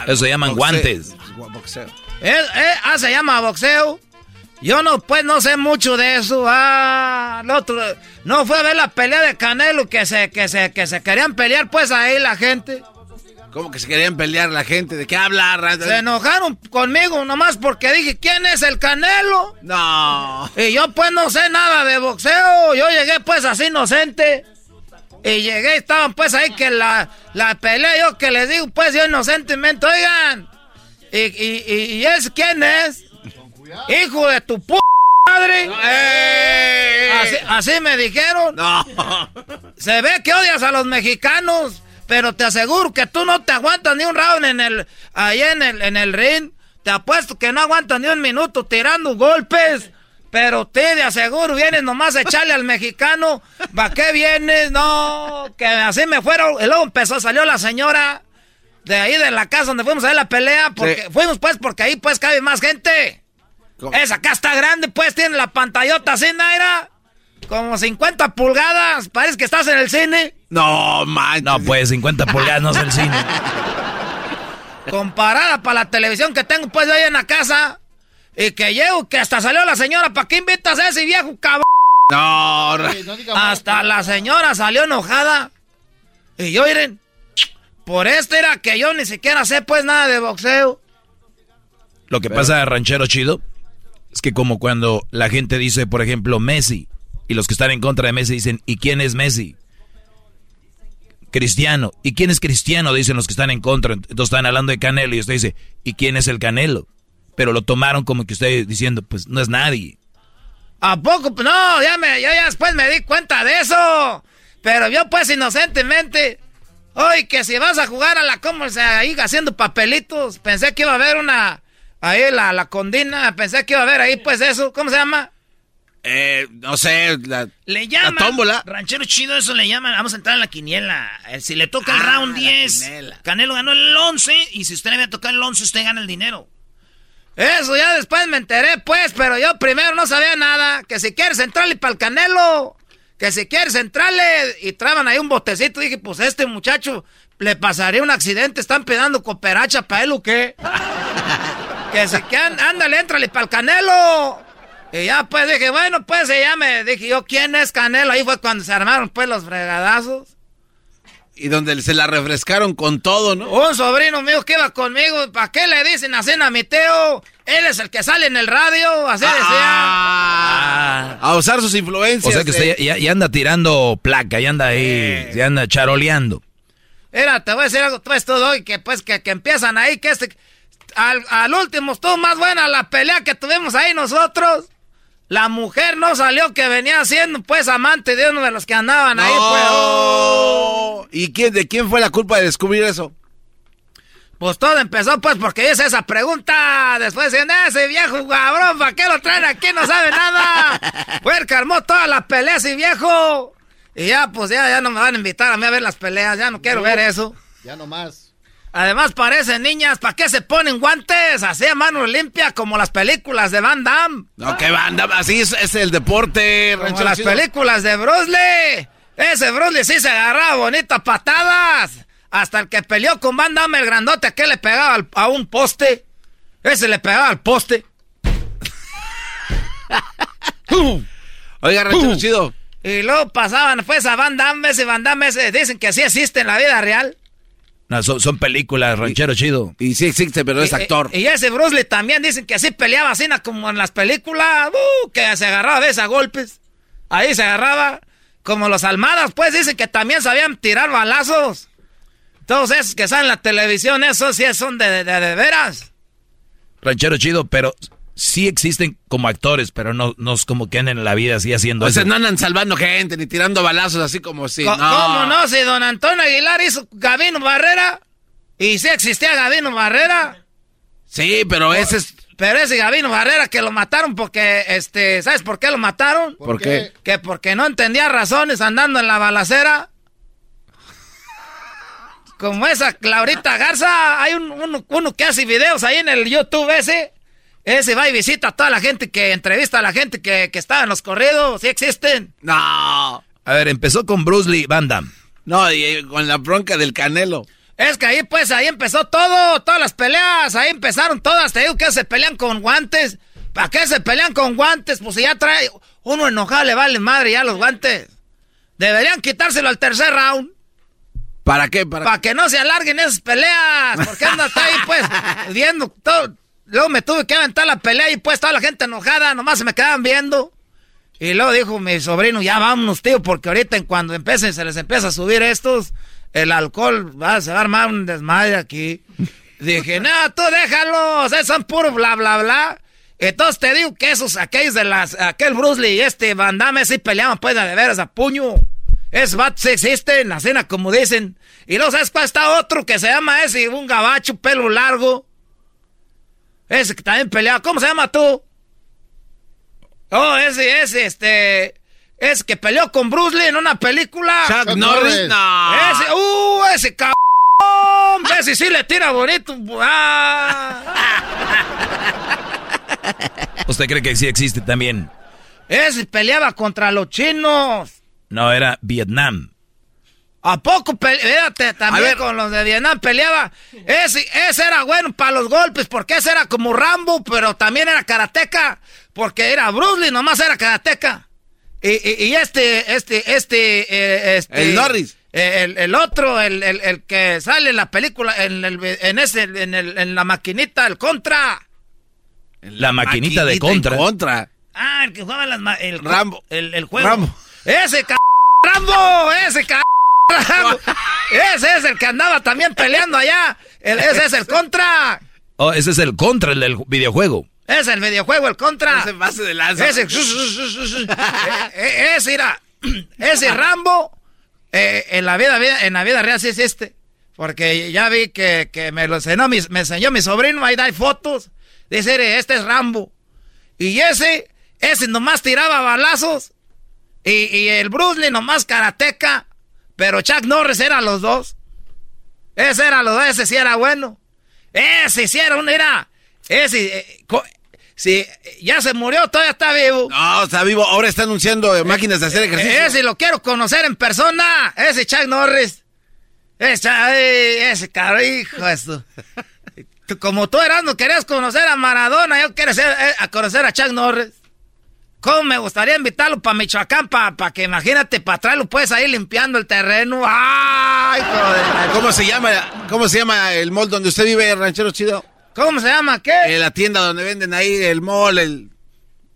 Eso se llaman guantes. Boxeo. Eh, eh, ah, se llama boxeo. Yo no, pues no sé mucho de eso. Ah, el otro. No fue a ver la pelea de Canelo que se, que se, que se querían pelear, pues ahí la gente. ¿Cómo que se querían pelear la gente? ¿De qué habla? Se enojaron conmigo nomás porque dije, ¿quién es el Canelo? No. Y yo pues no sé nada de boxeo. Yo llegué pues así inocente. Y llegué, estaban pues ahí que la, la pelea, yo que les digo pues yo inocentemente, oigan. ¿Y, y, y, y es quién es? Hijo de tu p madre. Así, así me dijeron. Se ve que odias a los mexicanos, pero te aseguro que tú no te aguantas ni un round en el, ahí en el, en el ring. Te apuesto que no aguantas ni un minuto tirando golpes. Pero te de aseguro, vienes nomás a echarle al mexicano. ¿Va qué vienes? No, que así me fueron. Y luego empezó, salió la señora de ahí de la casa donde fuimos a ver la pelea. Porque fuimos pues porque ahí pues cabe más gente. Esa acá está grande, pues tiene la pantallota así, Naira. Como 50 pulgadas. Parece que estás en el cine. No, man. No, pues 50 pulgadas no es el cine. Comparada para la televisión que tengo pues ahí en la casa. Y que llego, que hasta salió la señora. ¿Para qué invitas a ese viejo cabrón? No, Hasta la señora salió enojada. Y yo, miren, por esto era que yo ni siquiera sé pues nada de boxeo. Lo que pasa, ranchero chido, es que como cuando la gente dice, por ejemplo, Messi, y los que están en contra de Messi dicen, ¿y quién es Messi? Cristiano. ¿Y quién es Cristiano? Dicen los que están en contra. Entonces están hablando de Canelo y usted dice, ¿y quién es el Canelo? Pero lo tomaron como que usted diciendo, pues no es nadie. ¿A poco? No, ya, me, ya, después me di cuenta de eso. Pero yo pues inocentemente... Oye, que si vas a jugar a la como sea, ahí haciendo papelitos, pensé que iba a haber una... Ahí la, la condina, pensé que iba a haber ahí pues eso, ¿cómo se llama? Eh, no sé, la, Le llaman. la tómbola. Ranchero chido, eso le llaman. Vamos a entrar en la quiniela. Eh, Si le toca el Ah, round la 10, quiniela. Canelo ganó el 11. Y si usted le va a tocar el 11, usted gana el dinero. Eso ya después me enteré, pues, pero yo primero no sabía nada. Que si quieres entrarle para el canelo, que si quieres entrarle, y traban ahí un botecito. Dije, pues este muchacho le pasaría un accidente, están pedando cooperacha para él o qué. Que si que án- ándale, entrale para el canelo. Y ya pues dije, bueno, pues y ya me dije yo, ¿quién es Canelo? Ahí fue cuando se armaron pues los fregadazos. Y donde se la refrescaron con todo, ¿no? Un sobrino mío que iba conmigo, ¿para qué le dicen así a mi Teo? Él es el que sale en el radio, así Ah, A usar sus influencias. O sea que usted ya, ya anda tirando placa, ya anda ahí, ya anda charoleando. decía. Mira, te voy a decir algo, pues todo hoy, que pues que, que empiezan ahí, que este... al, al último estuvo más buena la pelea que tuvimos ahí nosotros. La mujer no salió que venía siendo pues amante de uno de los que andaban ahí. Pues, Oh. ¿Y quién, de quién fue la culpa de descubrir eso? Pues todo empezó pues porque hice esa pregunta. Después decían, ese viejo cabrón, ¿para qué lo traen aquí? No sabe nada. Fue el que armó toda la pelea ese viejo. Y ya, pues ya, ya no me van a invitar a mí a ver las peleas. Ya no quiero ver eso. Ya nomás. Además parecen niñas, ¿para qué se ponen guantes? Así a mano limpia como las películas de Van Damme. No, que banda, así es, es el deporte. Como las películas de Bruce Lee. Ese Bruce Lee sí se agarraba bonitas patadas. Hasta el que peleó con Van Damme, el grandote, que le pegaba al- a un poste. Ese le pegaba al poste. Oiga, ranchero chido. Y luego pasaban pues a Van Damme, ese Van Damme, ese, dicen que sí existe en la vida real. No, son, son películas, ranchero chido. Y sí existe, pero es Y- actor. Y, y ese Bruce Lee también dicen que así peleaba así na, como en las películas, uh, que se agarraba de a golpes. Ahí se agarraba. Como los almadas, pues dicen que también sabían tirar balazos. Todos esos que salen en la televisión, esos sí son de, de, de- de veras. Ranchero chido, pero sí existen como actores, pero no, no es como que anden en la vida así haciendo O sea, eso. no andan salvando gente ni tirando balazos así como si. Co- no. ¿Cómo no? Si don Antonio Aguilar hizo Gavino Barrera. Y sí existía Gavino Barrera. Sí, pero ese es. Pero ese Gavino Barrera que lo mataron porque, este, ¿sabes por qué lo mataron? ¿Por qué? Que porque no entendía razones andando en la balacera. Como esa Claurita Garza, hay un, uno, uno que hace videos ahí en el YouTube ese. Ese va y visita a toda la gente que entrevista a la gente que, que está en los corridos. ¿Sí existen? No. A ver, empezó con Bruce Lee, Van Damme. No, y eh, con la bronca del canelo. Es que ahí, pues, ahí empezó todo, todas las peleas, ahí empezaron todas. Te digo que se pelean con guantes. ¿Para qué se pelean con guantes? Pues si ya trae uno enojado, le vale madre ya los guantes. Deberían quitárselo al tercer round. ¿Para qué? Para, Para que no se alarguen esas peleas. Porque anda hasta ahí, pues, viendo todo. Luego me tuve que aventar la pelea y pues toda la gente enojada, nomás se me quedaban viendo. Y luego dijo mi sobrino, ya vámonos, tío, porque ahorita en cuando empiecen, se les empieza a subir estos, el alcohol va, se va a armar un desmadre aquí. Dije, no, tú déjalos, esos son puro bla, bla, bla. Entonces te digo que esos, aquellos de las, aquel Bruce Lee y este Van Damme sí peleaban pues de veras a puño. Esos vatos existen, la cena como dicen. Y luego, ¿sabes cuál está otro que se llama ese, un gabacho, pelo largo? Ese que también peleaba. ¿Cómo se llama tú? Oh, ese, ese, este. Ese que peleó con Bruce Lee en una película. Chuck Chuck Norris, Norris. no. Ese, uh, ese cabrón. Ese sí le tira bonito. Ah. ¿Usted cree que sí existe también? Ese peleaba contra los chinos. No, era Vietnam. ¿A poco peleaba también con los de Vietnam? Peleaba. Ese, ese era bueno para los golpes, porque ese era como Rambo, pero también era karateca. Porque era Bruce Lee, nomás era karateca. Y, y, y este, este, este, eh, este. El Norris. eh, El, el otro, el, el, el que sale en la película, en, el, en ese, en, el, en la maquinita, el contra. La maquinita, de contra. contra. Ah, el que jugaba las ma- el Rambo. El, el juego. Rambo. Ese c Rambo, ese c. Ese es el que andaba también peleando allá. El- ese es el contra. Oh, ese es el contra, el del videojuego. Es el videojuego, el contra. Ese base de lanza. Ese. Ese era. Ese Rambo. eh, en la vida, en la vida real sí es este. Porque ya vi que, que me lo enseñó mi, me enseñó mi sobrino, ahí hay fotos. Dice, "Ere, este es Rambo. Y ese, ese nomás tiraba balazos. Y, y el Bruce Lee nomás karateca. Pero Chuck Norris era los dos. Ese era los dos, ese sí era bueno. Ese sí era un, era. Ese, eh, co- sí, ya se murió, todavía está vivo. No, está vivo. Ahora está anunciando eh, máquinas de hacer ejercicio. Ese lo quiero conocer en persona. Ese Chuck Norris. Ese, ese Tú, Como tú eras, no querías conocer a Maradona, yo quiero ser- eh, a conocer a Chuck Norris. ¿Cómo me gustaría invitarlo para Michoacán? Para que, imagínate, para traerlo pues ahí limpiando el terreno. ¡Ay, joder! ¿Cómo se llama? ¿Cómo se llama el mall donde usted vive, ranchero chido? ¿Cómo se llama? ¿Qué? Eh, la tienda donde venden ahí el mall, el,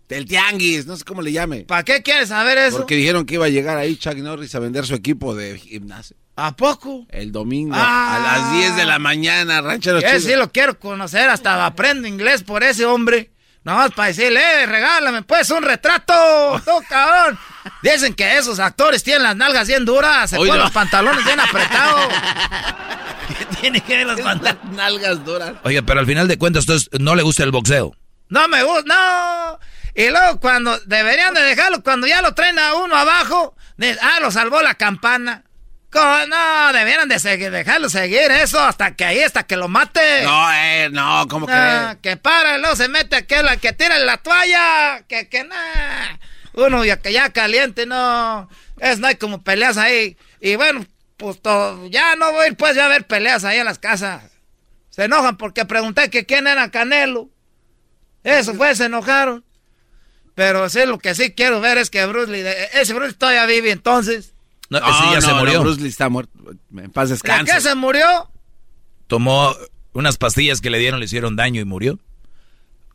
el tianguis, no sé cómo le llame. ¿Para qué quieres saber eso? Porque dijeron que iba a llegar ahí Chuck Norris a vender su equipo de gimnasio. ¿A poco? El domingo Ah. a las 10 de la mañana, ranchero chido. sí lo quiero conocer, hasta aprendo inglés por ese hombre. Nomás para decirle, eh, regálame pues un retrato, tú cabrón. Dicen que esos actores tienen las nalgas bien duras, se Oye, ponen no. los pantalones bien apretados. Tiene que ver los pantalones. Nalgas duras. Oye, pero al final de cuentas, entonces, no le gusta el boxeo. No me gusta, no. Y luego cuando deberían de dejarlo, cuando ya lo traen a uno abajo, de- ah, lo salvó la campana. No, debieran de seguir, dejarlo seguir eso hasta que ahí, hasta que lo mate. No, eh, no, ¿cómo Ah, crees? que para, luego se mete aquel al que tira la toalla. Que, que nada. Uno ya que ya caliente, no. Es, no hay como peleas ahí. Y bueno, pues to- ya no voy a ir pues ya a ver peleas ahí en las casas. Se enojan porque pregunté que quién era Canelo. Eso fue, se enojaron. Pero sí, lo que sí quiero ver es que Bruce Lee, ese Bruce todavía vive entonces. No, ese ya se murió. Bruce Lee está muerto. En paz ¿La descanse. que se murió? Tomó unas pastillas que le dieron, le hicieron daño y murió.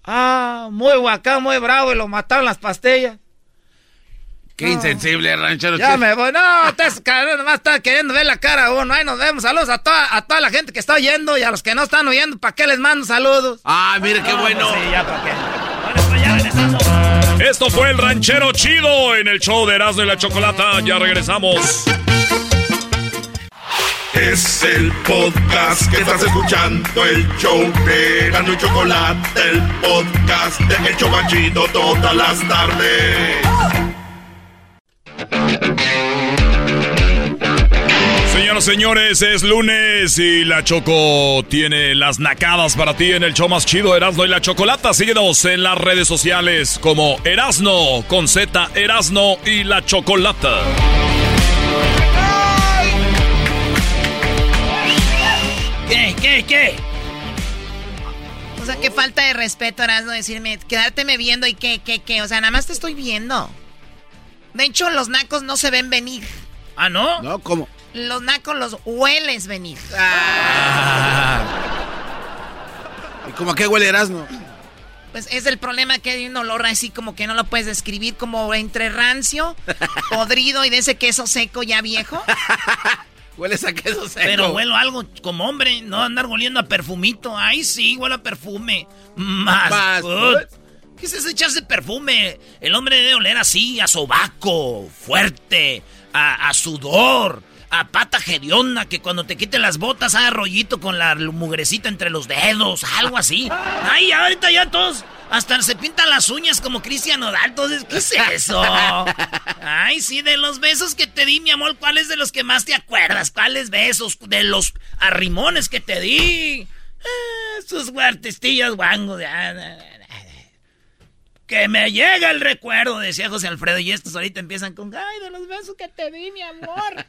Ah, muy guacán, muy bravo y lo mataron las pastillas. Qué insensible, ranchero Ya me voy. No, estás cabrón, nomás está queriendo ver la cara a uno. Ahí nos vemos. Saludos a toda, a toda la gente que está oyendo y a los que no están oyendo. ¿Para qué les mando saludos? Ah, mire qué bueno. Sí, ya para qué. Esto fue el ranchero chido en el show de Erasmo y la Chocolata. Ya regresamos. Es el podcast que estás escuchando, el show de Erasmo y Chocolate, el podcast de El Chobachito todas las tardes. Señoras y señores, es lunes y la Choco tiene las nacadas para ti en el show más chido Erasno y la Chocolata. Síguenos en las redes sociales como Erasno con Z Erasno y la Chocolata. ¿Qué, qué, qué? O sea, qué falta de respeto, Erasmo, decirme, quedárteme viendo y qué, qué, qué. O sea, nada más te estoy viendo. De hecho, los nacos no se ven venir. ¿Ah, no? No, ¿cómo? Los nacos los hueles venir. ¿Y cómo a qué huele Erasmo? Pues es el problema que hay un olor así como que no lo puedes describir como entre rancio, podrido y de ese queso seco ya viejo. Hueles a queso seco. Pero huelo algo como hombre, no andar oliendo a perfumito. Ay, sí, huele a perfume. Más. Más. ¿Qué es eso de echarse perfume? El hombre debe oler así, a sobaco, fuerte, a, a sudor, a pata hedionda, que cuando te quiten las botas haga rollito con la mugrecita entre los dedos, algo así. Ay, ahorita ya todos hasta se pintan las uñas como Cristian Nodal, entonces, ¿qué es eso? Ay, sí, de los besos que te di, mi amor, ¿cuáles de los que más te acuerdas? ¿Cuáles besos? De los arrimones que te di. Ah, sus guartestillas guangos. Que me llega el recuerdo, decía José Alfredo, y estos ahorita empiezan con, ay, de los besos que te di, mi amor.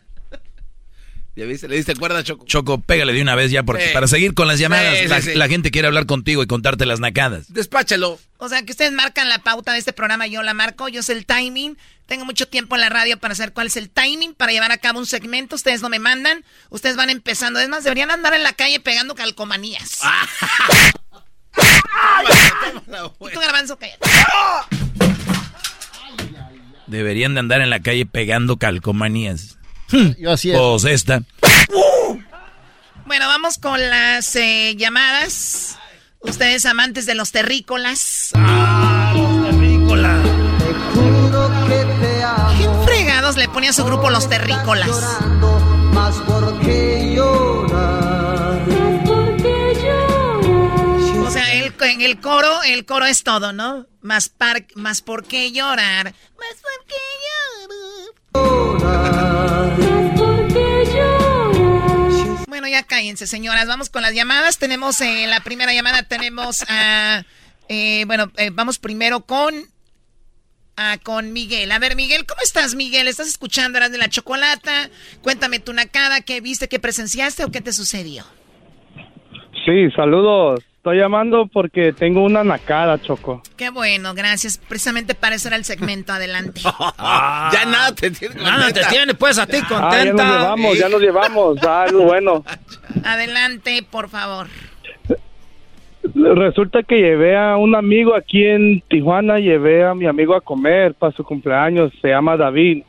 ¿Ya viste? ¿Le diste cuerda, Choco? Choco, pégale de una vez ya, porque Sí. para seguir con las llamadas, Sí, sí, la, sí. la gente quiere hablar contigo y contarte las nacadas. Despáchalo. O sea, que ustedes marcan la pauta de este programa, yo la marco, yo sé el timing. Tengo mucho tiempo en la radio para saber cuál es el timing para llevar a cabo un segmento. Ustedes no me mandan, ustedes van empezando. Es más, deberían andar en la calle pegando calcomanías. Y tú, garbanzo, cállate. Deberían de andar en la calle pegando calcomanías. Yo así es. Pues esta. Bueno, vamos con las eh, llamadas. Ustedes amantes de los terrícolas. Ah, los terrícolas. ¿Quién fregados le pone a su grupo los terrícolas? Más porque llorar. O sea, el, en el coro, el coro es todo, ¿no? Más, par, más por qué llorar. Más por qué llorar. Ya cállense, señoras. Vamos con las llamadas. Tenemos eh, la primera llamada, tenemos a... eh, bueno, eh, vamos primero con... con Miguel. A ver, Miguel, ¿cómo estás, Miguel? ¿Estás escuchando Eras de la Chocolata? Cuéntame tu nacada, ¿qué viste, qué presenciaste o qué te sucedió? Sí, saludos. Estoy llamando porque tengo una nacada, Choco. Qué bueno, gracias. Precisamente para eso era el segmento. Adelante. ya nada te tiene Nada te tiene pues a ti Ah, ya contenta. nos llevamos, ya nos llevamos. Ah, es bueno. Adelante, por favor. Resulta que llevé a un amigo aquí en Tijuana, llevé a mi amigo a comer para su cumpleaños, se llama David.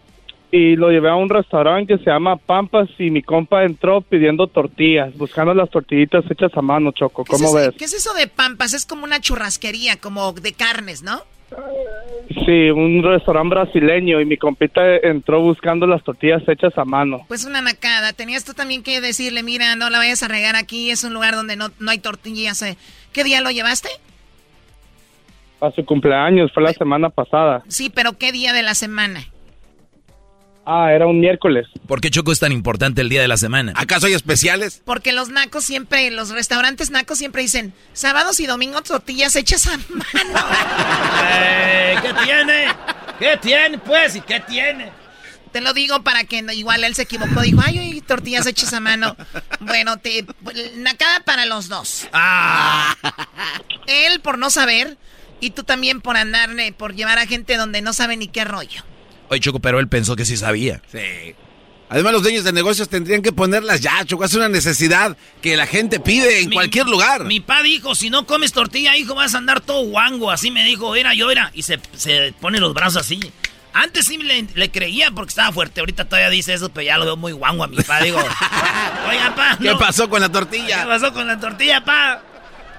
Y lo llevé a un restaurante que se llama Pampas y mi compa entró pidiendo tortillas, buscando las tortillitas hechas a mano, Choco. ¿Qué es ¿Cómo ves? ¿Qué es eso de Pampas? Es como una churrasquería, como de carnes, ¿no? Sí, un restaurante brasileño y mi compita entró buscando las tortillas hechas a mano. Pues una nacada. Tenías tú también que decirle, mira, no la vayas a regar aquí, es un lugar donde no, no hay tortillas. eh. ¿Qué día lo llevaste? A su cumpleaños, fue la semana pasada. Sí, pero ¿qué día de la semana? Ah, era un miércoles. ¿Por qué Choco es tan importante el día de la semana? ¿Acaso hay especiales? Porque los nacos siempre, los restaurantes nacos siempre dicen, sábados y domingos tortillas hechas a mano. Eh, ¿Qué tiene? ¿Qué tiene, pues? ¿Y qué tiene? Te lo digo para que no- igual él se equivocó. Dijo, ay, ay, tortillas hechas a mano. Bueno, te, nacada para los dos. Ah. Él por no saber y tú también por andarle, por llevar a gente donde no sabe ni qué rollo. Oye, Choco, pero él pensó que sí sabía. Sí. Además, los dueños de negocios tendrían que ponerlas ya, Choco. Es una necesidad que la gente pide en cualquier lugar. Mi pa dijo, si no comes tortilla, hijo, vas a andar todo guango. Así me dijo, era yo, era. Y se, se pone los brazos así. Antes sí le, le creía porque estaba fuerte. Ahorita todavía dice eso, pero ya lo veo muy guango a mi pa. Digo, oiga, pa. ¿Qué no. pasó con la tortilla? ¿Qué pasó con la tortilla, pa?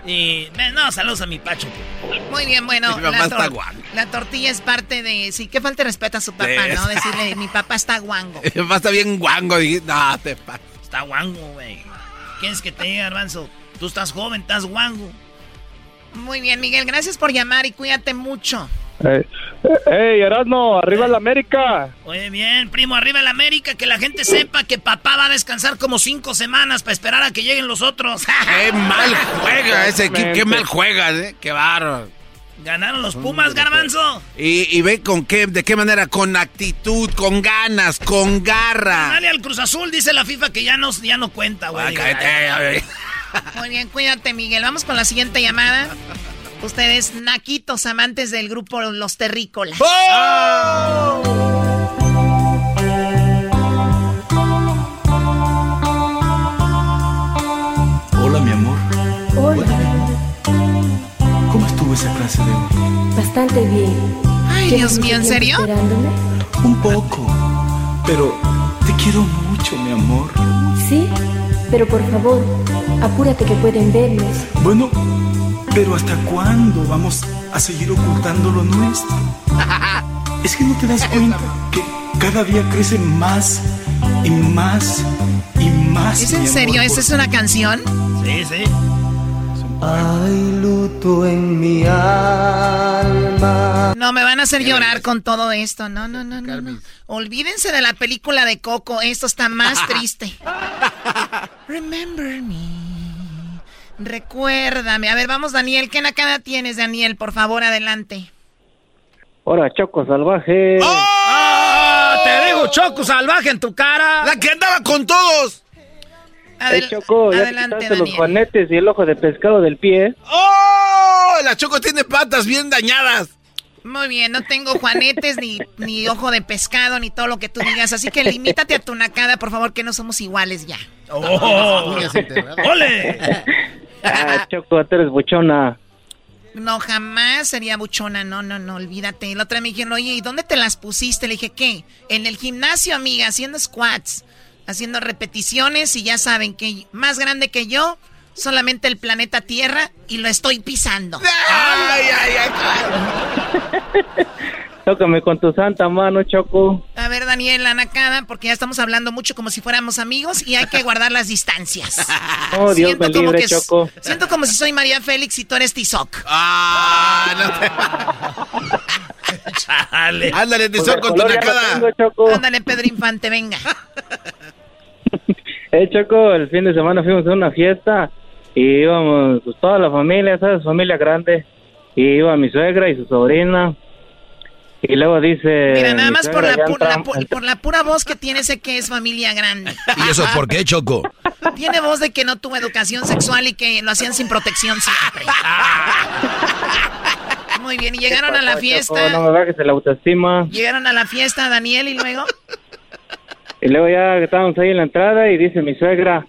Y, no, saludos a mi pacho. Muy bien, bueno, Mi papá la, está guango. la tortilla es parte de... Sí, que falta de respeto a su papá, Sí. ¿no? Decirle, mi papá está guango. Mi papá está bien guango. dije, No, te pa- Está guango, güey. ¿Quieres que te diga, Garbanzo? Tú estás joven, estás guango. Muy bien, Miguel, gracias por llamar y cuídate mucho. Eh, ¡Ey, Erasmo! ¡Arriba la América! Oye, bien, primo, arriba el América, que la gente sepa que papá va a descansar como cinco semanas para esperar a que lleguen los otros. Qué mal juega ese equipo. Qué mal juega, ¿eh? Qué bárbaro. Ganaron los Pumas, Garbanzo. Y, y ve con qué, de qué manera, con actitud, con ganas, con garra. Dale al Cruz Azul, dice la FIFA que ya no, ya no cuenta, güey. Ah, ver. Muy bien, cuídate, Miguel. Vamos con la siguiente llamada. Ustedes, naquitos, amantes del grupo Los Terrícolas. Hola, mi amor. Hola, ¿Cómo estuvo esa clase de hoy? bastante bien. Ay, Dios mío, ¿en serio? Esperándome? Un poco. Pero te quiero mucho, mi amor. Sí, pero por favor, apúrate que pueden vernos. Bueno, pero ¿hasta cuándo vamos a seguir ocultando lo nuestro? Es que no te das cuenta que cada día crece más y más y más. ¿Es en serio? ¿Esa es una canción? Sí, sí. Hay luto en mi alma. No, me van a hacer llorar con todo esto. No, no, no, no, no. Olvídense de la película de Coco. Esto está más triste. Remember me. Recuérdame. A ver, vamos, Daniel. ¿Qué nacada tienes, Daniel? Por favor, adelante. Ahora, Choco Salvaje. ¡Ah! Te digo, Choco salvaje en tu cara. La que andaba con todos. Ey, Choco, ya te adelante, quitaste los Daniel. juanetes y el ojo de pescado del pie. ¡Oh! La Choco tiene patas bien dañadas. Muy bien, no tengo juanetes, ni, ni ojo de pescado, ni todo lo que tú digas. Así que limítate a tu nacada, por favor, que no somos iguales ya. ¡Oh! ¡Ole! Ah, Choco, tú eres buchona. No, jamás sería buchona, no, no, no, olvídate. La otra me dijeron, oye, ¿y dónde te las pusiste? Le dije, ¿qué? En el gimnasio, amiga, haciendo squats, haciendo repeticiones y ya saben que más grande que yo, solamente el planeta Tierra y lo estoy pisando. Ay, ay, ay. Tócame con tu santa mano, Choco. A ver, Daniel, la nacada, porque ya estamos hablando mucho como si fuéramos amigos y hay que guardar las distancias. Oh, Dios Siento me como libre, que- Choco. Siento como si soy María Félix y tú eres Tizoc. Ah, no te... Chale. Ándale, Pues el con tu color ya lo nacada. tengo, Choco. Ándale, Pedro Infante, venga. Eh, Choco, el fin de semana fuimos a una fiesta y íbamos pues, toda la familia, ¿sabes? Familia grande. Y iba mi suegra y su sobrina. Y luego dice... Mira, nada más por la, pu- la pu- por la pura voz que tiene, sé que es familia grande. ¿Y eso por qué, Choco? Tiene voz de que no tuvo educación sexual y que lo hacían sin protección siempre. Muy bien, y llegaron a la Choco, fiesta. no me bajes el autoestima. Llegaron a la fiesta, Daniel, y luego. Y luego ya estábamos ahí en la entrada y dice mi suegra,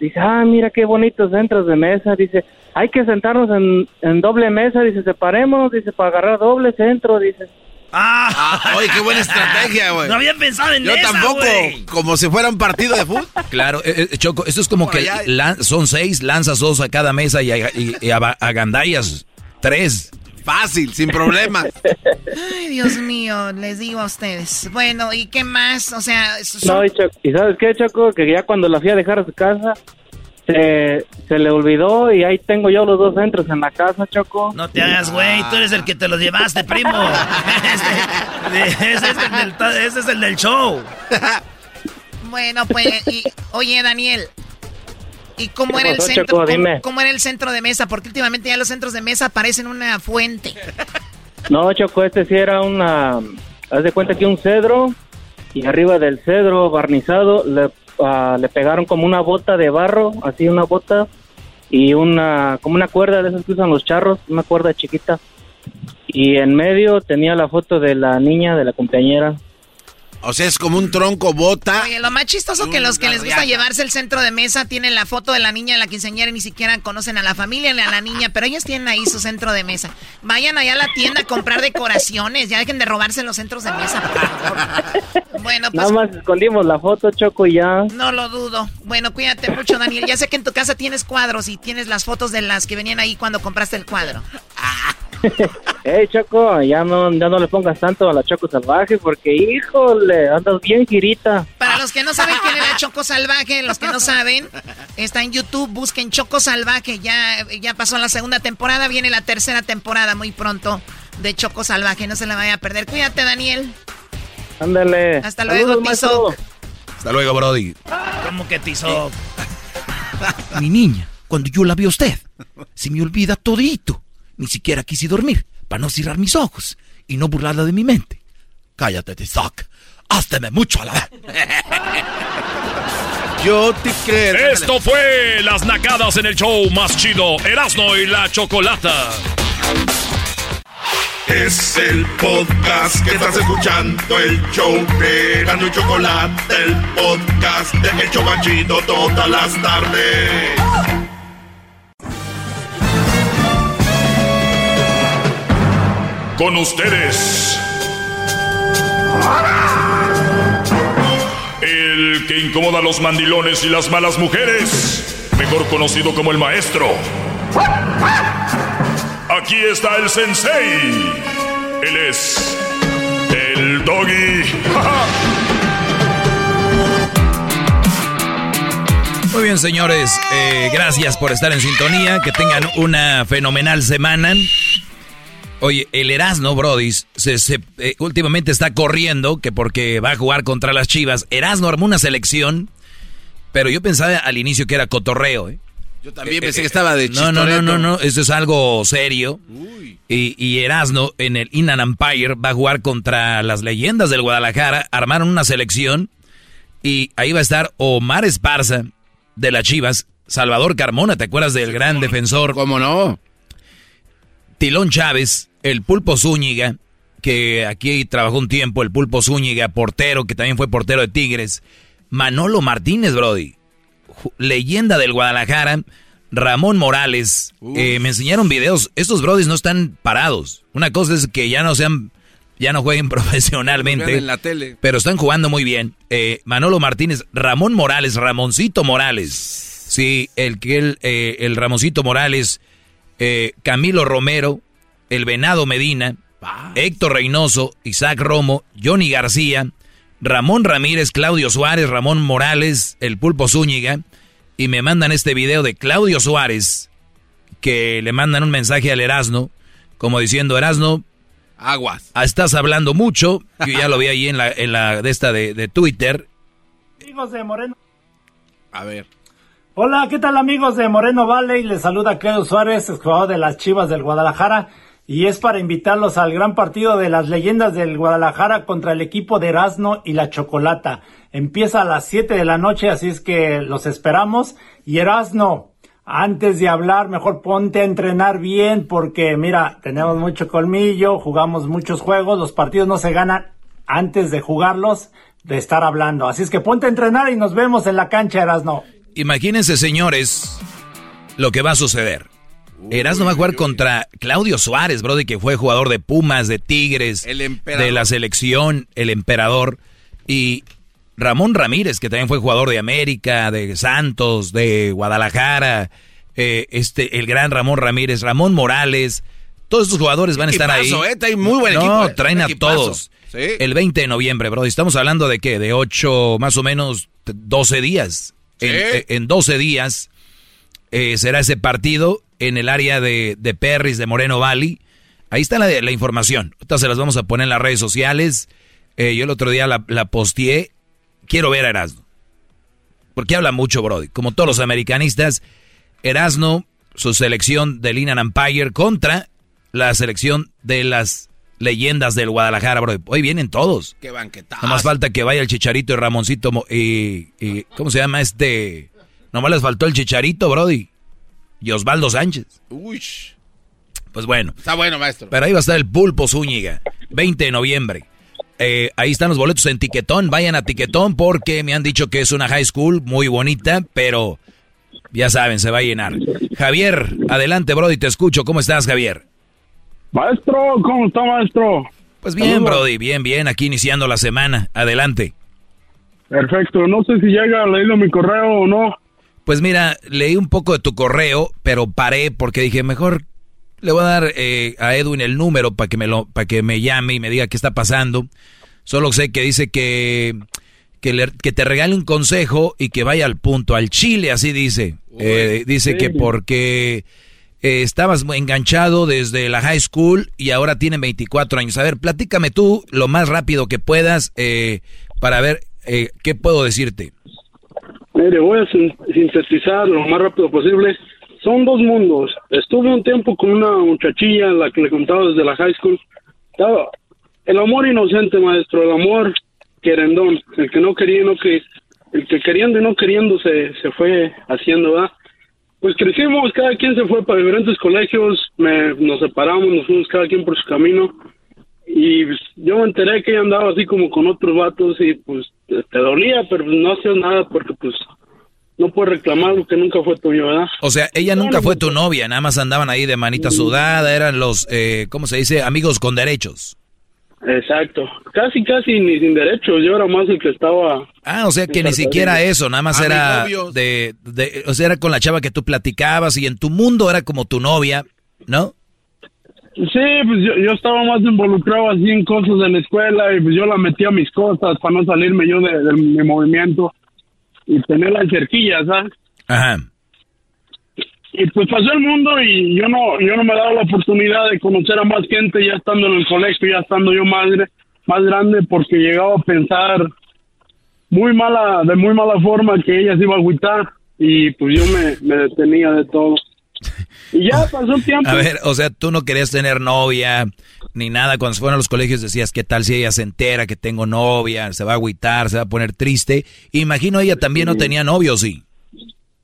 dice, ah, mira qué bonitos centros de mesa, dice, hay que sentarnos en, en doble mesa, dice, separémonos, dice, para agarrar doble centro, dice. Ah, ¡Ay, qué buena estrategia, güey! No había pensado en Yo esa, tampoco, como si fuera un partido de fútbol. Claro, eh, eh, Choco, esto es como Por que allá. son seis, lanzas dos a cada mesa y, a- y- y a- agandallas tres. Fácil, sin problema. Ay, Dios mío, les digo a ustedes. Bueno, ¿y qué más? O sea, son- No, y, Cho- ¿y sabes qué, Choco? Que ya cuando la fui a dejar a su casa, se, se le olvidó y ahí tengo yo los dos centros en la casa, Choco. No te hagas, güey. Tú eres el que te los llevaste, primo. Este- ese, es el del, ese es el del show. bueno, pues, y, oye, Daniel, ¿y cómo ¿Qué era el centro? Cómo- era el centro de mesa? Porque últimamente ya los centros de mesa parecen una fuente. No, Choco, este sí era una... Haz de cuenta que un cedro y arriba del cedro barnizado le, ah, le pegaron como una bota de barro, así una bota y una como una cuerda de esas que usan los charros, una cuerda chiquita. Y en medio tenía la foto de la niña, de la compañera. O sea, es como un tronco bota. Oye, lo más chistoso que los que les gusta riata. llevarse el centro de mesa tienen la foto de la niña de la quinceañera y ni siquiera conocen a la familia ni a la niña, pero ellos tienen ahí su centro de mesa. Vayan allá a la tienda a comprar decoraciones, ya dejen de robarse los centros de mesa, por favor. Bueno, pues Nada más escondimos la foto, Choco, y ya. no lo dudo. Bueno, cuídate mucho, Daniel. Ya sé que en tu casa tienes cuadros y tienes las fotos de las que venían ahí cuando compraste el cuadro. Ey, Choco, ya no, ya no le pongas tanto a la Choco Salvaje porque, híjole, andas bien girita. Para los que no saben quién era Choco Salvaje, los que no saben, está en YouTube, busquen Choco Salvaje. Ya, ya pasó la segunda temporada, viene la tercera temporada muy pronto de Choco Salvaje. No se la vaya a perder. Cuídate, Daniel. Ándale. Hasta luego, Tizoc. Hasta luego, Brody. ¿Cómo que Tizoc? Mi niña, cuando yo la vi a usted, se me olvida todito. Ni siquiera quise dormir para no cerrar mis ojos y no burlarla de mi mente. Cállate, Tizoc. Hásteme mucho a la vez. Yo te creo. Esto fue Las Nacadas en el show más chido, Erasno y la Chocolata. Es el podcast que estás escuchando, el show de Erasmo y Chocolate, el podcast de El Chobachito todas las tardes. Con ustedes. El que incomoda a los mandilones y las malas mujeres, mejor conocido como el maestro. Aquí está el sensei. Él es el doggy. Muy bien, señores. eh, gracias por estar en sintonía. Que tengan una fenomenal semana. Oye, el Erasno, Brody, se, se, eh, últimamente está corriendo que porque va a jugar contra las Chivas. Erasno armó una selección, pero yo pensaba al inicio que era cotorreo. ¿eh? Yo también pensé que estaba de No, no, no, chistoreto. no, no, eso es algo serio. Y, y Erasno en el Innan Empire va a jugar contra las leyendas del Guadalajara. Armaron una selección y ahí va a estar Omar Esparza de las Chivas, Salvador Carmona, ¿te acuerdas del gran defensor? ¿Cómo no? Tilón Chávez, el Pulpo Zúñiga, que aquí trabajó un tiempo, el Pulpo Zúñiga, portero, que también fue portero de Tigres. Manolo Martínez, Brody, leyenda del Guadalajara. Ramón Morales, eh, me enseñaron videos. Estos Brodis no están parados. Una cosa es que ya no sean, ya no jueguen profesionalmente. En la tele. Pero están jugando muy bien. Eh, Manolo Martínez, Ramón Morales, Ramoncito Morales. Sí, el que el, eh, el Ramoncito Morales, eh, Camilo Romero, el Venado Medina, Héctor Reynoso, Isaac Romo, Johnny García, Ramón Ramírez, Claudio Suárez, Ramón Morales, el Pulpo Zúñiga, y me mandan este video de Claudio Suárez, que le mandan un mensaje al Erasno, como diciendo, Erasno, Aguas. ah, estás hablando mucho, yo ya lo vi ahí en la, en la de esta de, de Twitter, Amigos de Moreno. A ver. Hola, ¿qué tal amigos de Moreno Valley? Les saluda Claudio Suárez, jugador de las Chivas del Guadalajara. Y es para invitarlos al gran partido de las leyendas del Guadalajara contra el equipo de Erasmo y la Chocolata. Empieza a las 7 de la noche, así es que los esperamos. Y Erasmo, antes de hablar, mejor ponte a entrenar bien porque mira, tenemos mucho colmillo, jugamos muchos juegos, los partidos no se ganan antes de jugarlos, de estar hablando. Así es que ponte a entrenar y nos vemos en la cancha, Erasmo. Imagínense, señores, lo que va a suceder. Erasmo va a jugar contra Claudio Suárez, Brody, que fue jugador de Pumas, de Tigres, de la selección, el emperador. Y Ramón Ramírez, que también fue jugador de América, de Santos, de Guadalajara. eh, este, el gran Ramón Ramírez, Ramón Morales. Todos estos jugadores van a estar ahí. Eh, trae muy buen no, equipo, eh. traen a todos. Sí. El 20 de noviembre, Brody. Estamos hablando de qué? De 8, más o menos 12 días. En, eh, en 12 días eh, será ese partido en el área de, de Perris, de Moreno Valley. Ahí está la, la información. Ahorita se las vamos a poner en las redes sociales. Eh, yo el otro día la, la posteé. Quiero ver a Erasmo. Porque habla mucho, Brody. Como todos los americanistas, Erasmo, su selección del Inland Empire contra la selección de las leyendas del Guadalajara, Brody. Hoy vienen todos. Qué banquetazo. No más falta que vaya el Chicharito y Ramoncito Mo- y, y- ¿cómo se llama este? Nomás les faltó el Chicharito, Brody. Y Osvaldo Sánchez. Uy, Pues bueno. está bueno, maestro. Pero ahí va a estar el Pulpo Zúñiga. 20 de noviembre. Eh, ahí están los boletos en Tiquetón. Vayan a Tiquetón porque me han dicho que es una high school muy bonita, pero ya saben, se va a llenar. Javier, adelante, Brody, te escucho. ¿Cómo estás, Javier? Maestro, ¿cómo está, maestro? Pues bien, Saludos. Brody, bien, bien, aquí iniciando la semana. Adelante. Perfecto, no sé si llega leído mi correo o no. Pues mira, leí un poco de tu correo, pero paré porque dije, mejor le voy a dar eh, a Edwin el número para que me lo, para que me llame y me diga qué está pasando. Solo sé que dice que que, le- que te regale un consejo y que vaya al punto, al chile, así dice. Eh, dice sí. que porque eh, estabas enganchado desde la high school y ahora tienen 24 años. A ver, platícame tú lo más rápido que puedas eh, para ver eh, qué puedo decirte. Mire, voy a sin- sintetizar lo más rápido posible. Son dos mundos. Estuve un tiempo con una muchachilla, la que le contaba desde la high school. Estaba- el amor inocente, maestro, el amor querendón, el que no quería, no que, el que queriendo y no queriendo se, se fue haciendo, ¿verdad? Pues crecimos, cada quien se fue para diferentes colegios, me, nos separamos, nos fuimos cada quien por su camino. Y pues, yo me enteré que ella andaba así como con otros vatos y pues te, te dolía, pero pues, no hacías nada porque pues no puedes reclamar lo que nunca fue tuyo, ¿verdad? O sea, ella nunca fue tu novia, nada más andaban ahí de manita sudada, eran los, eh, ¿cómo se dice? Amigos con derechos. Exacto, casi casi ni sin derechos, yo era más el que estaba... Ah, o sea que ni siquiera eso, nada más era de, de- o sea, era con la chava que tú platicabas y en tu mundo era como tu novia, ¿no? Sí, pues yo, yo estaba más involucrado así en cosas de la escuela y pues yo la metía a mis cosas para no salirme yo de, de mi movimiento y tenerla en cerquilla, ¿sabes? Ajá. Y pues pasó el mundo y yo no yo no me daba la oportunidad de conocer a más gente ya estando en el colegio, ya estando yo más, más grande porque llegaba a pensar muy mala, de muy mala forma que ella se iba a agüitar y pues yo me, me detenía de todo. Y ya pasó el tiempo. A ver, o sea, tú no querías tener novia ni nada. Cuando se fueron a los colegios decías, ¿qué tal si ella se entera que tengo novia? Se va a agüitar, se va a poner triste. Imagino ella también no tenía novio, ¿sí?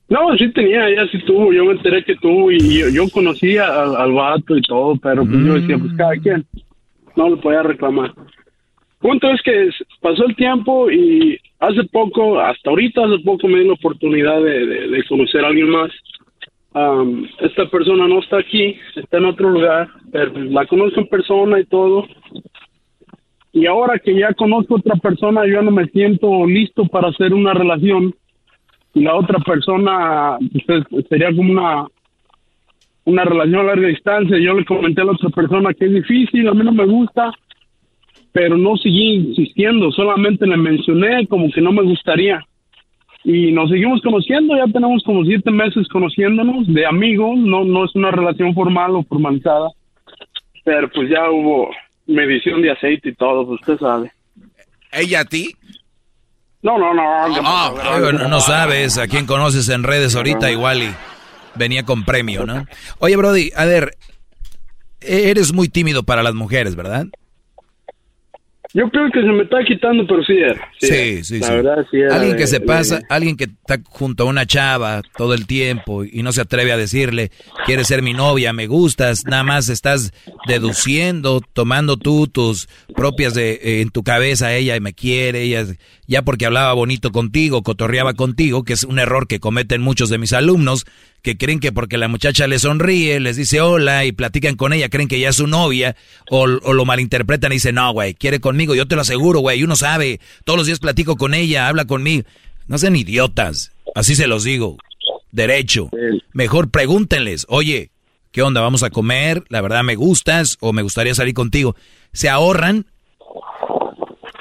No, sí tenía, ella sí tuvo, yo me enteré que tuvo y yo, yo conocía al, al vato y todo, pero pues yo decía, pues cada quien, no le podía reclamar. Punto es que pasó el tiempo y hace poco, hasta ahorita hace poco me di la oportunidad de, conocer a alguien más. Am, esta persona no está aquí, está en otro lugar, pero pues, la conozco en persona y todo. Y ahora que ya conozco a otra persona, yo no me siento listo para hacer una relación la otra persona pues, es- sería como una una relación a larga distancia. Yo le comenté a la otra persona que es difícil, a mí no me gusta, pero no seguí insistiendo, solamente le mencioné como que no me gustaría. Y nos seguimos conociendo, ya tenemos como siete meses conociéndonos de amigos, no, no es una relación formal o formalizada, pero pues ya hubo medición de aceite y todo, pues usted sabe. ¿Ella a ti? No, no, no. No, no sabes a quién conoces en redes ahorita, igual y venía con premio, ¿no? Oye, Brody, a ver, eres muy tímido para las mujeres, ¿verdad? Yo creo que se me está quitando, pero sí era. Sí, era. sí, La sí. verdad, sí era alguien de- que se de- pasa, alguien que está junto a una chava todo el tiempo y no se atreve a decirle, quieres ser mi novia, me gustas, nada más estás deduciendo, tomando tú tus propias de eh, en tu cabeza, ella me quiere, ella ya porque hablaba bonito contigo, cotorreaba contigo, que es un error que cometen muchos de mis alumnos, que creen que porque la muchacha les sonríe, les dice hola y platican con ella, creen que ya es su novia, o, lo malinterpretan y dicen, no, güey, quiere conmigo, yo te lo aseguro, güey, uno sabe, todos los días platico con ella, habla conmigo. No sean idiotas, así se los digo, derecho. Mejor pregúntenles, oye, ¿qué onda? ¿Vamos a comer? La verdad me gustas o me gustaría salir contigo. Se ahorran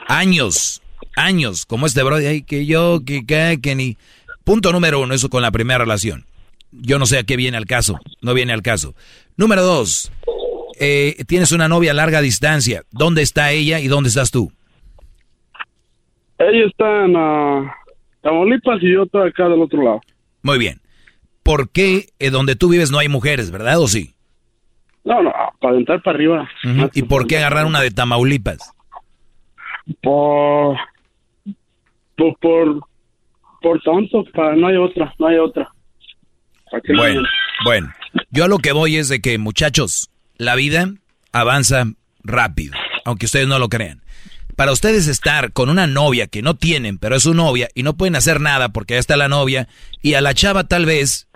años, años, como este bro, ay, que yo, que, que, que ni... Punto número uno, eso con la primera relación. Yo no sé a qué viene al caso, no viene al caso. Número dos, eh, tienes una novia a larga distancia. ¿Dónde está ella y dónde estás tú? Ella está en uh, Tamaulipas y yo estoy acá del otro lado. Muy bien. ¿Por qué eh, donde tú vives no hay mujeres, verdad o sí? No, no, para entrar para arriba. ¿Y por qué agarrar una de Tamaulipas? Por, por, por, por tanto, para, no hay otra, no hay otra. Bueno, bueno, yo a lo que voy es de que, muchachos, la vida avanza rápido, aunque ustedes no lo crean. Para ustedes estar con una novia que no tienen, pero es su novia, y no pueden hacer nada porque ya está la novia, y a la chava tal vez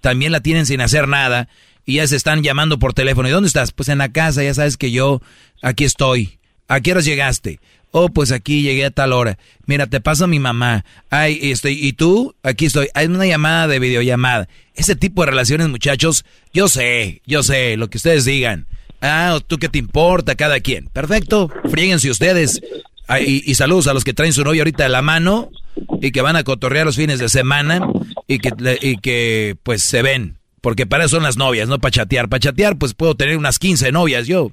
también la tienen sin hacer nada, y ya se están llamando por teléfono. ¿Y dónde estás? Pues en la casa, ya sabes que yo aquí estoy. ¿A qué horas llegaste? Oh, pues aquí llegué a tal hora. Mira, te paso a mi mamá. Ay, estoy, ¿y tú? Aquí estoy. Hay una llamada de videollamada. Ese tipo de relaciones, muchachos, yo sé, yo sé, lo que ustedes digan. Ah, ¿tú qué te importa? Cada quien. Perfecto. Fríguense ustedes. y, y, saludos a los que traen su novia ahorita de la mano y que van a cotorrear los fines de semana y que, y que pues se ven. Porque para eso son las novias, no para chatear. Para chatear, pues puedo tener unas 15 novias yo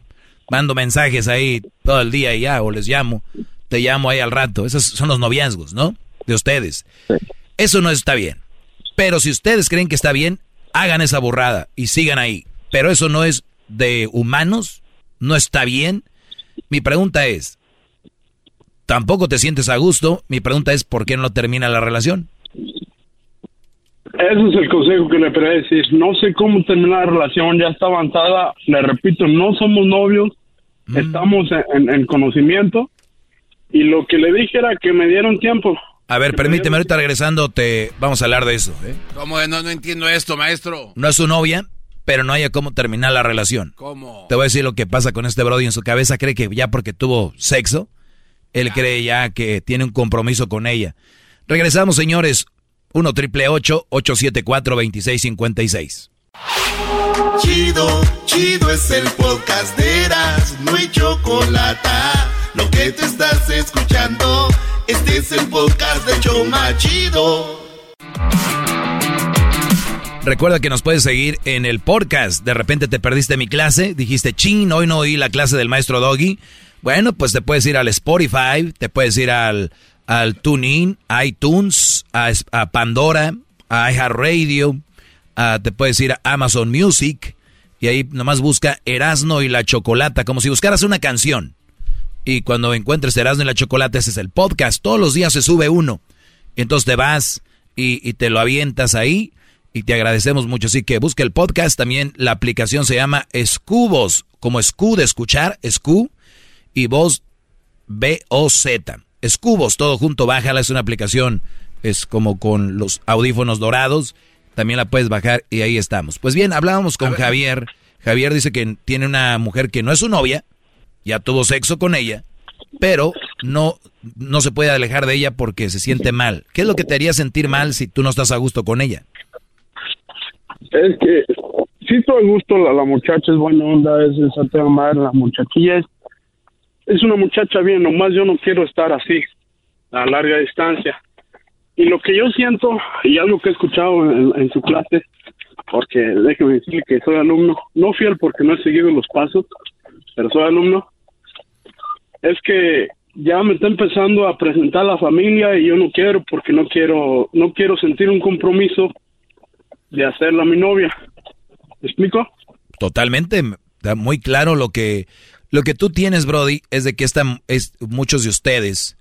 mando mensajes ahí todo el día y ya, o les llamo, te llamo ahí al rato. Esos son los noviazgos, ¿no? De ustedes. Eso no está bien. Pero si ustedes creen que está bien, hagan esa burrada y sigan ahí. Pero eso no es de humanos, no está bien. Mi pregunta es, ¿tampoco te sientes a gusto? Mi pregunta es, ¿por qué no termina la relación? Ese es el consejo que le quería decir. No sé cómo terminar la relación, ya está avanzada. Le repito, no somos novios, mm. estamos en, conocimiento. Y lo que le dije era que me dieron tiempo. A ver, permíteme, ahorita regresando te vamos a hablar de eso. ¿eh? ¿Cómo? No, no entiendo esto, maestro. No es su novia, pero no haya cómo terminar la relación. ¿Cómo? Te voy a decir lo que pasa con este Brody en su cabeza. Cree que ya porque tuvo sexo, él cree ya que tiene un compromiso con ella. Regresamos, señores. 1 triple 874 2656. Chido, chido es el podcast de Eras, no hay chocolate. Lo que te estás escuchando, este es el podcast de Choma Chido. Recuerda que nos puedes seguir en el podcast. De repente te perdiste mi clase, dijiste, chin, hoy no oí la clase del maestro Doggy. Bueno, pues te puedes ir al Spotify, te puedes ir al al TuneIn, iTunes, a, Pandora, a iHeartRadio, a, te puedes ir a Amazon Music y ahí nomás busca Erasno y la Chocolata, como si buscaras una canción. Y cuando encuentres Erasno y la Chocolata, ese es el podcast. Todos los días se sube uno. Entonces te vas y, te lo avientas ahí y te agradecemos mucho. Así que busca el podcast. También la aplicación se llama Escubos, como Escu de escuchar, Escu y voz B-O-Z. Escubos, todo junto, bájala, es una aplicación, es como con los audífonos dorados, también la puedes bajar y ahí estamos. Pues bien, hablábamos con Javier, Javier dice que tiene una mujer que no es su novia, ya tuvo sexo con ella, pero no, no se puede alejar de ella porque se siente mal. ¿Qué es lo que te haría sentir mal si tú no estás a gusto con ella? Es que sí estoy a gusto, la, muchacha es buena onda, es esa madre, la muchachilla es es una muchacha bien, nomás yo no quiero estar así, a larga distancia. Y lo que yo siento, y algo que he escuchado en, su clase, porque déjeme decirle que soy alumno, no fiel porque no he seguido los pasos, pero soy alumno, es que ya me está empezando a presentar la familia y yo no quiero porque no quiero, no quiero sentir un compromiso de hacerla mi novia. ¿Me explico? Totalmente, está muy claro lo que lo que tú tienes, Brody, es de que esta, es, muchos de ustedes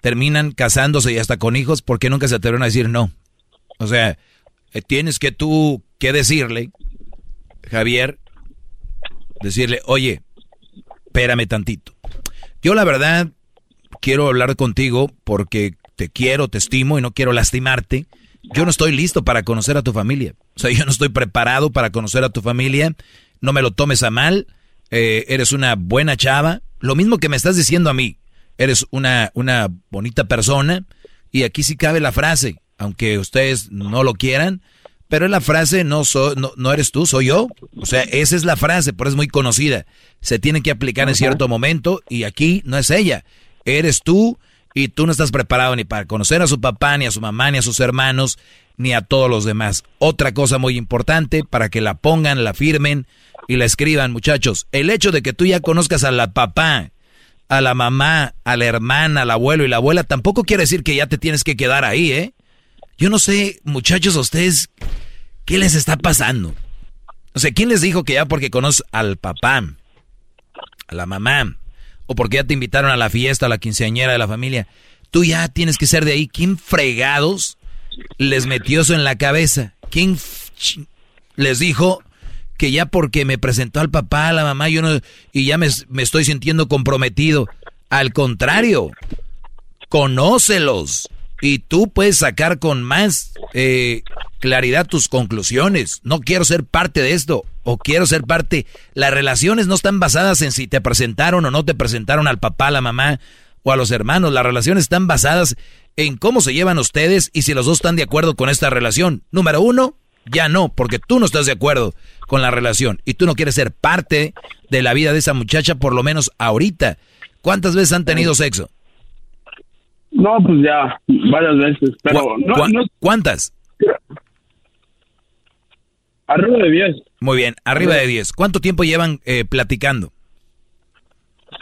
terminan casándose y hasta con hijos porque nunca se atrevieron a decir no. O sea, eh, tienes que tú que decirle, Javier, decirle, oye, espérame tantito. Yo la verdad, quiero hablar contigo porque te quiero, te estimo y no quiero lastimarte. Yo no estoy listo para conocer a tu familia. O sea, yo no estoy preparado para conocer a tu familia. No me lo tomes a mal. Eh, eres una buena chava. Lo mismo que me estás diciendo a mí. Eres una, una bonita persona. Y aquí sí cabe la frase, aunque ustedes no lo quieran. Pero la frase no, no, no eres tú, soy yo. O sea, esa es la frase, pero es muy conocida. Se tiene que aplicar en cierto momento y aquí no es ella. Eres tú y tú no estás preparado ni para conocer a su papá, ni a su mamá, ni a sus hermanos, ni a todos los demás. Otra cosa muy importante para que la pongan, la firmen y la escriban, muchachos. El hecho de que tú ya conozcas a la papá, a la mamá, a la hermana, al abuelo y la abuela, tampoco quiere decir que ya te tienes que quedar ahí, ¿eh? Yo no sé, muchachos, a ustedes, ¿qué les está pasando? O sea, ¿quién les dijo que ya porque conoces al papá, a la mamá, o porque ya te invitaron a la fiesta, a la quinceañera de la familia, tú ya tienes que ser de ahí? ¿Quién fregados les metió eso en la cabeza? ¿Quién les dijo que ya porque me presentó al papá, a la mamá, yo no, y ya me, estoy sintiendo comprometido? Al contrario, conócelos y tú puedes sacar con más eh, claridad tus conclusiones. No quiero ser parte de esto o quiero ser parte. Las relaciones no están basadas en si te presentaron o no te presentaron al papá, a la mamá o a los hermanos. Las relaciones están basadas en cómo se llevan ustedes y si los dos están de acuerdo con esta relación. Número uno, ya no, porque tú no estás de acuerdo con la relación y tú no quieres ser parte de la vida de esa muchacha, por lo menos ahorita. ¿Cuántas veces han tenido sexo? No, pues ya, varias veces, pero no, ¿Cuántas? Arriba de 10. Muy bien, arriba de 10. ¿Cuánto tiempo llevan eh, platicando?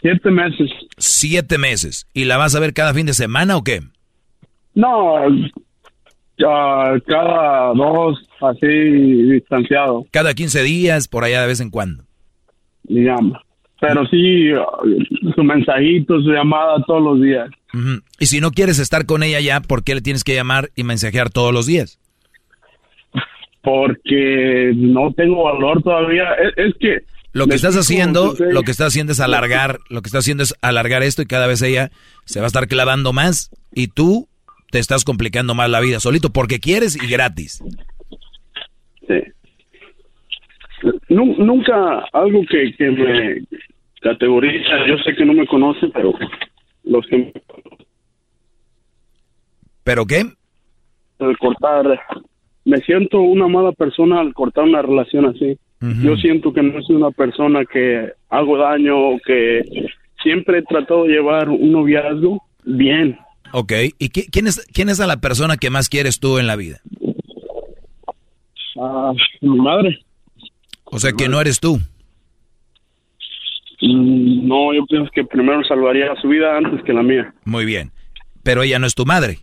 Siete meses. Siete meses. ¿Y la vas a ver cada fin de semana o qué? No, cada dos, así distanciado. Cada 15 días, por allá de vez en cuando. Digamos. Pero sí, su mensajito, su llamada todos los días. Y si no quieres estar con ella ya, ¿por qué le tienes que llamar y mensajear todos los días? Porque no tengo valor todavía. Es, que lo que estás haciendo, lo que estás haciendo es alargar, lo que estás haciendo es alargar esto y cada vez ella se va a estar clavando más y tú te estás complicando más la vida solito porque quieres y gratis. Sí. Nunca algo que, que me categoriza, yo sé que no me conoce, pero los que ¿Pero qué? Al cortar, me siento una mala persona al cortar una relación así. Yo siento que no soy una persona que hago daño o que siempre he tratado de llevar un noviazgo bien. Ok, ¿y quién, es, quién es a la persona que más quieres tú en la vida? Ah, mi madre. O sea que no eres tú. Mm, no, yo pienso que primero salvaría su vida antes que la mía. Muy bien. Pero ella no es tu madre.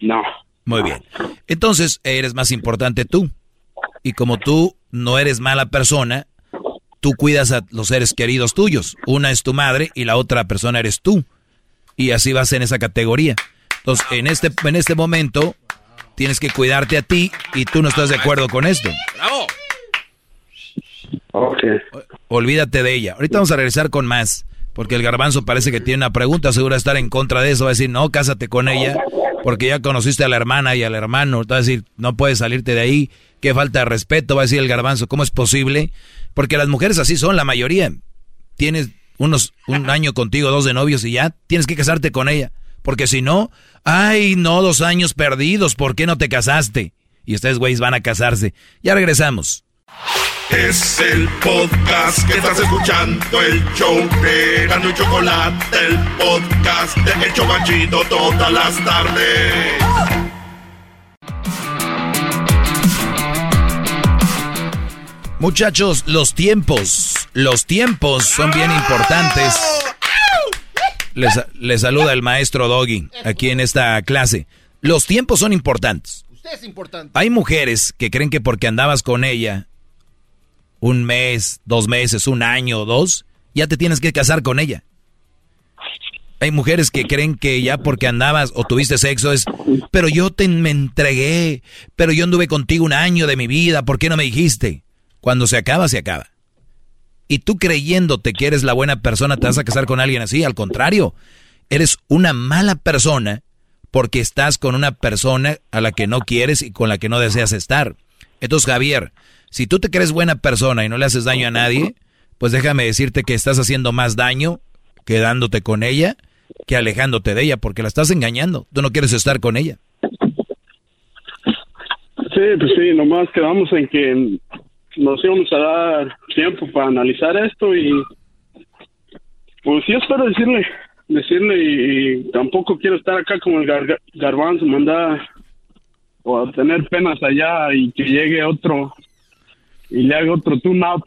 No. Muy bien. Entonces, eres más importante tú. Y como tú no eres mala persona, tú cuidas a los seres queridos tuyos. Una es tu madre y la otra persona eres tú. Y así vas en esa categoría. Entonces, en este, en este momento, tienes que cuidarte a ti y tú no estás de acuerdo con esto. ¡Bravo! Olvídate de ella. Ahorita vamos a regresar con más. Porque el garbanzo parece que tiene una pregunta, seguro estar en contra de eso. Va a decir, no, cásate con ella, porque ya conociste a la hermana y al hermano. Va a decir, no puedes salirte de ahí, qué falta de respeto. Va a decir el garbanzo, ¿cómo es posible? Porque las mujeres así son, la mayoría. Tienes unos, un año contigo, dos de novios y ya tienes que casarte con ella. Porque si no, ay, no, dos años perdidos, ¿por qué no te casaste? Y ustedes, güeyes, van a casarse. Ya regresamos. Es el podcast que estás escuchando, el show de Gano y Chocolate, el podcast de Hecho Chocachito todas las tardes. Muchachos, los tiempos, los tiempos son bien importantes. Les, les saluda el maestro Doggy aquí en esta clase. Los tiempos son importantes. Usted es importante. Hay mujeres que creen que porque andabas con ella un mes, dos meses, un año, dos, ya te tienes que casar con ella. Hay mujeres que creen que ya porque andabas o tuviste sexo es, pero yo te me entregué, pero yo anduve contigo un año de mi vida, ¿por qué no me dijiste? Cuando se acaba, se acaba. Y tú creyéndote que eres la buena persona, te vas a casar con alguien así. Al contrario, eres una mala persona porque estás con una persona a la que no quieres y con la que no deseas estar. Entonces, Javier, si tú te crees buena persona y no le haces daño a nadie, pues déjame decirte que estás haciendo más daño quedándote con ella que alejándote de ella, porque la estás engañando. Tú no quieres estar con ella. Sí, pues sí, nomás quedamos en que nos íbamos a dar tiempo para analizar esto y pues yo espero decirle, decirle y, tampoco quiero estar acá como el gar- garbanzo, mandar o a tener penas allá y que llegue otro y le haga otro tune-up.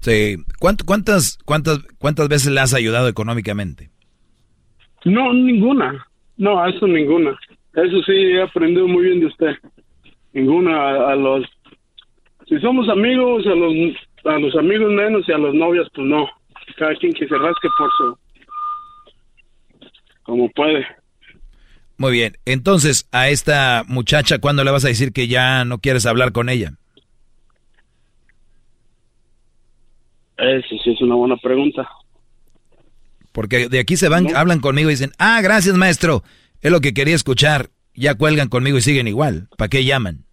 Sí. ¿Cuánto- cuántas, cuántas, ¿Cuántas veces le has ayudado económicamente? No, ninguna. No, eso ninguna. Eso sí, he aprendido muy bien de usted. Ninguna a, a los... Si somos amigos, a los, a los amigos menos y a los novios, pues no. Cada quien que se rasque por su... Como puede. Muy bien. Entonces, a esta muchacha, ¿cuándo le vas a decir que ya no quieres hablar con ella? Eso sí es una buena pregunta. Porque de aquí se van, hablan conmigo y dicen, ah, gracias maestro, es lo que quería escuchar. Ya cuelgan conmigo y siguen igual. ¿Para qué llaman?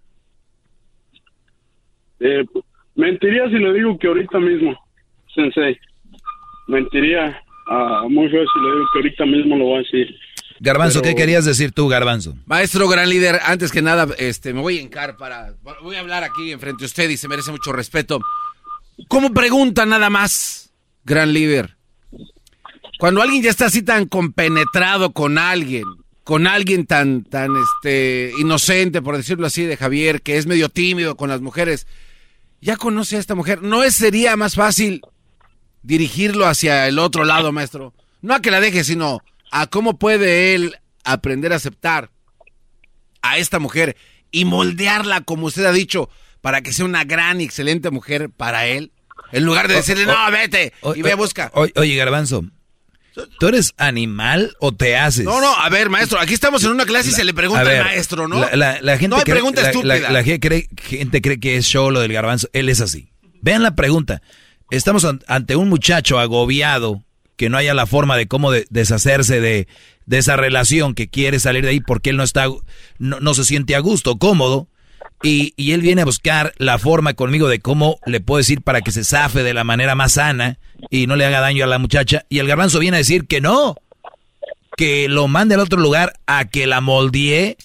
Eh, mentiría si le digo que ahorita mismo, Sensei. Mentiría ah, muy feo si le digo que ahorita mismo lo voy a decir. Garbanzo, Pero- ¿qué querías decir tú, Garbanzo? Maestro, gran líder, antes que nada, este, me voy a encar para, voy a hablar aquí enfrente de usted y se merece mucho respeto. ¿Cómo pregunta nada más, gran líder? Cuando alguien ya está así tan compenetrado con alguien, con alguien tan, tan, este, inocente, por decirlo así, de Javier, que es medio tímido con las mujeres, ya conoce a esta mujer, ¿no es, sería más fácil dirigirlo hacia el otro lado, maestro? No a que la deje, sino a cómo puede él aprender a aceptar a esta mujer y moldearla, como usted ha dicho, para que sea una gran y excelente mujer para él. En lugar de decirle, no, vete, y ve a buscar. O- oye, Garbanzo, ¿tú eres animal o te haces? No, no, a ver, maestro, aquí estamos en una clase y se le pregunta ver, al maestro, ¿no? La, la- la gente no hay cree, pregunta estúpida. la- cree, gente cree que es show lo del garbanzo. Él es así. Vean la pregunta. Estamos an- ante un muchacho agobiado que no haya la forma de cómo de- deshacerse de, de esa relación, que quiere salir de ahí porque él no está, no, no se siente a gusto, cómodo. Y, y él viene a buscar la forma conmigo de cómo le puedo decir para que se zafe de la manera más sana y no le haga daño a la muchacha. Y el garbanzo viene a decir que no, que lo mande al otro lugar a que la moldee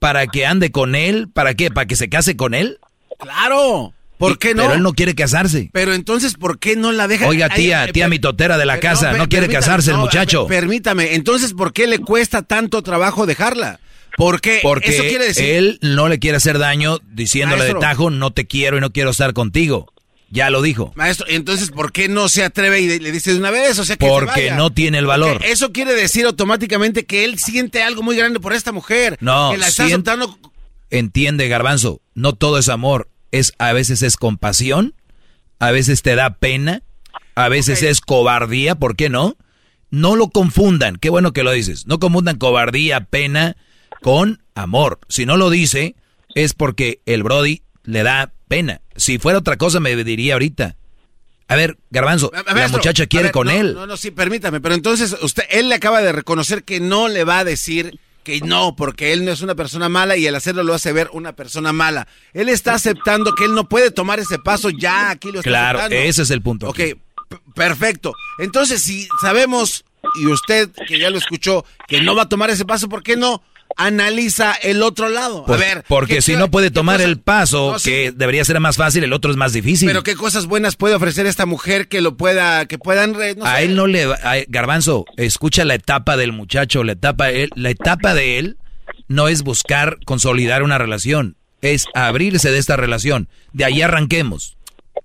para que ande con él. ¿Para qué? ¿Para que se case con él? Claro. ¿Por Y- qué no? Pero él no quiere casarse. Pero entonces, ¿por qué no la deja? Oiga, tía, eh, tía mitotera de la casa, no quiere casarse el muchacho. per- Permítame, entonces, ¿por qué le cuesta tanto trabajo dejarla? Porque, Porque eso quiere decir... él no le quiere hacer daño diciéndole Maestro. de tajo, no te quiero y no quiero estar contigo. Ya lo dijo. Maestro, entonces, ¿por qué no se atreve y le dice de una vez? O sea, que se Porque vaya. no tiene el valor. Porque Eso quiere decir automáticamente que él siente algo muy grande por esta mujer. No, que la está soltando. Entiende, garbanzo, no todo es amor. Es, a veces es compasión, a veces te da pena, a veces es cobardía, ¿por qué no? No lo confundan, qué bueno que lo dices. No confundan cobardía, pena con amor. Si no lo dice, es porque el Brody le da pena. Si fuera otra cosa, me diría ahorita. A ver, Garbanzo, A- a- la maestro, muchacha quiere ver, con no, él. No, no, sí, permítame, pero entonces usted, él le acaba de reconocer que no le va a decir que no, porque él no es una persona mala y al hacerlo lo hace ver una persona mala. Él está aceptando que él no puede tomar ese paso ya, aquí lo está Claro, aceptando. ese es el punto. Ok, perfecto. Entonces, si sabemos, y usted que ya lo escuchó, que no va a tomar ese paso, ¿por qué no analiza el otro lado? Por- a ver. porque ¿qué- si no puede tomar cosa- el paso, No, sí, que debería ser más fácil, el otro es más difícil. Pero qué cosas buenas puede ofrecer esta mujer que lo pueda, que puedan, re- no a sé. él no le a- Garbanzo, escucha la etapa del muchacho, la etapa, él- la etapa de él no es buscar consolidar una relación, es abrirse de esta relación. De ahí arranquemos.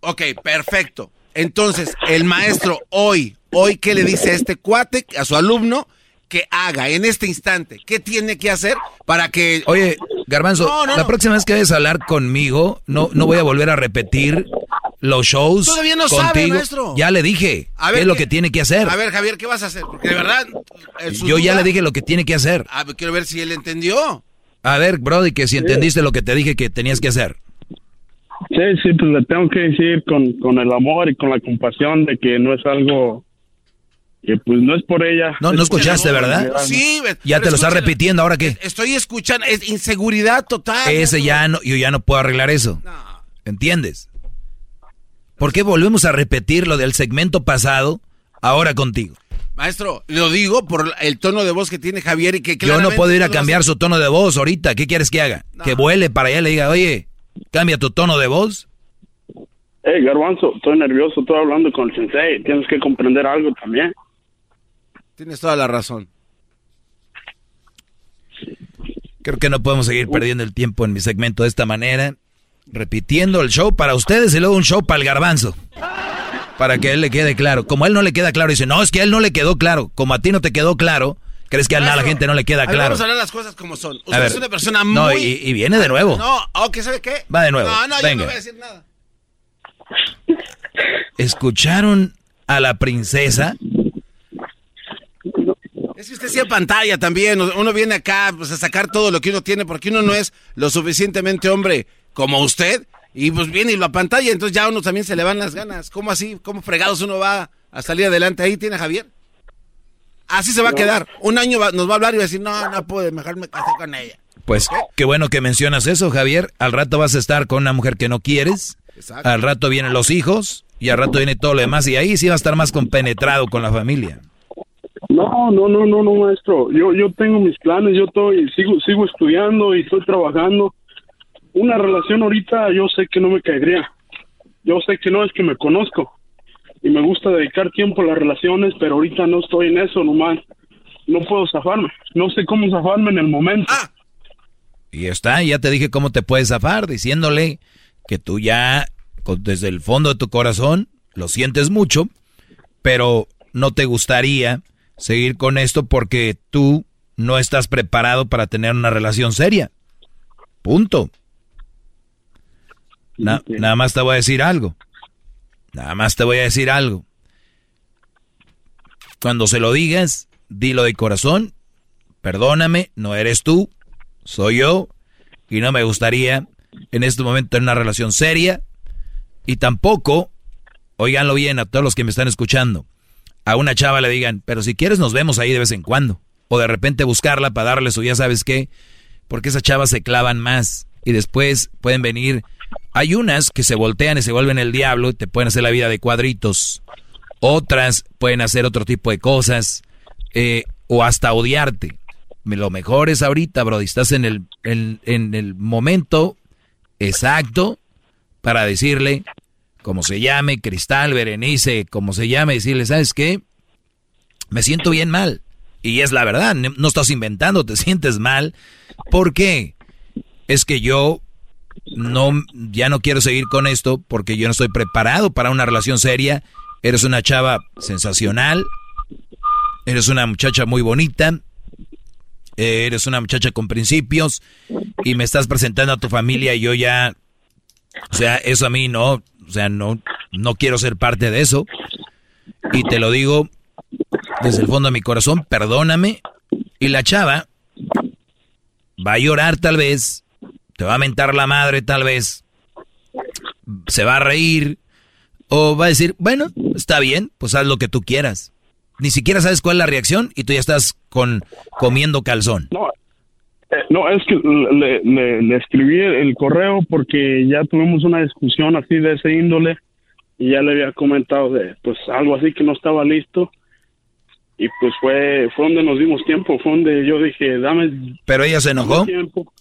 Ok, perfecto. Entonces, el maestro hoy, hoy, ¿qué le dice a este cuate, a su alumno, que haga en este instante? ¿Qué tiene que hacer para que... Oye, Garbanzo, No, no, la no. próxima vez que vayas a hablar conmigo, no, no voy a volver a repetir los shows Todavía no sabe, contigo. maestro. Ya le dije A qué ver, es lo ¿qué- que tiene que hacer. A ver, Javier, ¿qué vas a hacer? Porque de verdad... su Yo ya le dije lo que tiene que hacer. Ah, quiero ver si él entendió. A ver, Brody, que si entendiste lo que te dije que tenías que hacer. Sí, sí, pues le tengo que decir con, con el amor y con la compasión de que no es algo que pues no es por ella. No, no escuchaste, ¿verdad? Sí, Ya te lo está repitiendo, ¿ahora qué? Estoy escuchando, es inseguridad total. Ese ya no, yo ya no puedo arreglar eso. ¿Entiendes? ¿Por qué volvemos a repetir lo del segmento pasado ahora contigo? Maestro, lo digo por el tono de voz que tiene Javier y que Yo no puedo ir a cambiar su tono de voz ahorita. ¿Qué quieres que haga? Que vuele para allá y le diga, oye, cambia tu tono de voz. Hey, Garbanzo, estoy nervioso, estoy hablando con el sensei. Tienes que comprender algo también. Tienes toda la razón. Creo que no podemos seguir perdiendo el tiempo en mi segmento de esta manera. Repitiendo el show para ustedes y luego un show para el garbanzo. Para que a él le quede claro. Como a él no le queda claro, dice, no, es que a él no le quedó claro. Como a ti no te quedó claro, crees que a la gente no le queda A ver, claro. Vamos a hablar las cosas como son. Usted A ver. es una persona muy... No, y, y viene de nuevo. No, ok, ¿sabe qué? Va de nuevo. No, no, yo no voy a decir nada. ¿Escucharon a la princesa? Es que usted sí pantalla también. Uno viene acá pues, a sacar todo lo que uno tiene porque uno no es lo suficientemente hombre como usted. Y pues viene y lo pantalla, entonces ya a uno también se le van las ganas. ¿Cómo así? ¿Cómo fregados uno va a salir adelante? Ahí tiene Javier. Así se va a quedar. Un año va- nos va a hablar y va a decir, no, no pude, mejor me casé con ella. Pues qué bueno que mencionas eso, Javier. Al rato vas a estar con una mujer que no quieres. Exacto. Al rato vienen los hijos y al rato viene todo lo demás. Y ahí sí va a estar más compenetrado con la familia. No, no, no, no, no, maestro. Yo, yo tengo mis planes, yo estoy, sigo, sigo estudiando y estoy trabajando. Una relación ahorita yo sé que no me caería. Yo sé que no es que me conozco y me gusta dedicar tiempo a las relaciones, pero ahorita no estoy en eso nomás. No puedo zafarme. No sé cómo zafarme en el momento. Y está, ya te dije cómo te puedes zafar, diciéndole que tú ya, desde el fondo de tu corazón, lo sientes mucho, pero no te gustaría seguir con esto porque tú no estás preparado para tener una relación seria. Punto. Na- Nada más te voy a decir algo. Nada más te voy a decir algo. Cuando se lo digas, dilo de corazón. Perdóname, no eres tú, soy yo. Y no me gustaría en este momento tener una relación seria. Y tampoco, oiganlo bien a todos los que me están escuchando, a una chava le digan, pero si quieres nos vemos ahí de vez en cuando. O de repente buscarla para darle su ya sabes qué. Porque esas chavas se clavan más. Y después pueden venir. Hay unas que se voltean y se vuelven el diablo y te pueden hacer la vida de cuadritos. Otras pueden hacer otro tipo de cosas. eh, o hasta odiarte. Lo mejor es ahorita, Brody. Estás en el, en, en el momento exacto para decirle, como se llame, Cristal, Berenice, como se llame, decirle, ¿sabes qué? Me siento bien mal. Y es la verdad, no estás inventando, te sientes mal. ¿Por qué? Es que yo no, ya no quiero seguir con esto porque yo no estoy preparado para una relación seria. Eres una chava sensacional. Eres una muchacha muy bonita. eh, Eres una muchacha con principios. Y me estás presentando a tu familia y yo ya... O sea, eso a mí no... O sea, no, no quiero ser parte de eso. Y te lo digo desde el fondo de mi corazón, perdóname. Y la chava va a llorar tal vez, te va a mentar la madre tal vez, se va a reír o va a decir, bueno, está bien, pues haz lo que tú quieras. Ni siquiera sabes cuál es la reacción y tú ya estás con comiendo calzón. No, eh, no, es que le, le- le escribí el correo porque ya tuvimos una discusión así de ese índole y ya le había comentado de pues algo así que no estaba listo y pues fue fue donde nos dimos tiempo, fue donde yo dije, dame Pero ella se enojó. tiempo.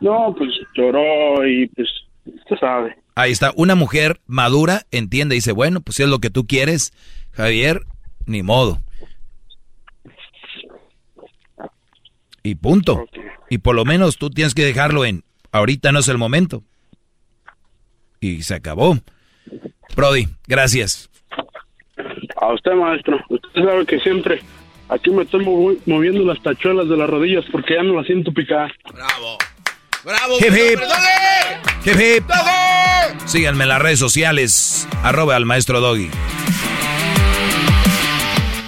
No, pues lloró y pues usted sabe. Ahí está, una mujer madura entiende y dice, bueno, pues si es lo que tú quieres, Javier, ni modo. Y punto. Y por lo menos tú tienes que dejarlo en, ahorita no es el momento. Y se acabó. Brody, gracias. A usted, maestro. Usted sabe que siempre aquí me estoy movi- moviendo las tachuelas de las rodillas porque ya no las siento picar. ¡Bravo! ¡Bravo! Hip, hip. ¡Doggy! Hip, hip. ¡Doggy! Síganme en las redes sociales, arroba al maestro Doggy.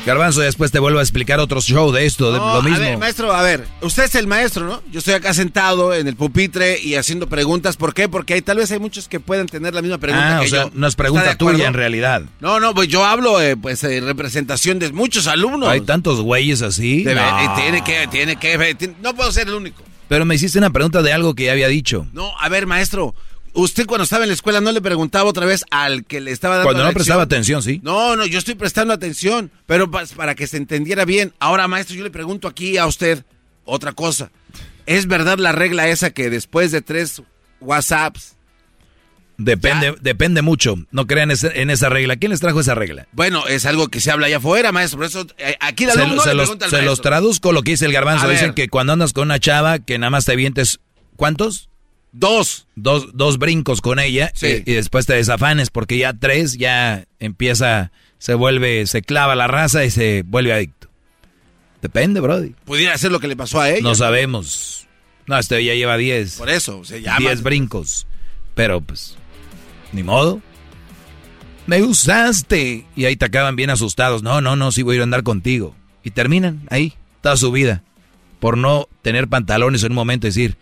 Garbanzo, después te vuelvo a explicar otro show de esto, de No, lo mismo. A ver, maestro, a ver, usted es el maestro, ¿no? Yo estoy acá sentado en el pupitre y haciendo preguntas. ¿Por qué? Porque hay, tal vez hay muchos que pueden tener la misma pregunta ah, que o sea, yo. no es ¿Está pregunta tuya en realidad. No, no, pues yo hablo, eh, pues, en representación de muchos alumnos. Hay tantos güeyes así. De ver- No. y tiene que, tiene que, tiene- no puedo ser el único. Pero me hiciste una pregunta de algo que ya había dicho. No, a ver, maestro, usted cuando estaba en la escuela no le preguntaba otra vez al que le estaba dando Cuando la no prestaba atención, sí. No, no, yo estoy prestando atención, pero pa- para que se entendiera bien. Ahora, maestro, yo le pregunto aquí a usted otra cosa. ¿Es verdad la regla esa que después de tres WhatsApps, Depende, depende mucho. No crean en esa regla. ¿Quién les trajo esa regla? bueno, es algo que se habla allá afuera, maestro? Por eso eh, aquí el Se, le los, pregunta al se los traduzco lo que dice el garbanzo. Dicen que cuando andas con una chava que nada más te vientes, ¿cuántos? Dos. Dos, dos brincos con ella Sí. y, y después te desafanes porque ya tres ya empieza, se vuelve, se clava la raza y se vuelve adicto. Depende, Brody. Pudiera ser lo que le pasó a ella. No sabemos. No, este ya lleva diez. Por eso, se llama. Diez brincos. Pero pues, ni modo. Me usaste. Y ahí te acaban bien asustados. No, no, no, sí voy a ir a andar contigo. Y terminan ahí, toda su vida. Por no tener pantalones en un momento y decir,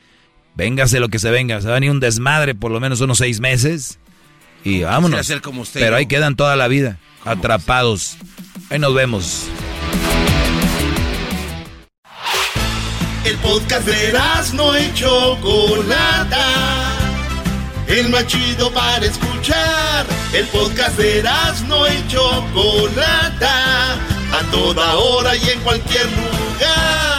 véngase lo que se venga. Se va a venir un desmadre por lo menos unos seis meses. Y vámonos. ser como usted, Pero ahí quedan toda la vida, atrapados. Ahí nos vemos. El podcast de no y Chocolata. El más chido para escuchar. El podcast de no y Chocolata. A toda hora y en cualquier lugar.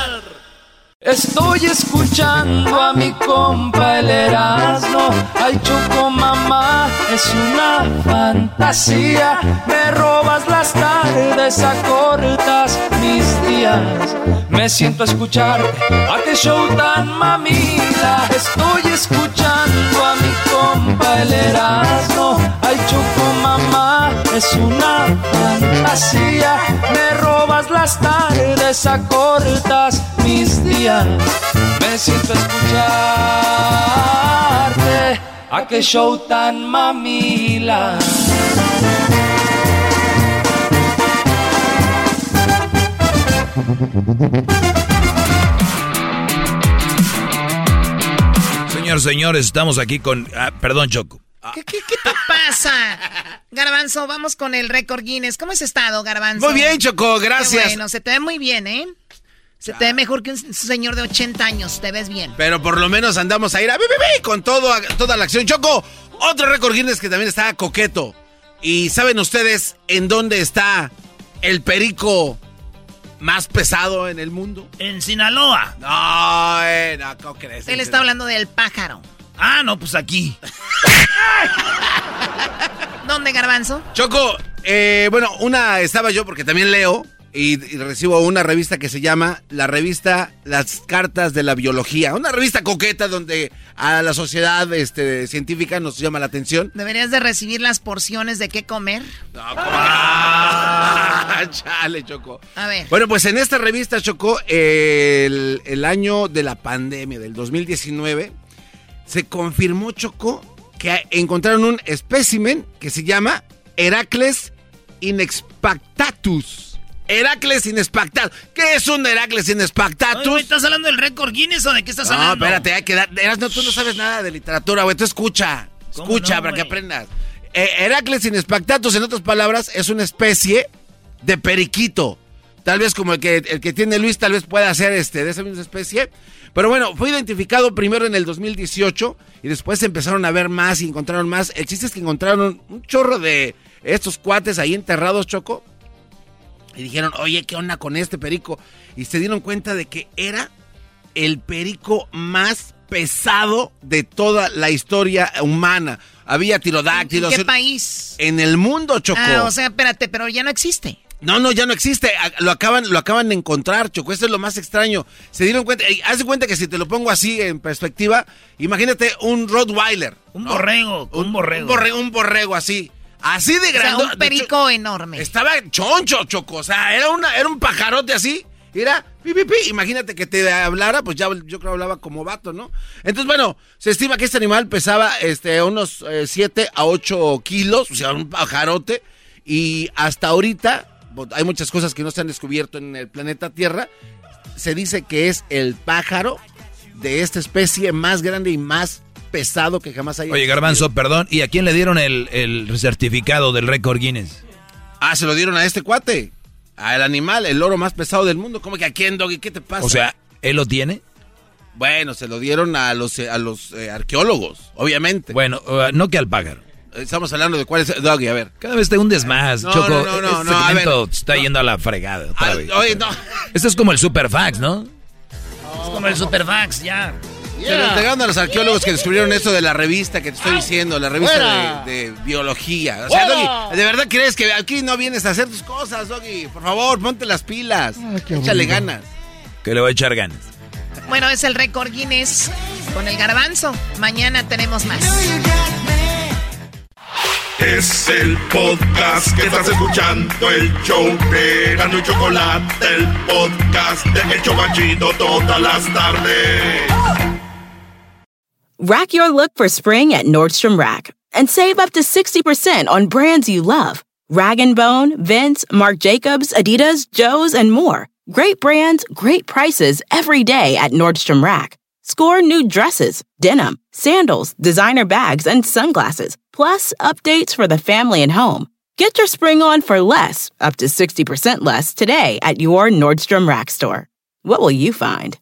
Estoy escuchando a mi compa el Erasmo. Ay, Choco mamá, es una fantasía. Me robas las tardes, acortas mis días. Me siento a escuchar a qué show tan mamila. Estoy escuchando a mi compa el Erasmo. Ay, Choco mamá, es una fantasía. Me las tardes, acortas mis días. Me siento escucharte. A qué show tan mamila. Señor, señores, estamos aquí con... ah, perdón, Choco. ¿Qué, qué, qué te pasa? Garbanzo, vamos con el récord Guinness. ¿Cómo has estado, Garbanzo? Muy bien, Choco, Qué gracias. bueno, se te ve muy bien, ¿eh? Se te ve mejor que un señor de 80 años, te ves bien. Pero por lo menos andamos a ir a bi, bi, bi, con todo, toda la acción. Choco, otro récord Guinness que también está coqueto. ¿Y saben ustedes en dónde está el perico más pesado en el mundo? En Sinaloa. No, eh, no, ¿cómo crees? Él está hablando del pájaro. Ah, no, pues aquí. ¿Dónde, Garbanzo? Choco, eh, bueno, una estaba yo porque también leo y, y recibo una revista que se llama la revista Las Cartas de la Biología. Una revista coqueta donde a la sociedad este, científica nos llama la atención. Deberías de recibir las porciones de qué comer. Ah, chale, Choco. A ver. Bueno, pues en esta revista, Choco, el, el año de la pandemia, del 2019, se confirmó, Choco, que encontraron un espécimen que se llama Heracles inexpactatus. Heracles inexpactatus. ¿Qué es un Heracles inexpactatus? Oye, ¿Estás hablando del récord Guinness o de qué estás No, hablando? espérate, hay que dar. No, tú no sabes nada de literatura, güey. Tú escucha. ¿Cómo Escucha no, para que aprendas. Eh, Heracles inexpactatus, en otras palabras, es una especie de periquito. Tal vez como el que, el que tiene Luis, tal vez pueda ser este, de esa misma especie. Pero bueno, fue identificado primero en el 2018 y después empezaron a ver más y encontraron más. El chiste es que encontraron un chorro de estos cuates ahí enterrados, Choco. Y dijeron, oye, ¿qué onda con este perico? Y se dieron cuenta de que era el perico más pesado de toda la historia humana. Había ¿En tirodáctilos. qué país? En el mundo, Choco. Ah, o sea, espérate, pero ya no existe. No, no, ya no existe. Lo acaban, lo acaban de encontrar, Choco. Esto es lo más extraño. Se dieron cuenta. eh, haz de cuenta que si te lo pongo así en perspectiva, imagínate un Rottweiler. Un ¿no? borrego, un borrego. Un borrego, un borrego así. Así de O sea, grande. un perico enorme. Estaba choncho, Choco. O sea, era, una, era un pajarote así. Era pi, pi, pi. Imagínate que te hablara, pues ya yo creo hablaba como vato, ¿no? Entonces, bueno, se estima que este animal pesaba este, unos 7 a 8 kilos, o sea, un pajarote. Y hasta ahorita, hay muchas cosas que no se han descubierto en el planeta Tierra. Se dice que es el pájaro de esta especie más grande y más pesado que jamás haya Oye, Garbanzo, perdón, ¿y a quién le dieron el, el certificado del récord Guinness? Ah, se lo dieron a este cuate. Al animal, el loro más pesado del mundo. ¿Cómo que a quién, Doggy? ¿Qué te pasa? O sea, ¿él lo tiene? Bueno, se lo dieron a los, a los eh, arqueólogos, obviamente. Bueno, uh, no que al pájaro. Estamos hablando de cuál es Doggy, a ver. Cada vez te hundes más, No, Choco. no, no, no, este no, a segmento ver, está yendo a la fregada. otra Ah, vez. oye, no. Esto es como el Superfax, ¿no? Es como el Superfax, ya. Se lo entregaron a los arqueólogos que descubrieron esto de la revista que te estoy diciendo, la revista de, de biología. O sea. Doggy, ¿de verdad crees que aquí no vienes a hacer tus cosas, Doggy? Por favor, ponte las pilas. Échale aburrido. ganas. Que le voy a echar ganas. Bueno, es el récord Guinness con el garbanzo. Mañana tenemos más. Es el podcast que estás escuchando, el show de Erasmo y Chocolate, el podcast de El Chobachito todas las tardes. Rack your look for spring at Nordstrom Rack and save up to 60% on brands you love. Rag & Bone, Vince, Marc Jacobs, Adidas, Joe's, and more. Great brands, great prices every day at Nordstrom Rack. Score new dresses, denim, sandals, designer bags, and sunglasses, plus updates for the family and home. Get your spring on for less, up to 60% less, today at your Nordstrom Rack store. What will you find?